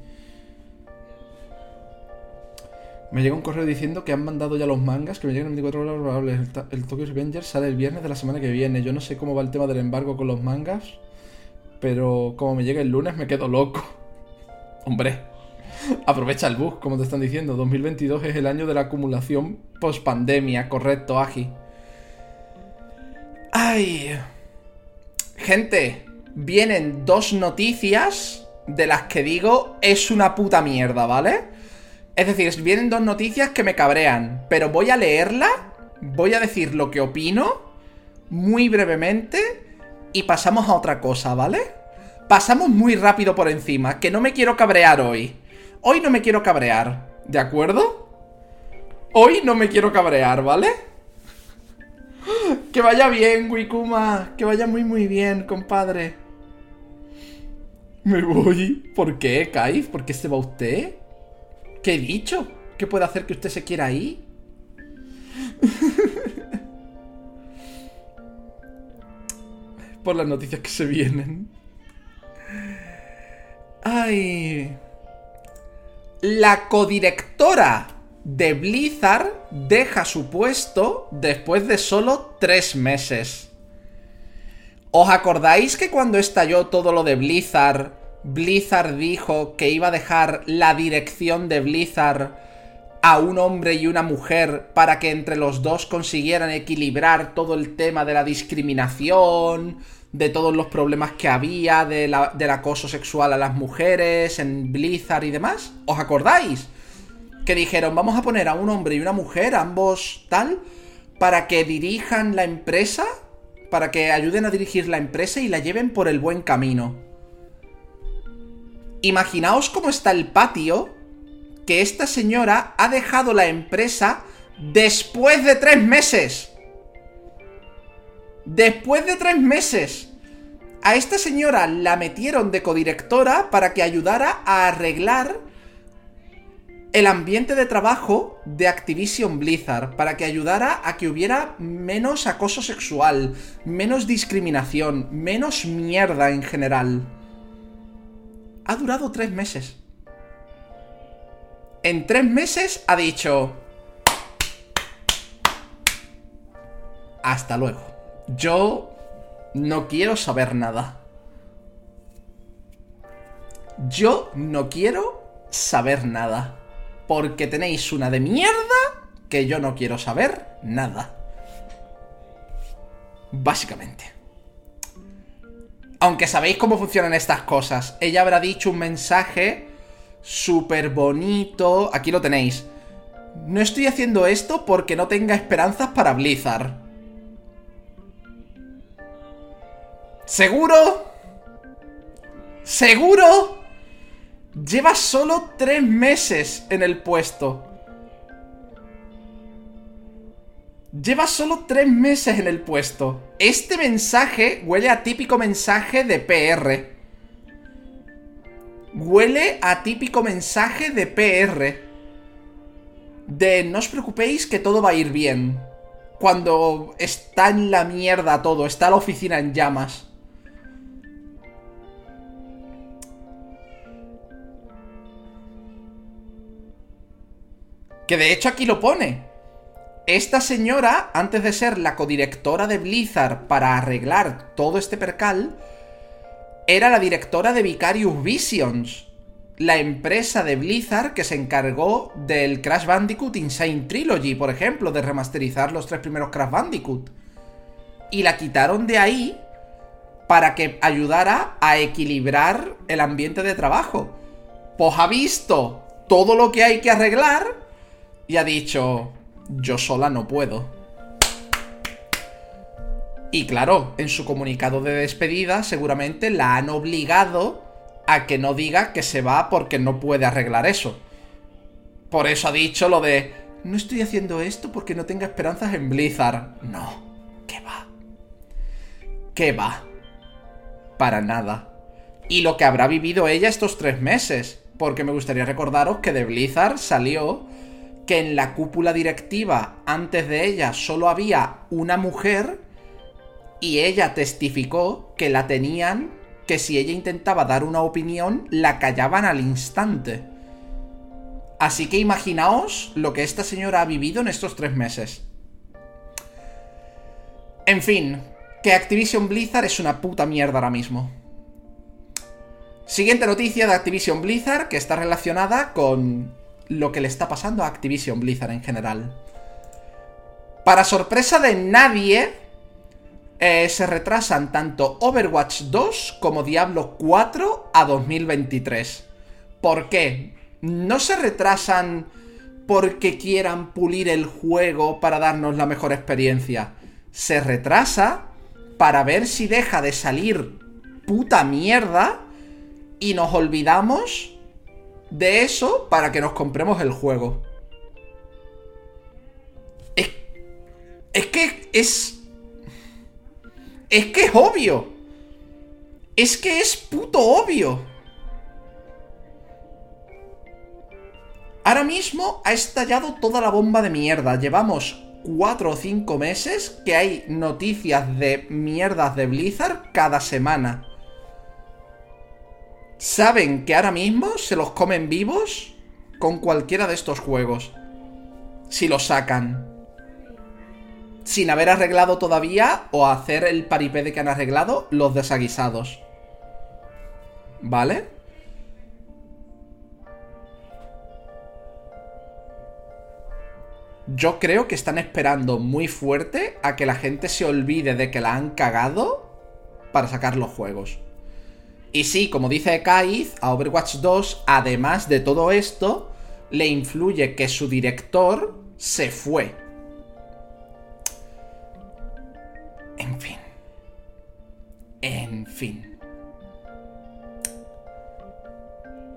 S1: Me llega un correo diciendo que han mandado ya los mangas, que me llegan en 24 horas probables. El, Tokyo Revengers sale el viernes de la semana que viene. Yo no sé cómo va el tema del embargo con los mangas, pero como me llega el lunes me quedo loco. Hombre, aprovecha el bug, como te están diciendo. 2022 es el año de la acumulación post pandemia, correcto, Agi. Ay. Gente, vienen dos noticias de las que digo es una puta mierda, ¿vale? Es decir, vienen dos noticias que me cabrean, pero voy a leerla, voy a decir lo que opino, muy brevemente, y pasamos a otra cosa, ¿vale? Pasamos muy rápido por encima, que no me quiero cabrear hoy. Hoy no me quiero cabrear, ¿de acuerdo? Hoy no me quiero cabrear, ¿vale? Que vaya bien, Wikuma. Que vaya muy, muy bien, compadre. Me voy. ¿Por qué, Kaif? ¿Por qué se va usted? ¿Qué he dicho? ¿Qué puede hacer que usted se quiera ir? Por las noticias que se vienen. Ay. La codirectora de Blizzard deja su puesto después de solo tres meses. ¿Os acordáis que cuando estalló todo lo de Blizzard, Blizzard dijo que iba a dejar la dirección de Blizzard a un hombre y una mujer para que entre los dos consiguieran equilibrar todo el tema de la discriminación, de todos los problemas que había, del acoso sexual a las mujeres en Blizzard y demás? ¿Os acordáis? que dijeron, vamos a poner a un hombre y una mujer, ambos tal, para que dirijan la empresa, para que ayuden a dirigir la empresa y la lleven por el buen camino. Imaginaos cómo está el patio que esta señora ha dejado la empresa después de tres meses. Después de tres meses. A esta señora la metieron de codirectora para que ayudara a arreglar el ambiente de trabajo de Activision Blizzard para que ayudara a que hubiera menos acoso sexual, menos discriminación, menos mierda en general. Ha durado tres meses. En tres meses ha dicho... Hasta luego. Yo no quiero saber nada. Yo no quiero saber nada porque tenéis una de mierda que yo no quiero saber nada. Básicamente. Aunque sabéis cómo funcionan estas cosas. Ella habrá dicho un mensaje súper bonito. Aquí lo tenéis. No estoy haciendo esto porque no tenga esperanzas para Blizzard. ¿Seguro? ¿Seguro? Lleva solo tres meses en el puesto. Lleva solo tres meses en el puesto. Este mensaje huele a típico mensaje de PR. Huele a típico mensaje de PR. De no os preocupéis que todo va a ir bien. Cuando está en la mierda todo, está la oficina en llamas. Que de hecho aquí lo pone. Esta señora, antes de ser la codirectora de Blizzard para arreglar todo este percal, era la directora de Vicarious Visions, la empresa de Blizzard que se encargó del Crash Bandicoot Insane Trilogy, por ejemplo, de remasterizar los tres primeros Crash Bandicoot. Y la quitaron de ahí para que ayudara a equilibrar el ambiente de trabajo. Pues ha visto todo lo que hay que arreglar y ha dicho, yo sola no puedo. Y claro, en su comunicado de despedida seguramente la han obligado a que no diga que se va porque no puede arreglar eso. Por eso ha dicho lo de, no estoy haciendo esto porque no tenga esperanzas en Blizzard. No, ¿qué va? ¿Qué va? Para nada. Y lo que habrá vivido ella estos tres meses. Porque me gustaría recordaros que de Blizzard salió que en la cúpula directiva antes de ella solo había una mujer y ella testificó que la tenían, que si ella intentaba dar una opinión, la callaban al instante. Así que imaginaos lo que esta señora ha vivido en estos tres meses. En fin, que Activision Blizzard es una puta mierda ahora mismo. Siguiente noticia de Activision Blizzard que está relacionada con lo que le está pasando a Activision Blizzard en general. Para sorpresa de nadie, eh, se retrasan tanto Overwatch 2 como Diablo 4 a 2023. ¿Por qué? No se retrasan porque quieran pulir el juego para darnos la mejor experiencia. Se retrasa para ver si deja de salir puta mierda y nos olvidamos de eso para que nos compremos el juego. Es, es que es... Es que es obvio. Es que es puto obvio. Ahora mismo ha estallado toda la bomba de mierda. Llevamos cuatro o cinco meses que hay noticias de mierdas de Blizzard cada semana saben que ahora mismo se los comen vivos con cualquiera de estos juegos. Si los sacan. Sin haber arreglado todavía o hacer el paripé de que han arreglado los desaguisados. ¿Vale? Yo creo que están esperando muy fuerte a que la gente se olvide de que la han cagado para sacar los juegos. Y sí, como dice Kaiz, a Overwatch 2, además de todo esto, le influye que su director se fue. En fin. En fin.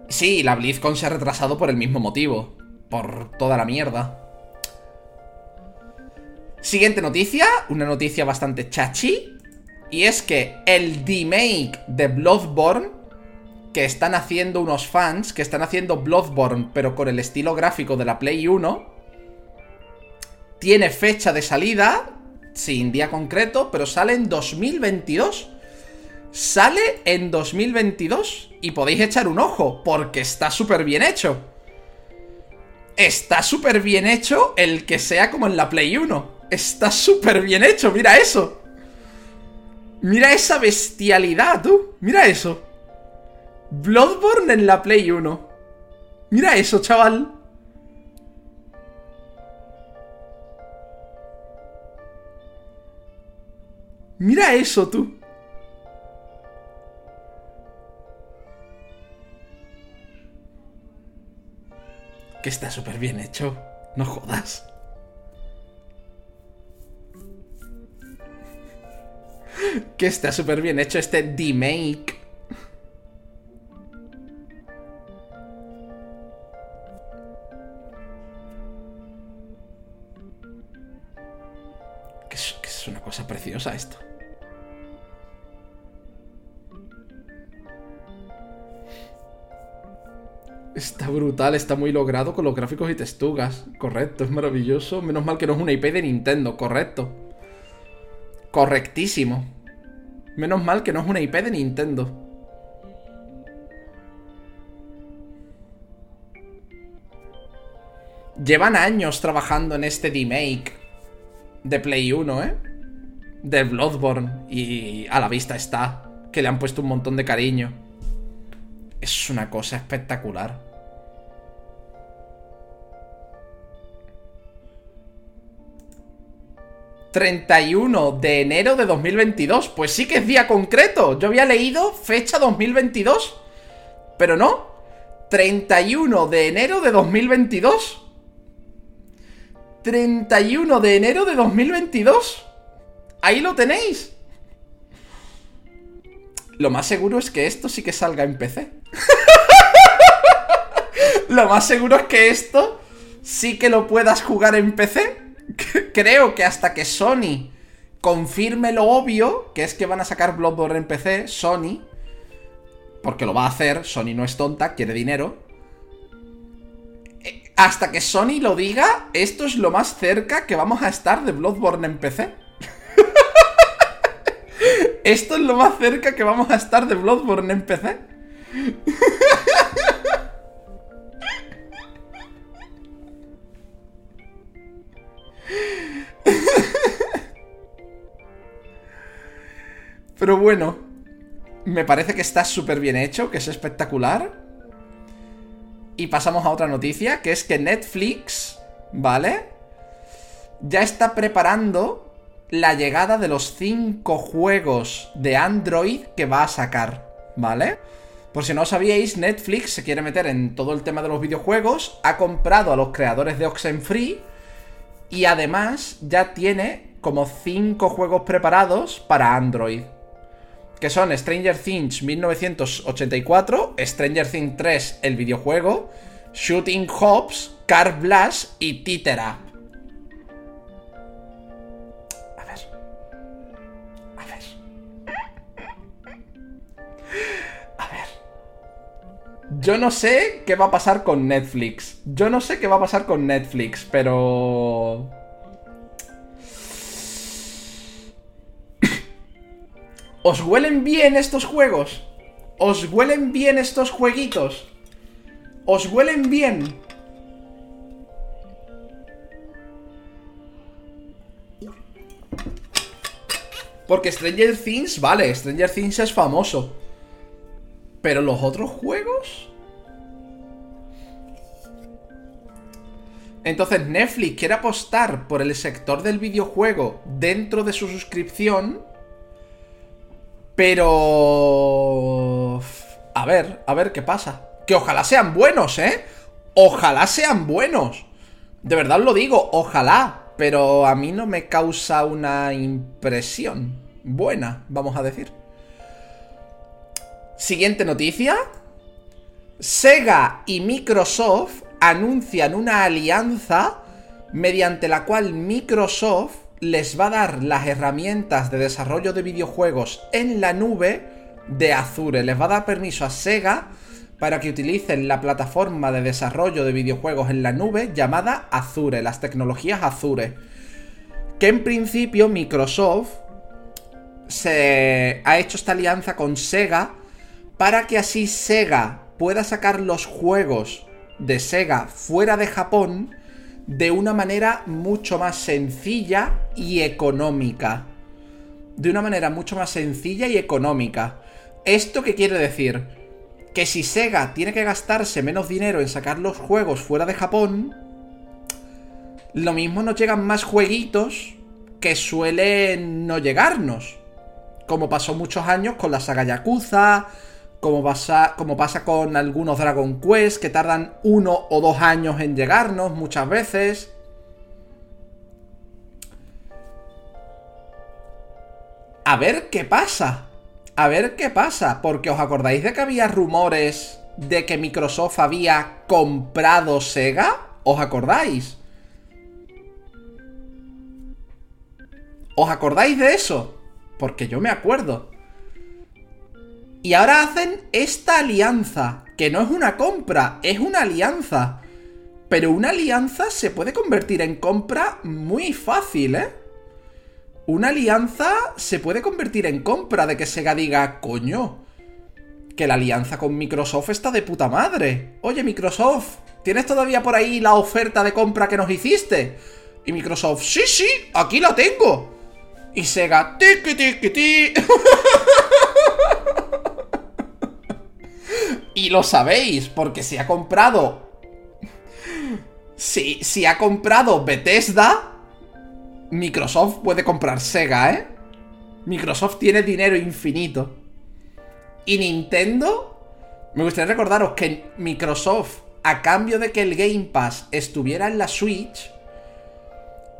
S1: Sí, la BlizzCon se ha retrasado por el mismo motivo. Por toda la mierda. Siguiente noticia, una noticia bastante chachi. Y es que el remake de Bloodborne que están haciendo unos fans, que están haciendo Bloodborne, pero con el estilo gráfico de la Play 1, tiene fecha de salida, sin día concreto, pero sale en 2022. Sale en 2022 y podéis echar un ojo, porque está súper bien hecho. Está súper bien hecho el que sea como en la Play 1. Está súper bien hecho, mira eso. Mira esa bestialidad, tú. Mira eso. Bloodborne en la Play 1. Mira eso, chaval. Mira eso, tú. Que está súper bien hecho. No jodas. Que está súper bien hecho este es, que es una cosa preciosa esto. Está brutal, está muy logrado con los gráficos y texturas. Correcto, es maravilloso. Menos mal que no es una IP de Nintendo, correcto. Correctísimo. Menos mal que no es una IP de Nintendo. Llevan años trabajando en este remake de Play 1, ¿eh? De Bloodborne. Y a la vista está. Que le han puesto un montón de cariño. Es una cosa espectacular. ¿31 de enero de 2022? Pues sí que es día concreto. Yo había leído fecha 2022. Pero no. 31 de enero de 2022. 31 de enero de 2022. Ahí lo tenéis. Lo más seguro es que esto sí que salga en PC. lo más seguro es que esto sí que lo puedas jugar en PC. Creo que hasta que Sony confirme lo obvio, que es que van a sacar Bloodborne en PC, Sony, porque lo va a hacer, Sony no es tonta, quiere dinero. Eh, hasta que Sony lo diga, esto es lo más cerca que vamos a estar de Bloodborne en PC. Esto es lo más cerca que vamos a estar de Bloodborne en PC. Pero bueno, me parece que está súper bien hecho, que es espectacular. Y pasamos a otra noticia, que es que Netflix, ¿vale? Ya está preparando la llegada de los 5 juegos de Android que va a sacar, ¿vale? Por si no sabíais, Netflix se quiere meter en todo el tema de los videojuegos, ha comprado a los creadores de Oxenfree y además ya tiene como 5 juegos preparados para Android. Que son Stranger Things 1984, Stranger Things 3 el videojuego, Shooting Hops, Car Blast y Titera. Yo no sé qué va a pasar con Netflix. Yo no sé qué va a pasar con Netflix, pero... ¿Os huelen bien estos juegos? ¿Os huelen bien estos jueguitos? ¿Os huelen bien? Porque Stranger Things, vale, Stranger Things es famoso. Pero los otros juegos... Entonces Netflix quiere apostar por el sector del videojuego dentro de su suscripción. Pero... A ver, a ver qué pasa. Que ojalá sean buenos, ¿eh? Ojalá sean buenos. De verdad lo digo, ojalá. Pero a mí no me causa una impresión buena, vamos a decir. Siguiente noticia. Sega y Microsoft anuncian una alianza mediante la cual Microsoft les va a dar las herramientas de desarrollo de videojuegos en la nube de Azure. Les va a dar permiso a Sega para que utilicen la plataforma de desarrollo de videojuegos en la nube llamada Azure, las tecnologías Azure. Que en principio Microsoft se ha hecho esta alianza con Sega para que así Sega pueda sacar los juegos de Sega fuera de Japón de una manera mucho más sencilla y económica. De una manera mucho más sencilla y económica. ¿Esto qué quiere decir? Que si Sega tiene que gastarse menos dinero en sacar los juegos fuera de Japón, lo mismo nos llegan más jueguitos que suelen no llegarnos. Como pasó muchos años con la saga Yakuza, como pasa, como pasa con algunos Dragon Quest que tardan uno o dos años en llegarnos muchas veces. A ver qué pasa. A ver qué pasa. Porque os acordáis de que había rumores de que Microsoft había comprado Sega. ¿Os acordáis? ¿Os acordáis de eso? Porque yo me acuerdo. Y ahora hacen esta alianza, que no es una compra, es una alianza. Pero una alianza se puede convertir en compra muy fácil, ¿eh? Una alianza se puede convertir en compra de que Sega diga, coño, que la alianza con Microsoft está de puta madre. Oye, Microsoft, ¿tienes todavía por ahí la oferta de compra que nos hiciste? Y Microsoft, sí, sí, aquí la tengo. Y Sega, tiki tiki ti. y lo sabéis, porque si ha comprado. Si, si ha comprado Bethesda, Microsoft puede comprar Sega, ¿eh? Microsoft tiene dinero infinito. Y Nintendo. Me gustaría recordaros que Microsoft, a cambio de que el Game Pass estuviera en la Switch,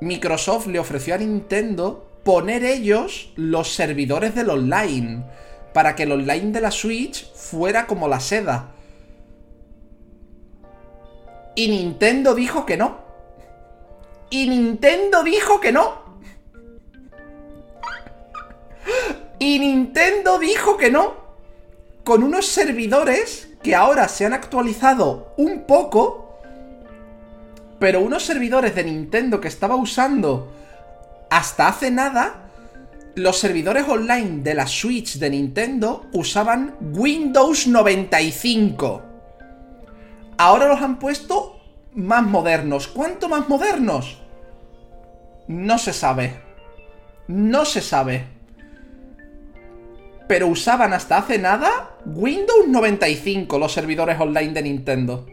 S1: Microsoft le ofreció a Nintendo poner ellos los servidores del online. Para que el online de la Switch fuera como la seda. Y Nintendo dijo que no. Y Nintendo dijo que no. Y Nintendo dijo que no. Con unos servidores que ahora se han actualizado un poco. Pero unos servidores de Nintendo que estaba usando hasta hace nada. Los servidores online de la Switch de Nintendo usaban Windows 95. Ahora los han puesto más modernos. ¿Cuánto más modernos? No se sabe. No se sabe. Pero usaban hasta hace nada Windows 95 los servidores online de Nintendo.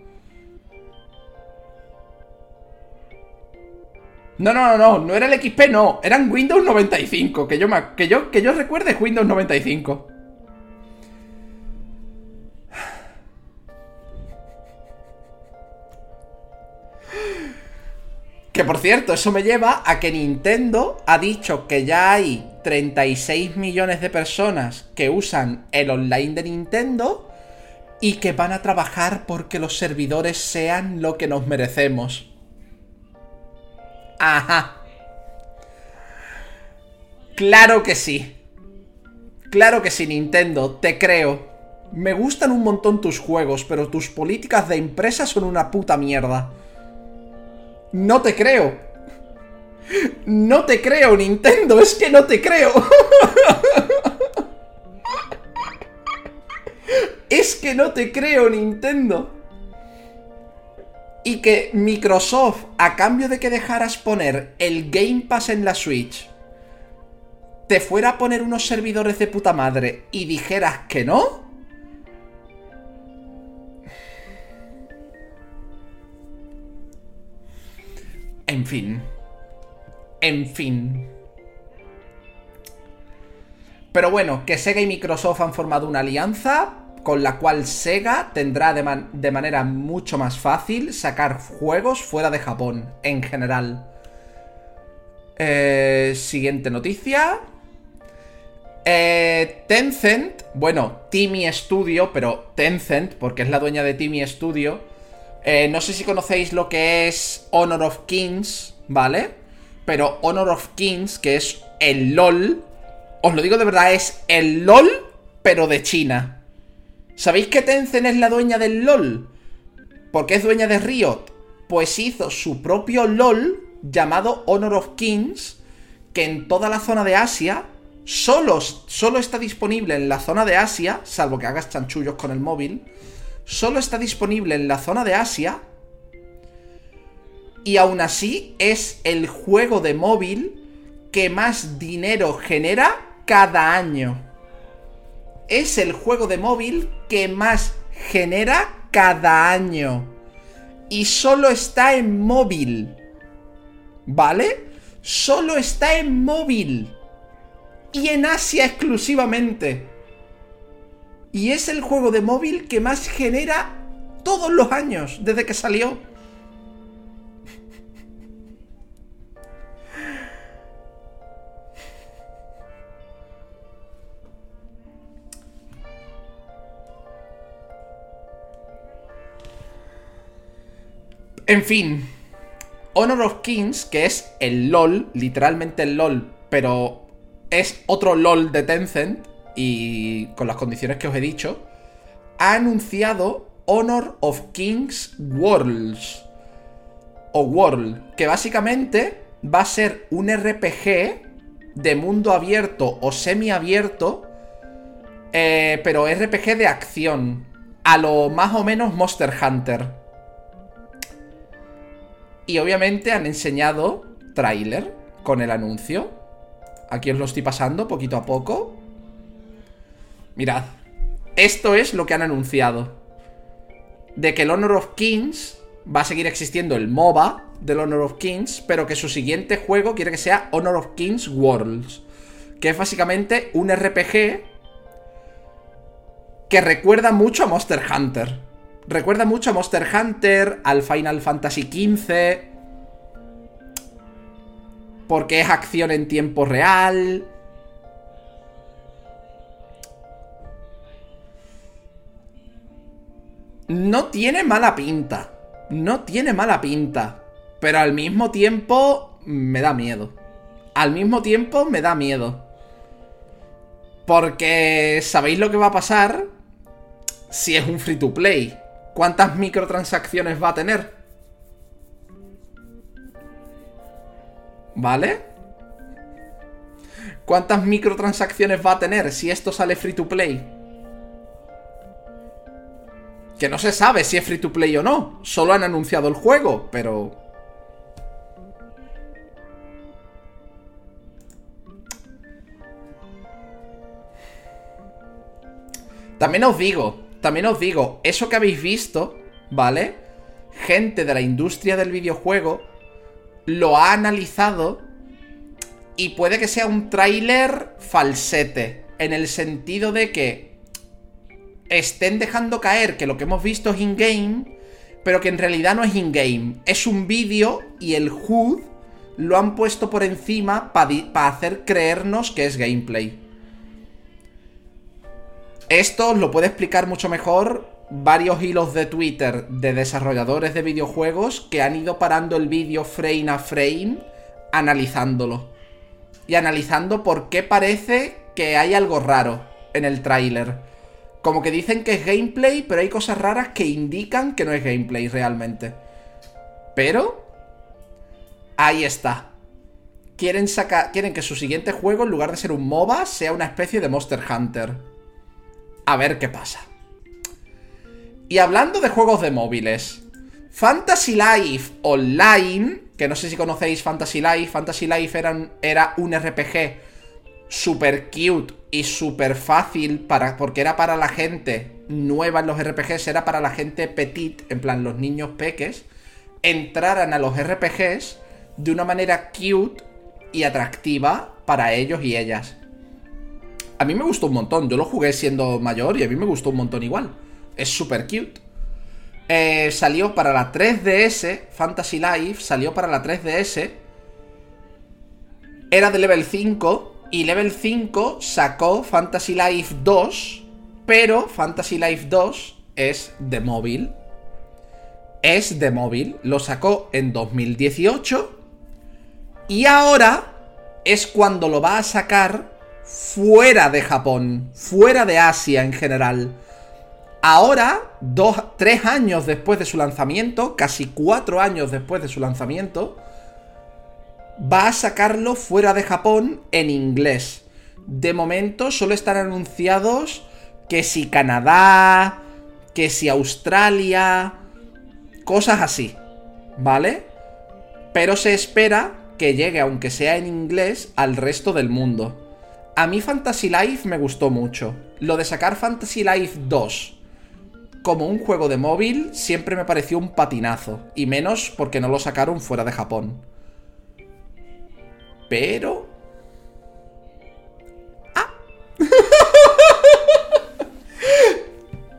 S1: No, no, no, no, no era el XP, no, eran Windows 95, que yo, me, que yo, que yo recuerde Windows 95. Que por cierto, eso me lleva a que Nintendo ha dicho que ya hay 36 millones de personas que usan el online de Nintendo y que van a trabajar porque los servidores sean lo que nos merecemos. Ajá. Claro que sí. Claro que sí, Nintendo, te creo. Me gustan un montón tus juegos, pero tus políticas de empresa son una puta mierda. No te creo. No te creo, Nintendo, es que no te creo. es que no te creo, Nintendo. Y que Microsoft, a cambio de que dejaras poner el Game Pass en la Switch, te fuera a poner unos servidores de puta madre y dijeras que no. En fin. En fin. Pero bueno, que Sega y Microsoft han formado una alianza con la cual Sega tendrá de, manera mucho más fácil sacar juegos fuera de Japón, en general. Eh, siguiente noticia. Eh, Tencent, bueno, Timmy Studio, pero Tencent, porque es la dueña de Timmy Studio, eh, no sé si conocéis lo que es Honor of Kings, ¿vale? Pero Honor of Kings, que es el LOL, os lo digo de verdad, es el LOL, pero de China. ¿Sabéis que Tencent es la dueña del LOL? ¿Por qué es dueña de Riot? Pues hizo su propio LOL llamado Honor of Kings, que en toda la zona de Asia solo, solo está disponible en la zona de Asia, salvo que hagas chanchullos con el móvil solo está disponible en la zona de Asia y aún así es el juego de móvil que más dinero genera cada año. Es el juego de móvil que más genera cada año. Y solo está en móvil. ¿Vale? Solo está en móvil. Y en Asia exclusivamente. Y es el juego de móvil que más genera todos los años desde que salió. En fin, Honor of Kings, que es el LOL, literalmente el LOL, pero es otro LOL de Tencent, y con las condiciones que os he dicho, ha anunciado Honor of Kings Worlds. O World, que básicamente va a ser un RPG de mundo abierto o semiabierto, eh, pero RPG de acción, a lo más o menos Monster Hunter. Y obviamente han enseñado tráiler con el anuncio. Aquí os lo estoy pasando poquito a poco. Mirad, esto es lo que han anunciado. De que el Honor of Kings va a seguir existiendo el MOBA del Honor of Kings, pero que su siguiente juego quiere que sea Honor of Kings Worlds. Que es básicamente un RPG que recuerda mucho a Monster Hunter. Recuerda mucho a Monster Hunter, al Final Fantasy XV. Porque es acción en tiempo real. No tiene mala pinta. No tiene mala pinta. Pero al mismo tiempo me da miedo. Al mismo tiempo me da miedo. Porque ¿sabéis lo que va a pasar? Si es un free to play. ¿Cuántas microtransacciones va a tener? ¿Vale? ¿Cuántas microtransacciones va a tener si esto sale free to play? Que no se sabe si es free to play o no. Solo han anunciado el juego, pero... También os digo, también os digo, eso que habéis visto, ¿vale? Gente de la industria del videojuego lo ha analizado y puede que sea un tráiler falsete, en el sentido de que estén dejando caer que lo que hemos visto es in-game, pero que en realidad no es in-game, es un vídeo y el HUD lo han puesto por encima para hacer creernos que es gameplay. Esto lo puede explicar mucho mejor varios hilos de Twitter de desarrolladores de videojuegos que han ido parando el vídeo frame a frame analizándolo. Y analizando por qué parece que hay algo raro en el tráiler. Como que dicen que es gameplay, pero hay cosas raras que indican que no es gameplay realmente. Pero... Ahí está. Quieren, sacar, quieren que su siguiente juego, en lugar de ser un MOBA, sea una especie de Monster Hunter a ver qué pasa. Y hablando de juegos de móviles, Fantasy Life Online, que no sé si conocéis Fantasy Life, Fantasy Life era, era un RPG super cute y super fácil para, porque era para la gente nueva en los RPGs, era para la gente petit, en plan los niños peques, entraran a los RPGs de una manera cute y atractiva para ellos y ellas. A mí me gustó un montón. Yo lo jugué siendo mayor y a mí me gustó un montón igual. Es súper cute. Eh, salió para la 3DS, Fantasy Life, salió para la 3DS. Era de level 5 y level 5 sacó Fantasy Life 2, pero Fantasy Life 2 es de móvil. Es de móvil, lo sacó en 2018 y ahora es cuando lo va a sacar fuera de Japón, fuera de Asia en general. Ahora, dos, tres años después de su lanzamiento, casi cuatro años después de su lanzamiento, va a sacarlo fuera de Japón en inglés. De momento solo están anunciados que si Canadá, que si Australia, cosas así, ¿vale? Pero se espera que llegue, aunque sea en inglés, al resto del mundo. A mí Fantasy Life me gustó mucho. Lo de sacar Fantasy Life 2 como un juego de móvil siempre me pareció un patinazo. Y menos porque no lo sacaron fuera de Japón. Pero... ¡Ah!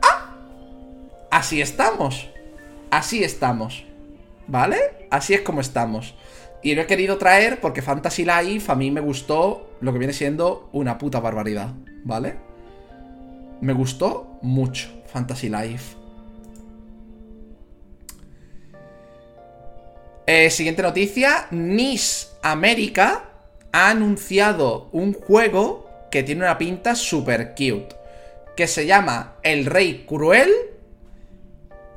S1: ¡Ah! Así estamos. Así estamos. ¿Vale? Así es como estamos. Y lo he querido traer porque Fantasy Life a mí me gustó lo que viene siendo una puta barbaridad, ¿vale? Me gustó mucho Fantasy Life. Eh, siguiente noticia, NIS América ha anunciado un juego que tiene una pinta super cute, que se llama El Rey Cruel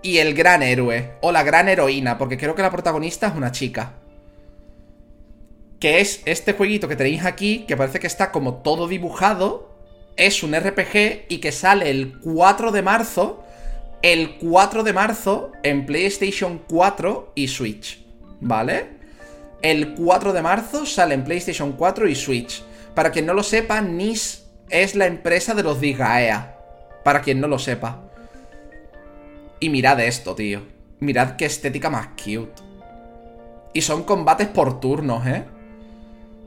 S1: y el gran héroe, o la gran heroína, porque creo que la protagonista es una chica. Que es este jueguito que tenéis aquí, que parece que está como todo dibujado. Es un RPG y que sale el 4 de marzo. El 4 de marzo en PlayStation 4 y Switch. ¿Vale? El 4 de marzo sale en PlayStation 4 y Switch. Para quien no lo sepa, NIS es la empresa de los Disgaea. Para quien no lo sepa. Y mirad esto, tío. Mirad qué estética más cute. Y son combates por turnos, ¿eh?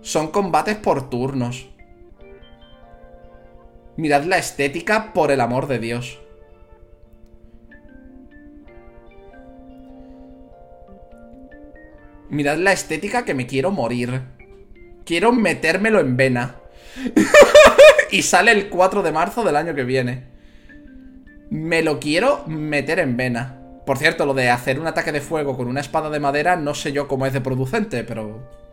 S1: Son combates por turnos. Mirad la estética por el amor de Dios. Mirad la estética que me quiero morir. Quiero metérmelo en vena. y sale el 4 de marzo del año que viene. Me lo quiero meter en vena. Por cierto, lo de hacer un ataque de fuego con una espada de madera, no sé yo cómo es de producente, pero...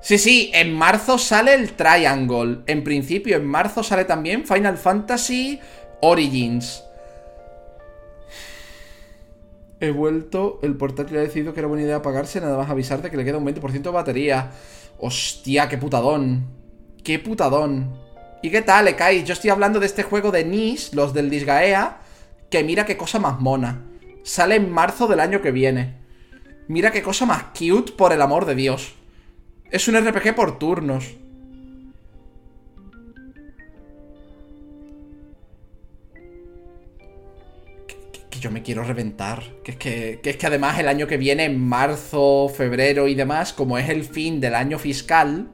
S1: Sí, sí, en marzo sale el Triangle. En principio, en marzo sale también Final Fantasy Origins. He vuelto, el portátil ha decidido que era buena idea apagarse, nada más avisarte que le queda un 20% de batería. Hostia, qué putadón. Qué putadón. ¿Y qué tal, Ekai? Yo estoy hablando de este juego de Nis, los del Disgaea, que mira qué cosa más mona. Sale en marzo del año que viene. Mira qué cosa más cute, por el amor de Dios. Es un RPG por turnos. Que, yo me quiero reventar. Que es que, que es que además el año que viene, en marzo, febrero y demás, como es el fin del año fiscal,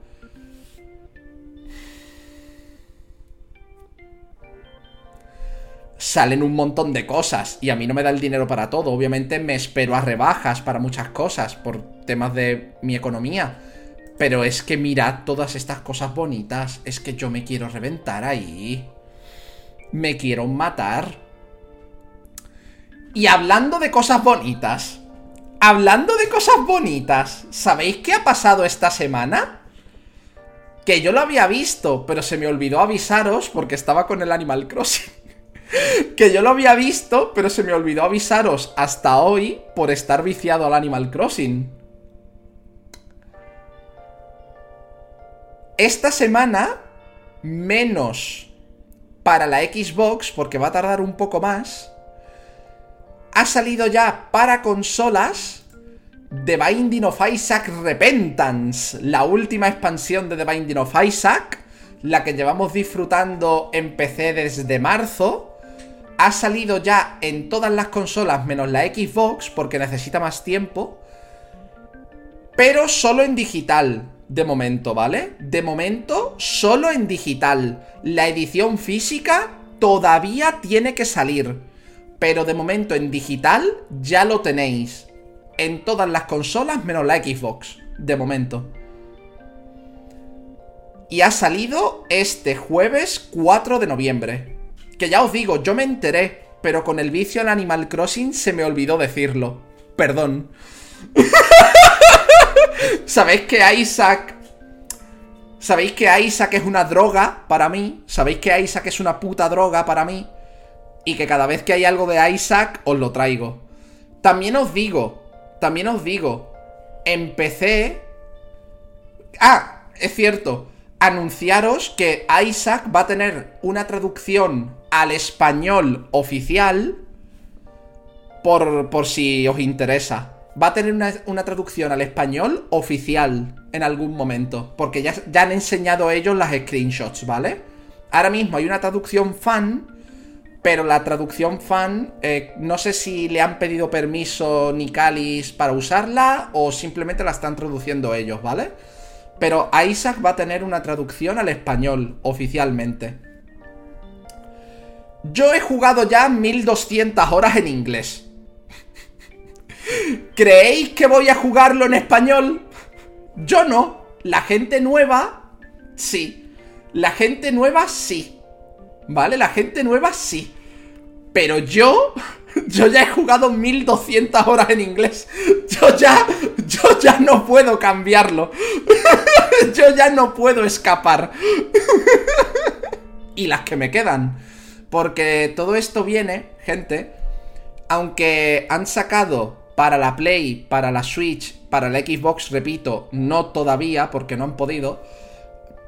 S1: salen un montón de cosas y a mí no me da el dinero para todo. Obviamente me espero a rebajas para muchas cosas por temas de mi economía. Pero es que mirad todas estas cosas bonitas. Es que yo me quiero reventar ahí. Me quiero matar. Y hablando de cosas bonitas. Hablando de cosas bonitas. ¿Sabéis qué ha pasado esta semana? Que yo lo había visto, pero se me olvidó avisaros porque estaba con el Animal Crossing. que yo lo había visto, pero se me olvidó avisaros hasta hoy por estar viciado al Animal Crossing. Esta semana, menos para la Xbox, porque va a tardar un poco más, ha salido ya para consolas The Binding of Isaac Repentance, la última expansión de The Binding of Isaac, la que llevamos disfrutando en PC desde marzo. Ha salido ya en todas las consolas menos la Xbox porque necesita más tiempo. Pero solo en digital. De momento, ¿vale? De momento, solo en digital. La edición física todavía tiene que salir. Pero de momento en digital ya lo tenéis. En todas las consolas menos la Xbox. De momento. Y ha salido este jueves 4 de noviembre. Que ya os digo, yo me enteré. Pero con el vicio al Animal Crossing se me olvidó decirlo. Perdón. ¿Sabéis que Isaac... ¿Sabéis que Isaac es una droga para mí? ¿Sabéis que Isaac es una puta droga para mí? Y que cada vez que hay algo de Isaac, os lo traigo. También os digo, también os digo, empecé... Ah, es cierto, anunciaros que Isaac va a tener una traducción al español oficial por, por si os interesa va a tener una, traducción al español oficial en algún momento. Porque ya, ya, han enseñado ellos las screenshots, ¿vale? Ahora mismo hay una traducción fan. Pero la traducción fan, eh, no sé si le han pedido permiso Nicalis para usarla o simplemente la están traduciendo ellos, ¿vale? Pero Isaac va a tener una traducción al español oficialmente. Yo he jugado ya 1200 horas en inglés. ¿Creéis que voy a jugarlo en español? Yo no. La gente nueva, sí. La gente nueva, sí. ¿Vale? La gente nueva, sí. Pero yo... Yo ya he jugado 1200 horas en inglés. Yo ya... Yo ya no puedo cambiarlo. Yo ya no puedo escapar. Y las que me quedan. Porque todo esto viene, gente aunque han sacado para la Play, para la Switch, para la Xbox, repito, no todavía porque no han podido.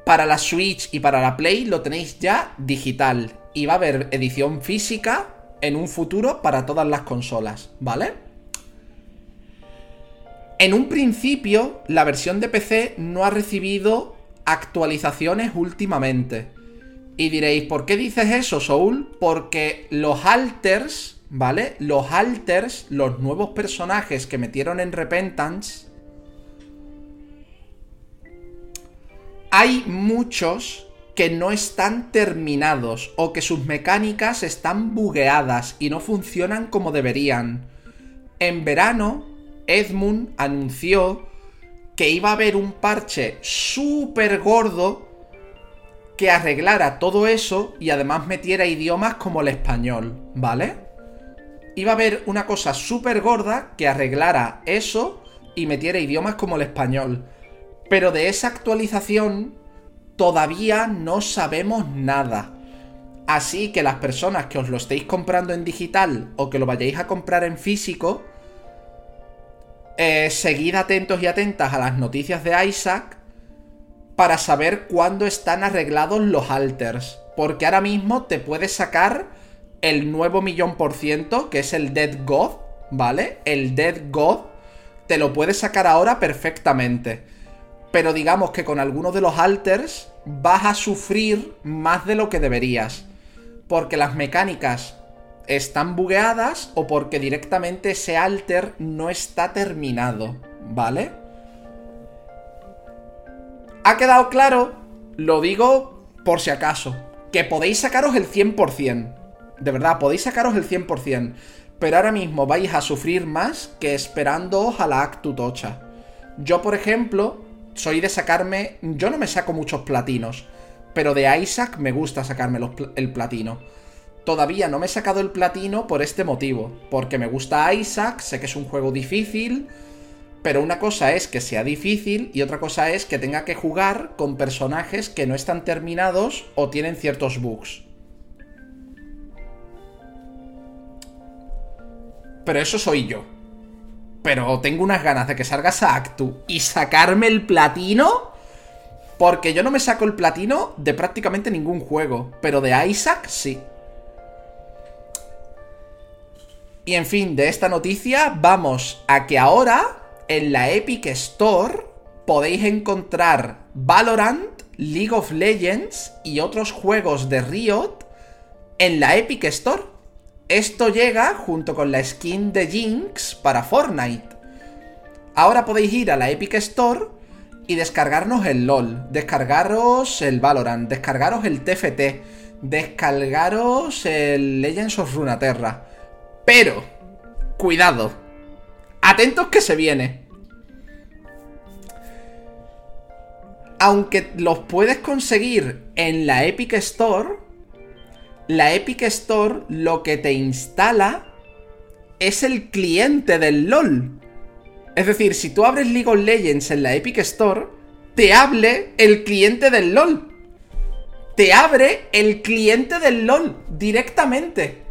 S1: Para la Switch y para la Play lo tenéis ya digital. Y va a haber edición física en un futuro para todas las consolas, ¿vale? En un principio, la versión de PC no ha recibido actualizaciones últimamente. Y diréis, ¿por qué dices eso, Soul? Porque los alters ¿vale? Los alters, los nuevos personajes que metieron en Repentance, hay muchos que no están terminados o que sus mecánicas están bugueadas y no funcionan como deberían. En verano, Edmund anunció que iba a haber un parche súper gordo que arreglara todo eso y además metiera idiomas como el español, ¿vale? Iba a haber una cosa súper gorda que arreglara eso y metiera idiomas como el español. Pero de esa actualización todavía no sabemos nada. Así que las personas que os lo estéis comprando en digital o que lo vayáis a comprar en físico, eh, seguid atentos y atentas a las noticias de Isaac para saber cuándo están arreglados los alters. Porque ahora mismo te puedes sacar el nuevo millón por ciento, que es el Dead God, ¿vale? El Dead God te lo puedes sacar ahora perfectamente. Pero digamos que con algunos de los alters vas a sufrir más de lo que deberías. Porque las mecánicas están bugueadas o porque directamente ese alter no está terminado, ¿vale? ¿Ha quedado claro? Lo digo por si acaso. Que podéis sacaros el 100%. De verdad, podéis sacaros el 100%. Pero ahora mismo vais a sufrir más que esperándoos a la Actu Tocha. Yo, por ejemplo, soy de sacarme... Yo no me saco muchos platinos. Pero de Isaac me gusta sacarme el platino. Todavía no me he sacado el platino por este motivo. Porque me gusta Isaac, sé que es un juego difícil. Pero una cosa es que sea difícil y otra cosa es que tenga que jugar con personajes que no están terminados o tienen ciertos bugs. Pero eso soy yo. Pero tengo unas ganas de que salga Actu y sacarme el platino. Porque yo no me saco el platino de prácticamente ningún juego. Pero de Isaac sí. Y en fin, de esta noticia vamos a que ahora en la Epic Store podéis encontrar Valorant, League of Legends y otros juegos de Riot en la Epic Store. Esto llega junto con la skin de Jinx para Fortnite. Ahora podéis ir a la Epic Store y descargarnos el LOL, descargaros el Valorant, descargaros el TFT, descargaros el Legends of Runeterra. Pero, cuidado, atentos que se viene. Aunque los puedes conseguir en la Epic Store, la Epic Store lo que te instala es el cliente del LOL. Es decir, si tú abres League of Legends en la Epic Store, te hable el cliente del LOL. Te abre el cliente del LOL directamente.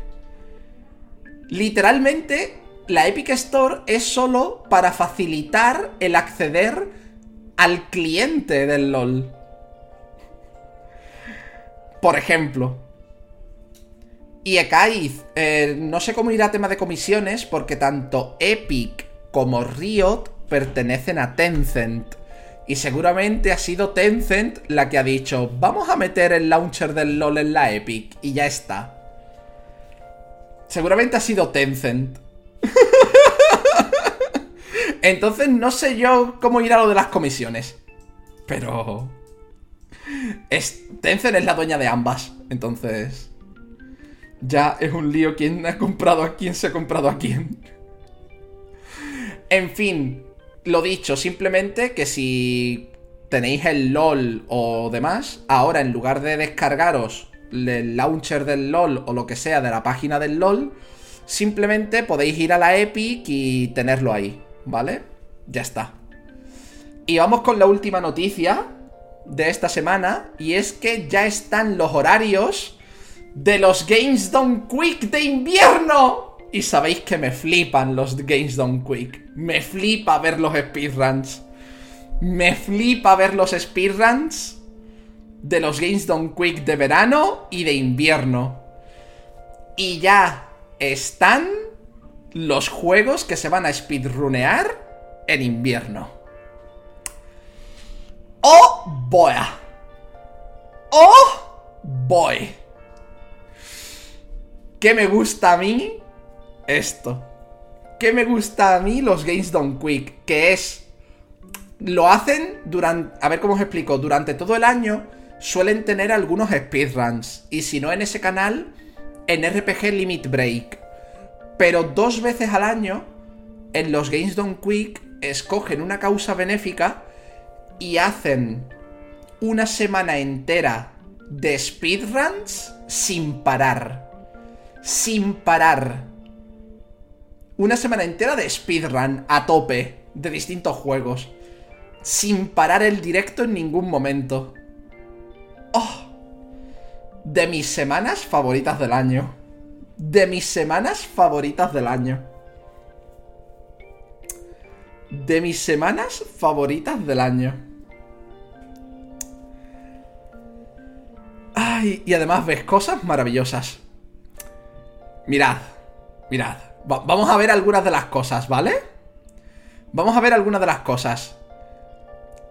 S1: Literalmente, la Epic Store es solo para facilitar el acceder al cliente del LOL. Por ejemplo, y Ekaiz, eh, no sé cómo irá tema de comisiones porque tanto Epic como Riot pertenecen a Tencent. Y seguramente ha sido Tencent la que ha dicho, vamos a meter el launcher del LOL en la Epic y ya está. Seguramente ha sido Tencent. Entonces no sé yo cómo irá lo de las comisiones. Pero... Tencent es la dueña de ambas. Entonces ya es un lío quién ha comprado a quién se ha comprado a quién. En fin, lo dicho, simplemente que si tenéis el LOL o demás, ahora en lugar de descargaros el launcher del LOL o lo que sea de la página del LOL, simplemente podéis ir a la Epic y tenerlo ahí, ¿vale? Ya está. Y vamos con la última noticia de esta semana, y es que ya están los horarios de los Games Done Quick de invierno. y sabéis que me flipan los Games Done Quick. Me flipa ver los speedruns. Me flipa ver los speedruns de los Games Done Quick de verano y de invierno. Y ya están los juegos que se van a speedrunear en invierno. ¡Oh, boy! ¡Oh, boy! ¿Qué me gusta a mí? Esto. ¿Qué me gusta a mí los Games Done Quick? Que es... Lo hacen durante... A ver cómo os explico. Durante todo el año suelen tener algunos speedruns. Y si no en ese canal, en RPG Limit Break. Pero dos veces al año, en los Games Done Quick, escogen una causa benéfica y hacen una semana entera de speedruns sin parar. Sin parar. Una semana entera de speedrun a tope de distintos juegos. Sin parar el directo en ningún momento. ¡Oh! De mis semanas favoritas del año de mis semanas favoritas del año. De mis semanas favoritas del año. Ay, y además ves cosas maravillosas. Mirad, mirad. vamos a ver algunas de las cosas, ¿vale? Vamos a ver algunas de las cosas.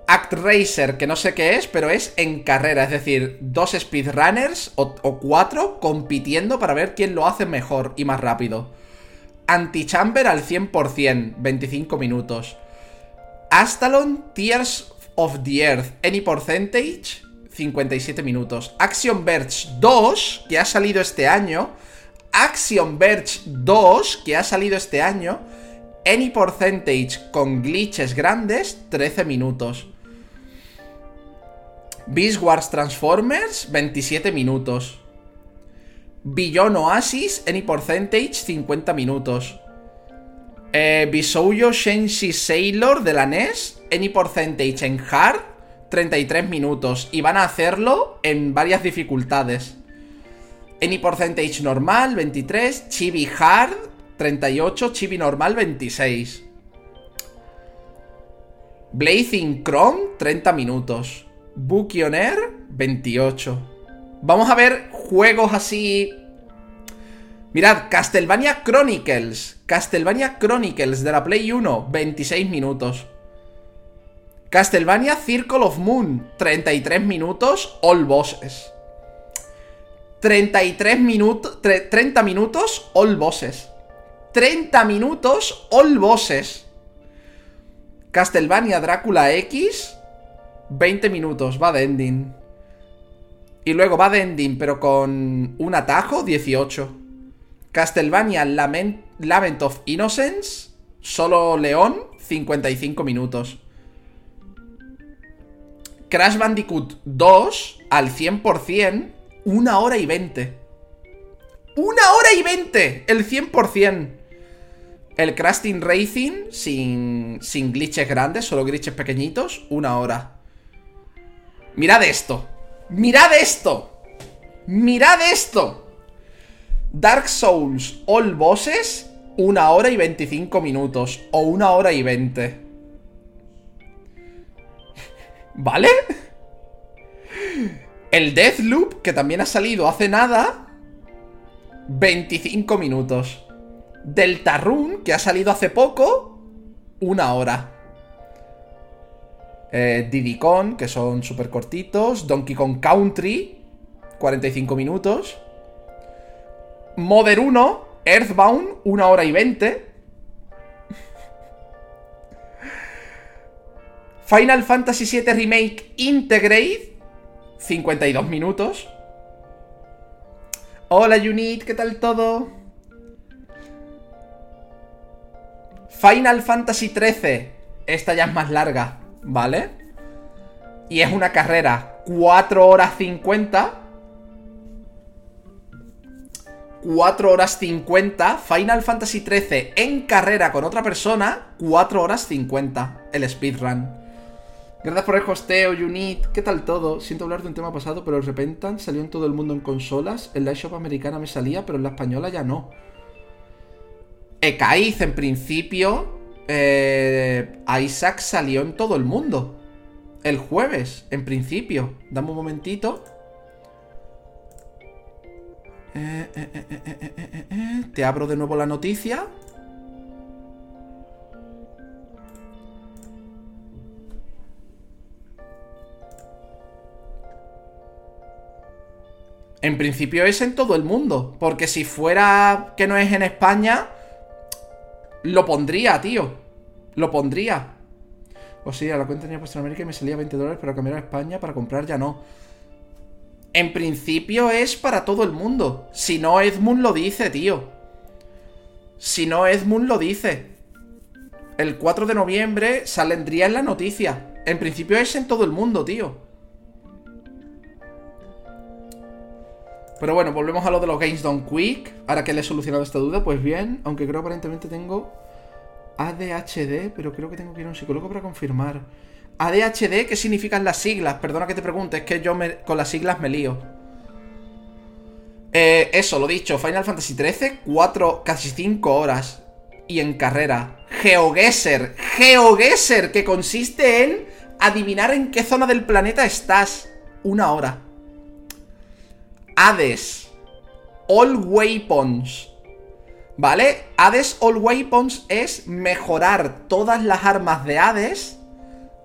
S1: Act Racer, que no sé qué es, pero es en carrera, es decir, dos speedrunners o, o cuatro compitiendo para ver quién lo hace mejor y más rápido. Antichamber al 100%, 25 minutos. Astalon Tears of the Earth, Any Percentage, 57 minutos. Action Verge 2, que ha salido este año. Action Verge 2, que ha salido este año. Any Percentage con glitches grandes, 13 minutos. Beast Wars Transformers, 27 minutos. Beyond Oasis, Any Percentage, 50 minutos. Eh, Bisouyo Sailor de la NES, Any Percentage en Hard, 33 minutos. Y van a hacerlo en varias dificultades. Any Percentage normal, 23. Chibi Hard, 38. Chibi normal, 26. Blazing Chrome, 30 minutos. Air 28. Vamos a ver juegos así... Mirad, Castlevania Chronicles. Castlevania Chronicles de la Play 1, 26 minutos. Castlevania Circle of Moon, 33 minutos, all bosses. 33 minutos, 30 minutos, all bosses. 30 minutos, all bosses. Castlevania Drácula X, 20 minutos, va de ending. Y luego va de ending, pero con un atajo, 18. Castlevania Lament, Lament of Innocence, solo León, 55 minutos. Crash Bandicoot 2, al 100%, 1 hora y 20. ¡Una hora y 20! El 100%. El Team Racing, sin, sin glitches grandes, solo glitches pequeñitos, una hora. Mirad esto. Mirad esto. Mirad esto. Dark Souls All Bosses, una hora y 25 minutos. O una hora y 20. ¿Vale? El Deathloop, que también ha salido hace nada, 25 minutos. Deltarune, que ha salido hace poco, una hora. Eh, Diddy Kong, que son súper cortitos, Donkey Kong Country, 45 minutos, Mother 1, Earthbound, 1 hora y 20, Final Fantasy VII Remake Integrate, 52 minutos. Hola Unit, ¿qué tal todo? Final Fantasy XIII, esta ya es más larga, ¿vale? Y es una carrera 4 horas 50. 4 horas 50. Final Fantasy 13 en carrera con otra persona. 4 horas 50. El speedrun. Gracias por el hosteo, Unit. ¿Qué tal todo? Siento hablar de un tema pasado, pero Repentant salió en todo el mundo en consolas. En la shop americana me salía, pero en la española ya no. Ekaiz, en principio, eh, Isaac salió en todo el mundo. El jueves, en principio. Dame un momentito. Eh, eh, Te abro de nuevo la noticia. En principio es en todo el mundo. Porque si fuera que no es en España, lo pondría, tío. Lo pondría. O sea, la cuenta tenía puesta en América y me salía 20 dólares, pero cambiar a España para comprar ya no. En principio es para todo el mundo. Si no, Edmund lo dice, tío. Si no, Edmund lo dice. El 4 de noviembre saldría en la noticia. En principio es en todo el mundo, tío. Pero bueno, volvemos a lo de los Games Done Quick. Ahora que le he solucionado esta duda, pues bien. Aunque creo aparentemente tengo ADHD, pero creo que tengo que ir a un psicólogo para confirmar. ADHD, ¿qué significan las siglas? Perdona que te pregunte, es que yo con las siglas me lío. Eh, eso, lo dicho, Final Fantasy XIII, 4, casi 5 horas. Y en carrera. GeoGuessr, GeoGuessr, que consiste en adivinar en qué zona del planeta estás. Una hora. Hades. All Weapons. ¿Vale? Hades All Weapons es mejorar todas las armas de Hades.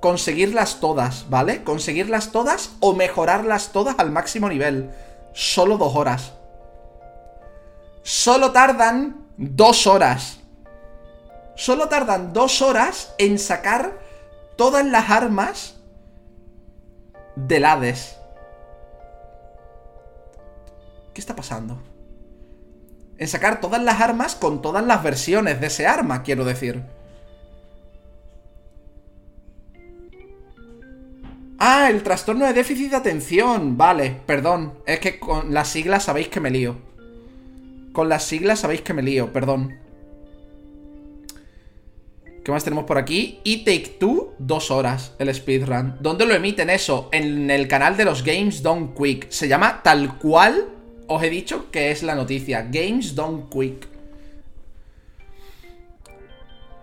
S1: Conseguirlas todas, ¿vale? Conseguirlas todas o mejorarlas todas al máximo nivel. Solo dos horas. Solo tardan dos horas. Solo tardan dos horas en sacar todas las armas del Hades. ¿Qué está pasando? En sacar todas las armas con todas las versiones de ese arma, quiero decir. Ah, el trastorno de déficit de atención. Vale, perdón. Es que con las siglas sabéis que me lío. Con las siglas sabéis que me lío, perdón. ¿Qué más tenemos por aquí? Y Take Two, dos horas, el speedrun. ¿Dónde lo emiten eso? En el canal de los Games Done Quick. Se llama tal cual os he dicho que es la noticia. Games Done Quick.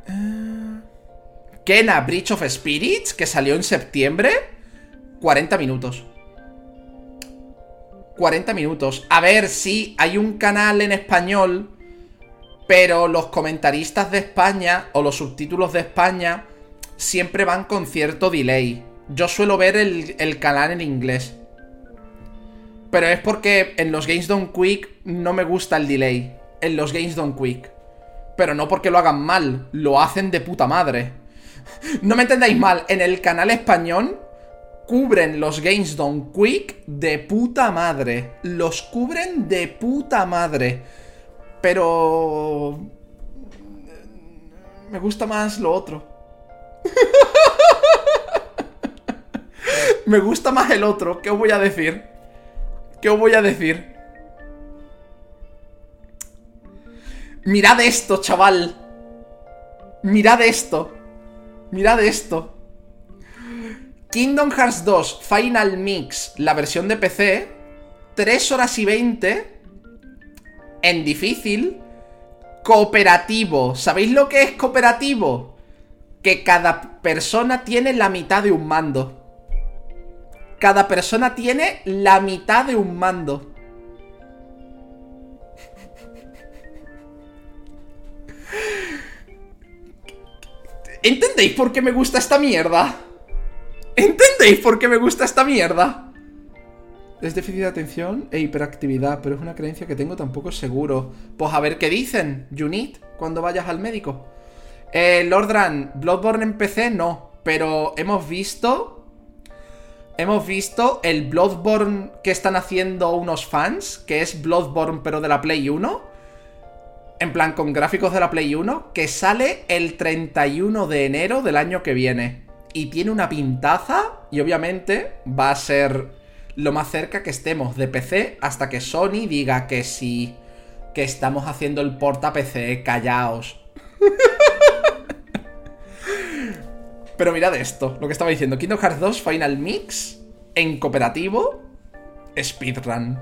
S1: Uh, Kena Breach of Spirits, que salió en septiembre. 40 minutos. 40 minutos. A ver, sí, hay un canal en español, pero los comentaristas de España o los subtítulos de España siempre van con cierto delay. Yo suelo ver el canal en inglés. Pero es porque en los Games Done Quick no me gusta el delay. En los Games Done Quick. Pero no porque lo hagan mal, lo hacen de puta madre. no me entendáis mal, en el canal español cubren los Games Done Quick de puta madre. Los cubren de puta madre. Pero... Me gusta más lo otro. me gusta más el otro, ¿qué os voy a decir? ¿Qué os voy a decir? Mirad esto, chaval. Mirad esto. Mirad esto. Kingdom Hearts 2 Final Mix, la versión de PC, 3 horas y 20 en difícil, cooperativo. ¿Sabéis lo que es cooperativo? Que cada persona tiene la mitad de un mando cada persona tiene la mitad de un mando. ¿Entendéis por qué me gusta esta mierda? ¿Entendéis por qué me gusta esta mierda? Es déficit de atención e hiperactividad, pero es una creencia que tengo tampoco seguro. Pues a ver qué dicen, Junit, cuando vayas al médico. Eh, Lordran, Bloodborne en PC no, pero hemos visto hemos visto el Bloodborne que están haciendo unos fans, que es Bloodborne pero de la Play 1. En plan, con gráficos de la Play 1, que sale el 31 de enero del año que viene. Y tiene una pintaza y obviamente va a ser lo más cerca que estemos de PC hasta que Sony diga que sí, que estamos haciendo el porta PC, callaos. Pero mirad esto, lo que estaba diciendo. Kingdom Hearts 2 Final Mix en cooperativo, speedrun.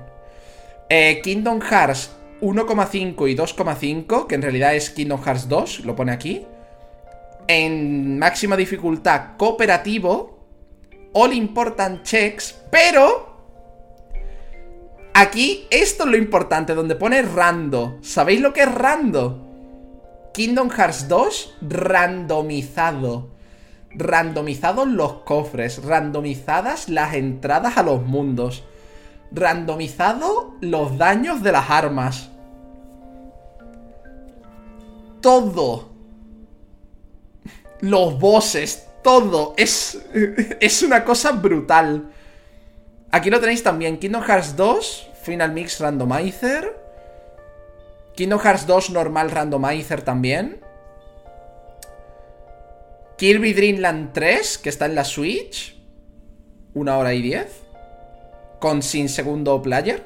S1: Eh, Kingdom Hearts 1,5 y 2,5, que en realidad es Kingdom Hearts 2, lo pone aquí. En máxima dificultad cooperativo, All Important Checks, pero... Aquí, esto es lo importante, donde pone rando. ¿Sabéis lo que es rando? Kingdom Hearts 2 randomizado. Randomizados los cofres, randomizadas las entradas a los mundos, randomizado los daños de las armas. Todo. Los bosses, todo. Es, es una cosa brutal. Aquí lo tenéis también. Kingdom Hearts 2, Final Mix Randomizer. Kingdom Hearts 2 normal randomizer también. Kirby Dreamland 3, que está en la Switch. Una hora y diez. Con sin segundo player.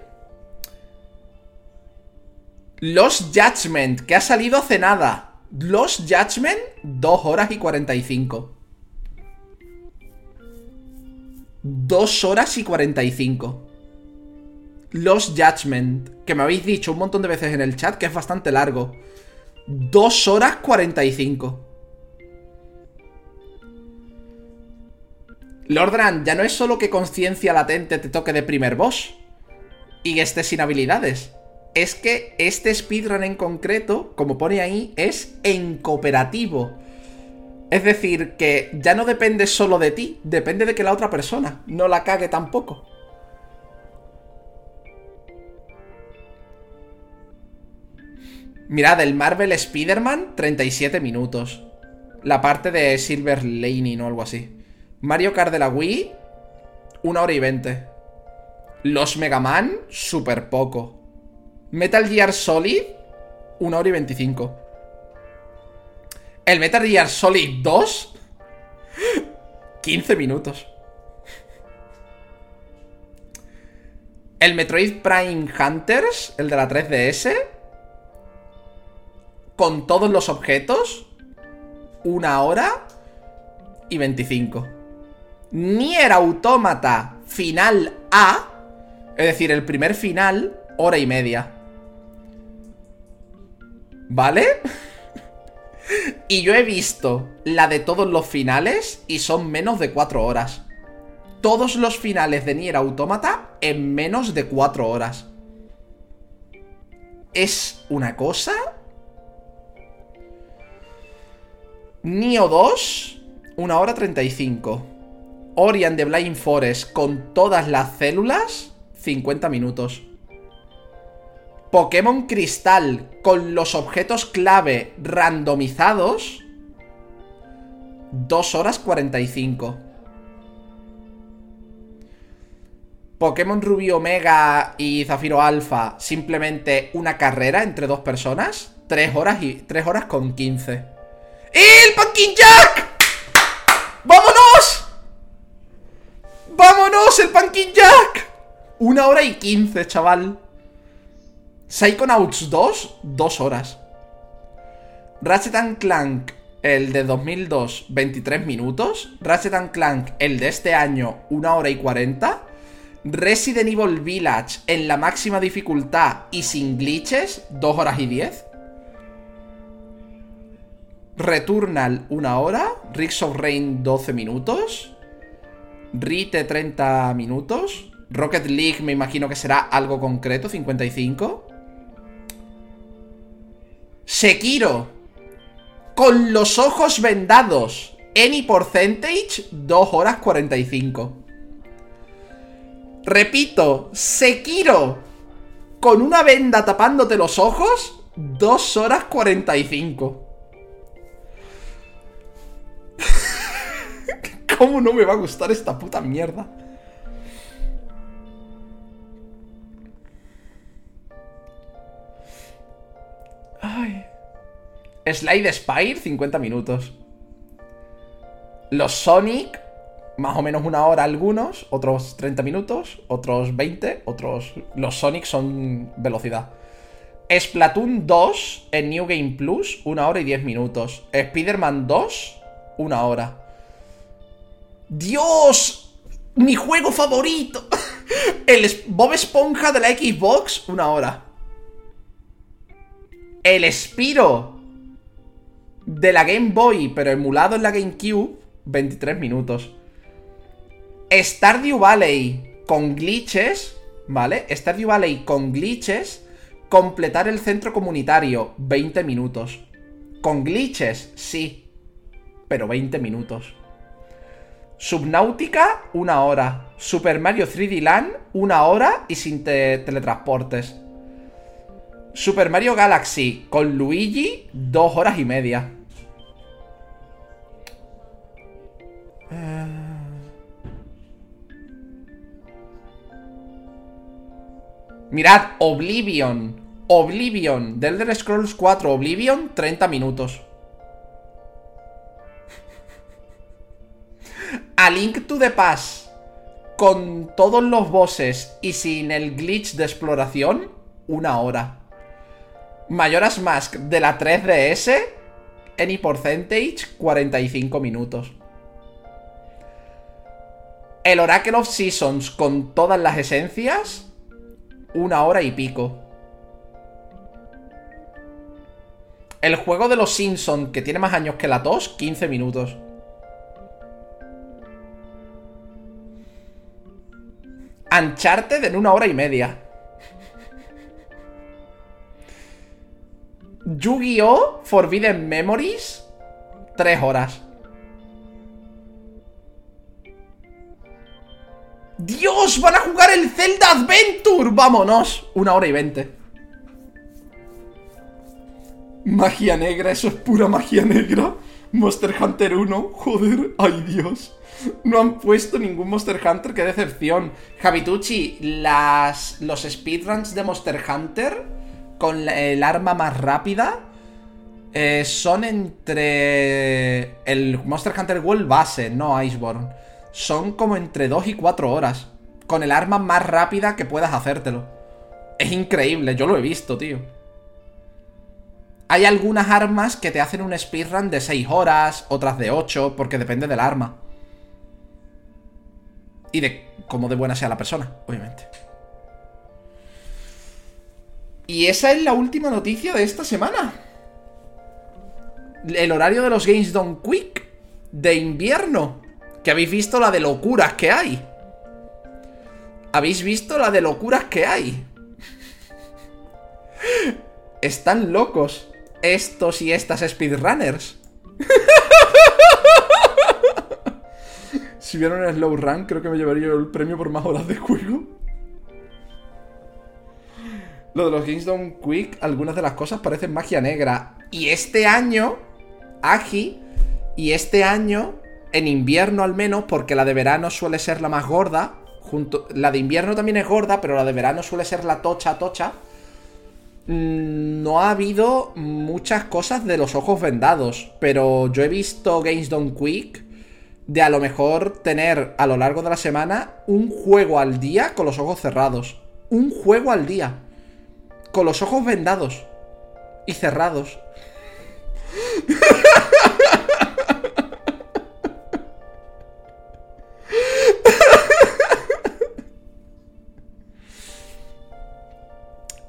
S1: Los Judgment, que ha salido hace nada. Los Judgment, 2 horas y 45. 2 horas y 45. Los Judgment, que me habéis dicho un montón de veces en el chat que es bastante largo. 2 horas 45. Lordran, ya no es solo que conciencia latente te toque de primer boss y esté sin habilidades. Es que este speedrun en concreto, como pone ahí, es en cooperativo. Es decir, que ya no depende solo de ti, depende de que la otra persona no la cague tampoco. Mirad, el Marvel Spider-Man, 37 minutos. La parte de Silver Laning o algo así. Mario Kart de la Wii, 1 hora y 20. Los Mega Man, súper poco. Metal Gear Solid, 1 hora y 25. El Metal Gear Solid 2, 15 minutos. El Metroid Prime Hunters, el de la 3DS, con todos los objetos, una hora y 25. Nier Automata final A, es decir, el primer final, hora y media. ¿Vale? y yo he visto la de todos los finales y son menos de 4 horas. Todos los finales de Nier Automata en menos de 4 horas. Es una cosa Nio 2, 1 hora 35. Orion de Blind Forest con todas las células, 50 minutos. Pokémon Cristal con los objetos clave randomizados, 2 horas 45. Pokémon Rubio Omega y Zafiro Alpha, simplemente una carrera entre dos personas, 3 horas, y, 3 horas con 15. ¡El Pumpkin Jack! ¡Vámonos! ¡Vámonos, el Pumpkin Jack! Una hora y quince, chaval. Psychonauts 2, dos horas. Ratchet Clank, el de 2002, 23 minutos. Ratchet Clank, el de este año, una hora y 40. Resident Evil Village, en la máxima dificultad y sin glitches, 2 horas y 10. Returnal una hora, Rigs of Rain 12 minutos, Rite 30 minutos, Rocket League me imagino que será algo concreto, 55. Sekiro, con los ojos vendados, Any Percentage, 2 horas 45. Repito, Sekiro, con una venda tapándote los ojos, 2 horas 45. ¿Cómo no me va a gustar esta puta mierda? Ay. Slide Spire, 50 minutos. Los Sonic, más o menos una hora algunos, otros 30 minutos, otros 20, otros... Los Sonic son velocidad. Splatoon 2 en New Game Plus, una hora y 10 minutos. Spider-Man 2, una hora. ¡Dios! ¡Mi juego favorito! El Bob Esponja de la Xbox, una hora. El Spiro de la Game Boy, pero emulado en la GameCube, 23 minutos. Stardew Valley con glitches, ¿vale? Stardew Valley con glitches, completar el centro comunitario, 20 minutos. Con glitches, sí, pero 20 minutos. Subnáutica, una hora. Super Mario 3D Land, una hora y sin teletransportes. Super Mario Galaxy con Luigi, dos horas y media. Eh. Mirad, Oblivion. Oblivion. The Scrolls 4 Oblivion, 30 minutos. A Link to the Past. Con todos los bosses y sin el glitch de exploración, una hora. Mayoras Mask de la 3DS, Any Percentage, 45 minutos. El Oracle of Seasons con todas las esencias, una hora y pico. El juego de los Simpsons, que tiene más años que la tos, 15 minutos. Uncharted en una hora y media. Yu-Gi-Oh! Forbidden Memories, 3 horas. ¡Dios! ¡Van a jugar el Zelda Adventure! ¡Vámonos! Una hora y veinte. Magia negra, eso es pura magia negra. Monster Hunter 1, joder, ay Dios. No han puesto ningún Monster Hunter, qué decepción. Javituchi, las, los speedruns de Monster Hunter con el arma más rápida eh, son entre el Monster Hunter World base, no Iceborne. Son como entre 2 y 4 horas. Con el arma más rápida que puedas hacértelo. Es increíble, yo lo he visto, tío. Hay algunas armas que te hacen un speedrun de 6 horas, otras de 8, porque depende del arma. Y de cómo de buena sea la persona, obviamente. Y esa es la última noticia de esta semana. El horario de los Games Done Quick de invierno. Que habéis visto la de locuras que hay. ¿Habéis visto la de locuras que hay? Están locos estos y estas speedrunners. si vieron el slow run, creo que me llevaría el premio por más horas de juego. Lo de los Done Quick, algunas de las cosas parecen magia negra. Y este año, Agi, y este año, en invierno al menos, porque la de verano suele ser la más gorda. Junto, la de invierno también es gorda, pero la de verano suele ser la tocha tocha. Mm, no ha habido muchas cosas de los ojos vendados, pero yo he visto Games Done Quick de a lo mejor tener a lo largo de la semana un juego al día con los ojos cerrados. Un juego al día con los ojos vendados y cerrados.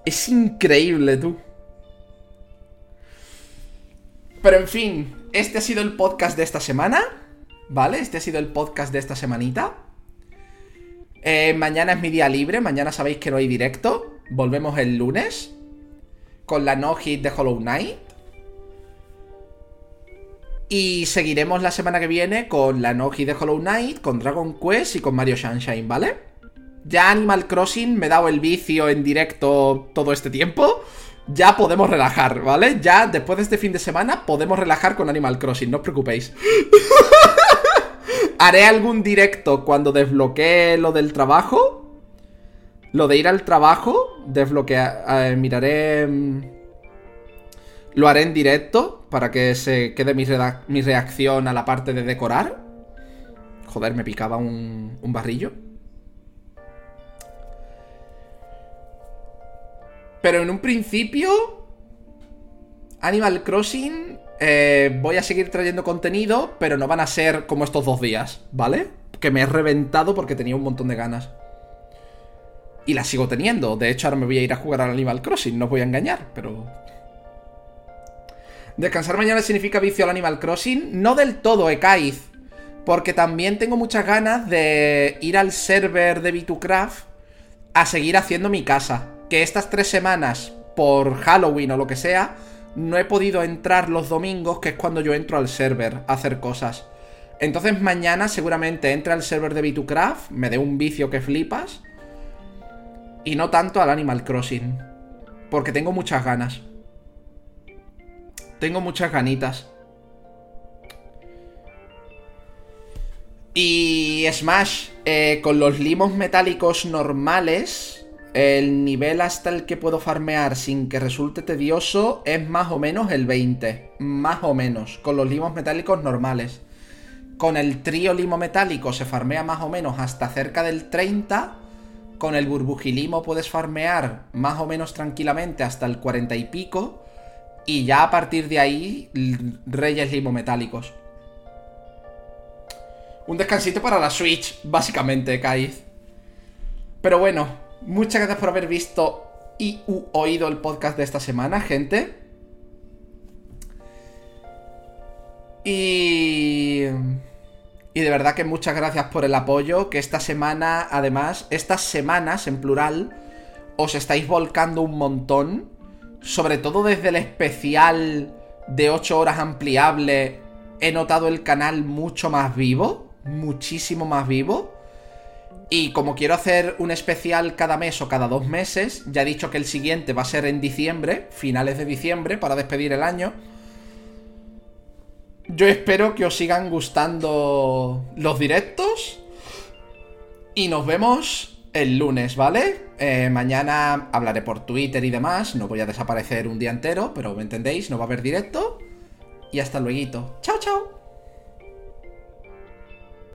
S1: Es increíble, tú. Pero en fin, este ha sido el podcast de esta semana. ¿Vale? Este ha sido el podcast de esta semanita. Eh, mañana es mi día libre, mañana sabéis que no hay directo. Volvemos el lunes con la no hit de Hollow Knight. Y seguiremos la semana que viene con la no hit de Hollow Knight, con Dragon Quest y con Mario Sunshine, ¿vale? Ya Animal Crossing me he dado el vicio en directo todo este tiempo. Ya podemos relajar, ¿vale? Ya después de este fin de semana podemos relajar con Animal Crossing, no os preocupéis. Haré algún directo cuando desbloquee lo del trabajo lo de ir al trabajo, desbloquear. Eh, miraré. Mm, lo haré en directo para que se quede mi, reacción a la parte de decorar. Joder, me picaba un, un barrillo. Pero en un principio. Animal Crossing. Eh, voy a seguir trayendo contenido, pero no van a ser como estos dos días, ¿vale? Que me he reventado porque tenía un montón de ganas. Y la sigo teniendo. De hecho, ahora me voy a ir a jugar al Animal Crossing, no os voy a engañar, pero. Descansar mañana significa vicio al Animal Crossing. No del todo, Ekaiz. Porque también tengo muchas ganas de ir al server de B2Craft a seguir haciendo mi casa. Que estas tres semanas, por Halloween o lo que sea, no he podido entrar los domingos, que es cuando yo entro al server a hacer cosas. Entonces mañana seguramente entre al server de B2Craft, me dé un vicio que flipas. Y no tanto al Animal Crossing. Porque tengo muchas ganas. Tengo muchas ganitas. Y Smash, eh, con los limos metálicos normales, el nivel hasta el que puedo farmear sin que resulte tedioso es más o menos el 20. Más o menos, con los limos metálicos normales. Con el trío limo metálico se farmea más o menos hasta cerca del 30. Con el burbujilimo puedes farmear más o menos tranquilamente hasta el 40 y pico. Y ya a partir de ahí, reyes limo metálicos. Un descansito para la Switch, básicamente, Kaiz. Pero bueno, muchas gracias por haber visto y oído el podcast de esta semana, gente. Y... Y de verdad que muchas gracias por el apoyo, que esta semana, además, estas semanas en plural, os estáis volcando un montón sobre todo desde el especial de 8 horas ampliable, he notado el canal mucho más vivo, muchísimo más vivo. Y como quiero hacer un especial cada mes o cada dos meses, ya he dicho que el siguiente va a ser en diciembre, finales de diciembre, para despedir el año. Yo espero que os sigan gustando los directos. Y nos vemos el lunes, ¿vale? Eh, mañana hablaré por Twitter y demás. No voy a desaparecer un día entero, pero me entendéis, no va a haber directo. Y hasta luego. Chao, chao.